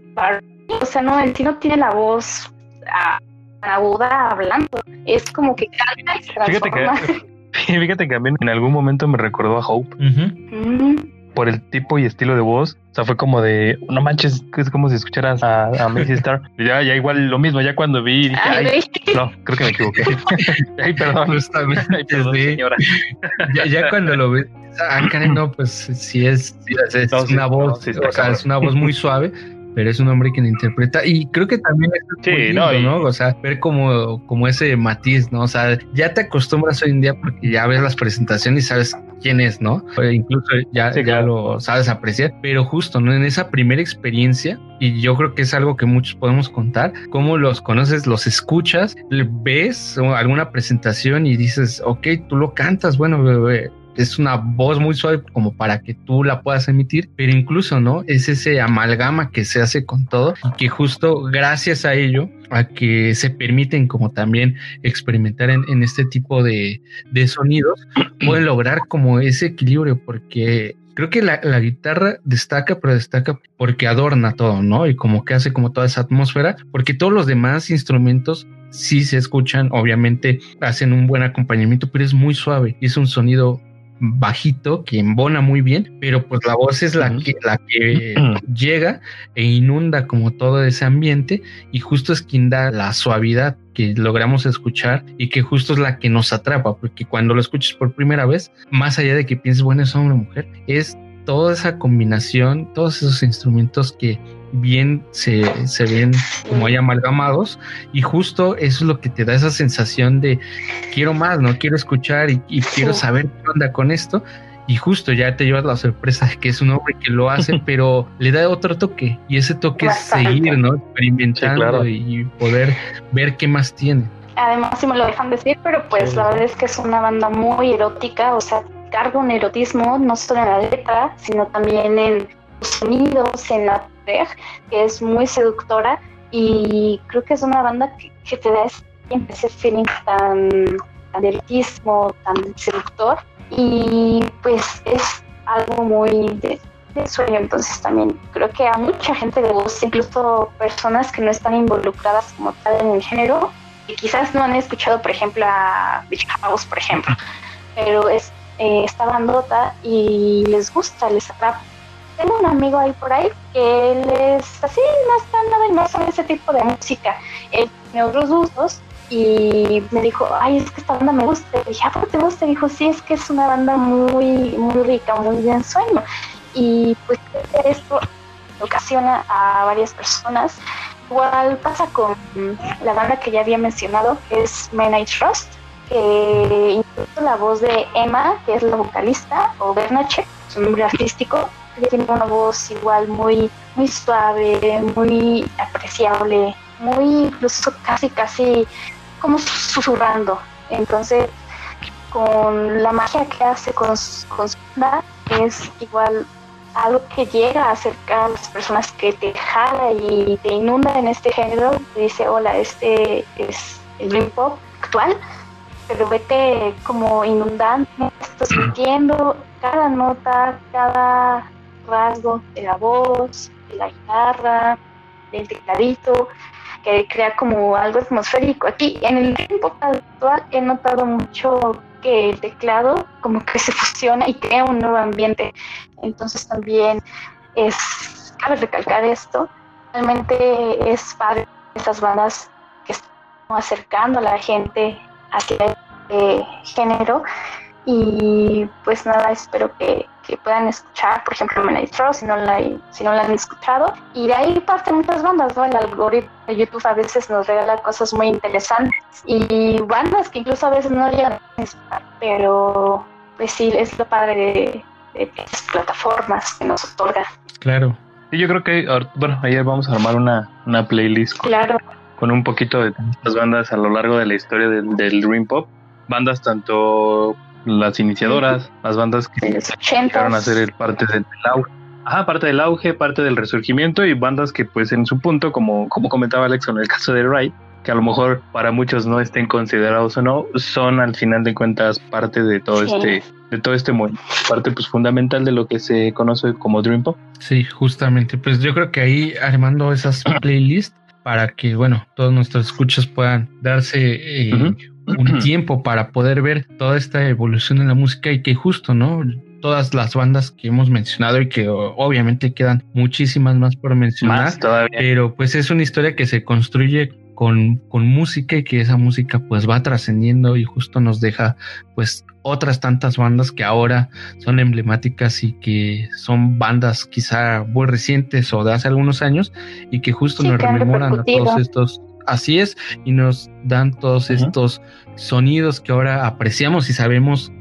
o sea, no, él sí no tiene la voz ah, aguda hablando, es como que canta y se Fíjate transforma. que, *laughs* fíjate que a mí en algún momento me recordó a Hope por el tipo y estilo de voz. O sea, fue como de, no manches, es como si escucharas a, a Macy Star. *laughs* Ya, ya igual lo mismo, ya cuando vi, dije, ay, ay, güey. no, creo que me equivoqué. *laughs* ay, perdón. Justamente, Ay, perdón, sí. señora. ya, ya cuando lo ves, ah, caray, no, pues sí es, sí es, es No, sí, una no, voz, sí o sea, es una voz muy suave, pero es un hombre quien interpreta y creo que también es Sí, muy lindo, no, y- ¿no? O sea, ver como, como ese matiz, ¿no? O sea, ya te acostumbras hoy en día porque ya ves las presentaciones y sabes quién es, ¿no? O incluso ya, Sí, ya claro. lo sabes apreciar, pero justo, ¿no? En esa primera experiencia, y yo creo que es algo que muchos podemos contar, cómo los conoces, los escuchas, ves alguna presentación y dices, ok, tú lo cantas, bueno, bebé, es una voz muy suave como para que tú la puedas emitir, pero incluso, ¿no? Es ese amalgama que se hace con todo y que justo gracias a ello, a que se permiten como también experimentar en, en este tipo de, de sonidos, *clears throat* pueden lograr como ese equilibrio porque creo que la, la guitarra destaca, pero destaca porque adorna todo, ¿no? Y como que hace como toda esa atmósfera, porque todos los demás instrumentos sí se escuchan, obviamente hacen un buen acompañamiento, pero es muy suave y es un sonido bajito que embona muy bien, pero pues la voz es la que, la que llega e inunda como todo ese ambiente y justo es quien da la suavidad que logramos escuchar y que justo es la que nos atrapa, porque cuando lo escuches por primera vez, más allá de que pienses, bueno, es hombre o mujer, es toda esa combinación, todos esos instrumentos que bien se, se ven como hay amalgamados y justo eso es lo que te da esa sensación de quiero más, no quiero escuchar y, y quiero saber qué onda con esto y justo ya te llevas la sorpresa de que es un hombre que lo hace, *laughs* pero le da otro toque y ese toque es seguir, ¿no? Experimentando Sí, claro. y poder ver qué más tiene. Además, si me lo dejan decir, pero pues la verdad es que es una banda muy erótica, o sea, carga un erotismo no solo en la letra, sino también en los sonidos, en la tech, que es muy seductora. Y creo que es una banda que, que te da ese, ese feeling tan, tan erotismo, tan seductor. Y pues es algo muy de, de sueño, entonces también creo que a mucha gente le gusta, incluso personas que no están involucradas como tal en el género, y quizás no han escuchado, por ejemplo, a Beach House, por ejemplo, pero es eh, esta bandota y les gusta, les atrapa. Tengo un amigo ahí por ahí que él es así, no está nada inmerso en ese tipo de música. Él tiene otros gustos y me dijo, ay, es que esta banda me gusta. Y dije, ¿a poco te gusta? Y dijo, sí, es que es una banda muy, muy rica, muy de ensueño. Y pues esto ocasiona a varias personas Igual pasa con la banda que ya había mencionado, que es I Trust, que incluso la voz de Emma, que es la vocalista, o Bernache, su nombre artístico, ella tiene una voz igual muy, muy suave, muy apreciable, muy incluso casi, casi como susurrando. Entonces, con la magia que hace con, con su banda, es igual algo que llega a acercar a las personas que te jala y te inunda en este género, te dice, hola, este es el dream pop actual, pero vete como inundando, estás sintiendo cada nota, cada rasgo de la voz, de la guitarra, del tecladito, que crea como algo atmosférico. Aquí en el dream pop actual he notado mucho que el teclado como que se fusiona y crea un nuevo ambiente. Entonces también es, cabe recalcar esto, realmente es padre esas bandas que están acercando a la gente hacia este género y pues nada, espero que, que puedan escuchar, por ejemplo, Trust, si no, la, si no la han escuchado. Y de ahí parten muchas bandas, ¿no? El algoritmo de YouTube a veces nos regala cosas muy interesantes y bandas que incluso a veces no llegan a escuchar, pero pues sí, es lo padre de, de estas plataformas que nos otorgan. Claro. Sí, yo creo que, bueno, ayer vamos a armar una, una playlist con, Claro, con un poquito de las bandas a lo largo de la historia del, del Dream Pop. Bandas tanto las iniciadoras, las bandas que llegaron a 80 ser el parte del auge. Ajá, parte del auge, parte del resurgimiento y bandas que pues en su punto, como, como comentaba Alex en el caso de Ray, que a lo mejor para muchos no estén considerados o no, son al final de cuentas parte de todo Sí. este de todo este movimiento, parte pues fundamental de lo que se conoce como Dream Pop. Sí, justamente. Pues yo creo que ahí armando esas *clears throat* playlists para que, bueno, todos nuestros escuchas puedan darse eh, un *clears throat* tiempo para poder ver toda esta evolución en la música y que justo, ¿no? Todas las bandas que hemos mencionado y que obviamente quedan muchísimas más por mencionar, Más todavía. pero pues es una historia que se construye con, con música y que esa música pues va trascendiendo y justo nos deja pues otras tantas bandas que ahora son emblemáticas y que son bandas quizá muy recientes o de hace algunos años y que justo Sí, nos que rememoran a todos estos así es y nos dan todos estos sonidos que ahora apreciamos y sabemos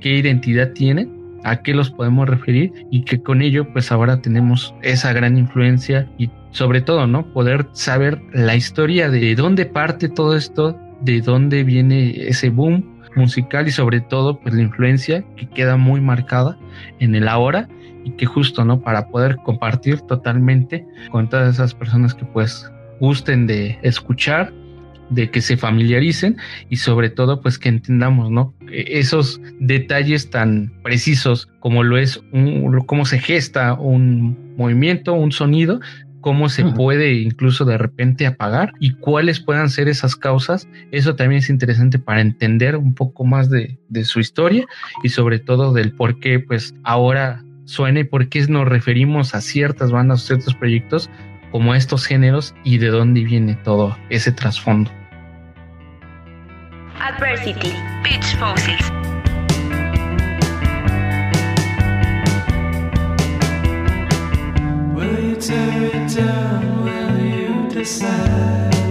qué identidad tienen a qué los podemos referir y que con ello pues ahora tenemos esa gran influencia y sobre todo, ¿no? Poder saber la historia de dónde parte todo esto, de dónde viene ese boom musical y sobre todo pues la influencia que queda muy marcada en el ahora y que justo, ¿no? Para poder compartir totalmente con todas esas personas que pues gusten de escuchar, de que se familiaricen y sobre todo pues que entendamos, ¿no? Esos detalles tan precisos como lo es un, cómo se gesta un movimiento, un sonido, cómo se puede incluso de repente apagar y cuáles puedan ser esas causas. Eso también es interesante para entender un poco más de, de su historia y sobre todo del por qué pues ahora suena y por qué nos referimos a ciertas bandas o ciertos proyectos como estos géneros y de dónde viene todo ese trasfondo. Adversity, Beach Fossils. Will you tear it down? Will you decide?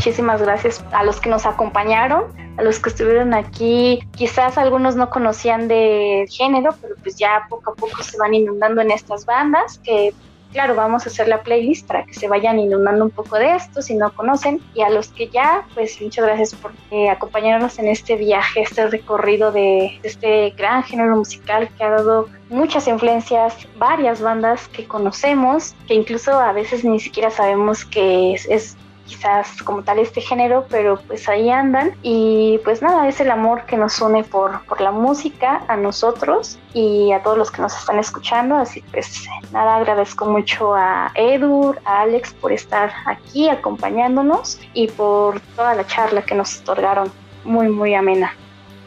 Muchísimas gracias a los que nos acompañaron, a los que estuvieron aquí. Quizás algunos no conocían del género, pero pues ya poco a poco se van inundando en estas bandas que claro, vamos a hacer la playlist para que se vayan inundando un poco de esto si no conocen. Y a los que ya, pues muchas gracias por eh, acompañarnos en este viaje, este recorrido de, de este gran género musical que ha dado muchas influencias, varias bandas que conocemos, que incluso a veces ni siquiera sabemos que es quizás como tal este género, pero pues ahí andan y pues nada, es el amor que nos une por, por la música a nosotros y a todos los que nos están escuchando, así pues nada, agradezco mucho a Edu, a Alex por estar aquí acompañándonos y por toda la charla que nos otorgaron, muy muy amena.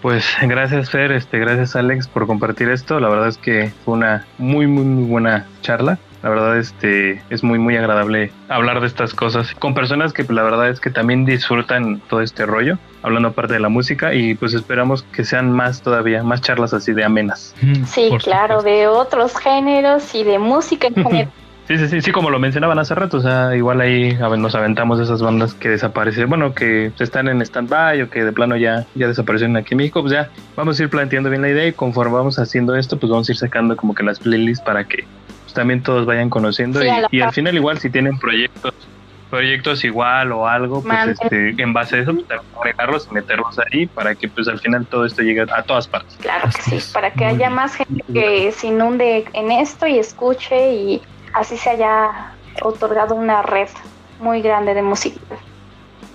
Pues gracias Fer, este, gracias Alex por compartir esto. La verdad es que fue una muy muy muy buena charla. La verdad este es muy muy agradable hablar de estas cosas con personas que la verdad es que también disfrutan todo este rollo, hablando aparte de la música y pues esperamos que sean más todavía, más charlas así de amenas. Sí, Por claro, supuesto. de otros géneros y de música en *laughs* general. Sí, sí, sí, sí, como lo mencionaban hace rato, o sea, igual ahí a ver, nos aventamos esas bandas que desaparecen, bueno, que están en stand-by o que de plano ya, ya desaparecieron aquí en México, pues ya vamos a ir planteando bien la idea y conforme vamos haciendo esto, pues vamos a ir sacando como que las playlists para que pues, también todos vayan conociendo Sí, y, al final igual si tienen proyectos proyectos igual o algo, pues este, en base a eso, pues también agregarlos y meterlos ahí para que pues al final todo esto llegue a todas partes. Claro que sí, para que haya más gente que se inunde en esto y escuche y así se haya otorgado una red muy grande de música.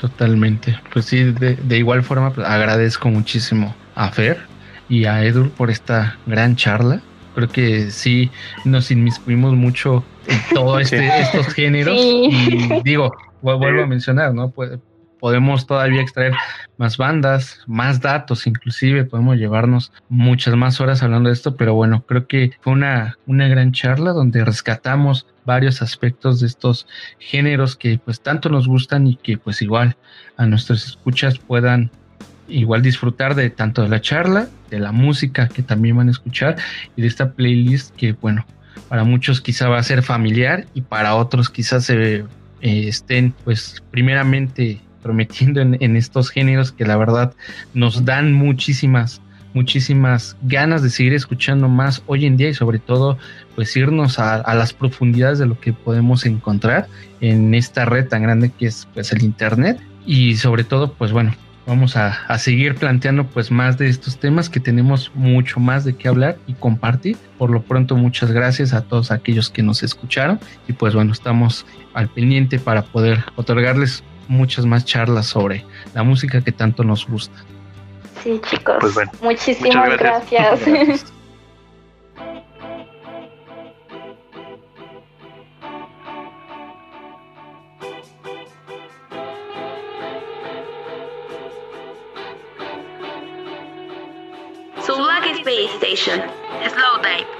Totalmente. Pues sí, de, de igual forma pues, agradezco muchísimo a Fer y a Edu por esta gran charla. Creo que sí nos inmiscuimos mucho en todos *laughs* Sí. estos géneros. Sí. Y digo, vu- vuelvo a mencionar, ¿no? Pues, podemos todavía extraer más bandas, más datos, inclusive podemos llevarnos muchas más horas hablando de esto, pero bueno, creo que fue una, una gran charla donde rescatamos varios aspectos de estos géneros que pues tanto nos gustan y que pues igual a nuestros escuchas puedan igual disfrutar de tanto de la charla, de la música que también van a escuchar y de esta playlist que bueno, para muchos quizá va a ser familiar y para otros quizás se eh, estén pues primeramente prometiendo en, estos géneros que la verdad nos dan muchísimas muchísimas ganas de seguir escuchando más hoy en día y sobre todo pues irnos a, a las profundidades de lo que podemos encontrar en esta red tan grande que es pues el internet y sobre todo pues bueno vamos a, a seguir planteando pues más de estos temas que tenemos mucho más de qué hablar y compartir por lo pronto muchas gracias a todos aquellos que nos escucharon y pues bueno estamos al pendiente para poder otorgarles muchas más charlas sobre la música que tanto nos gusta Sí, chicos. Pues bueno, Muchísimas gracias. *laughs* Space Station. Slow dive.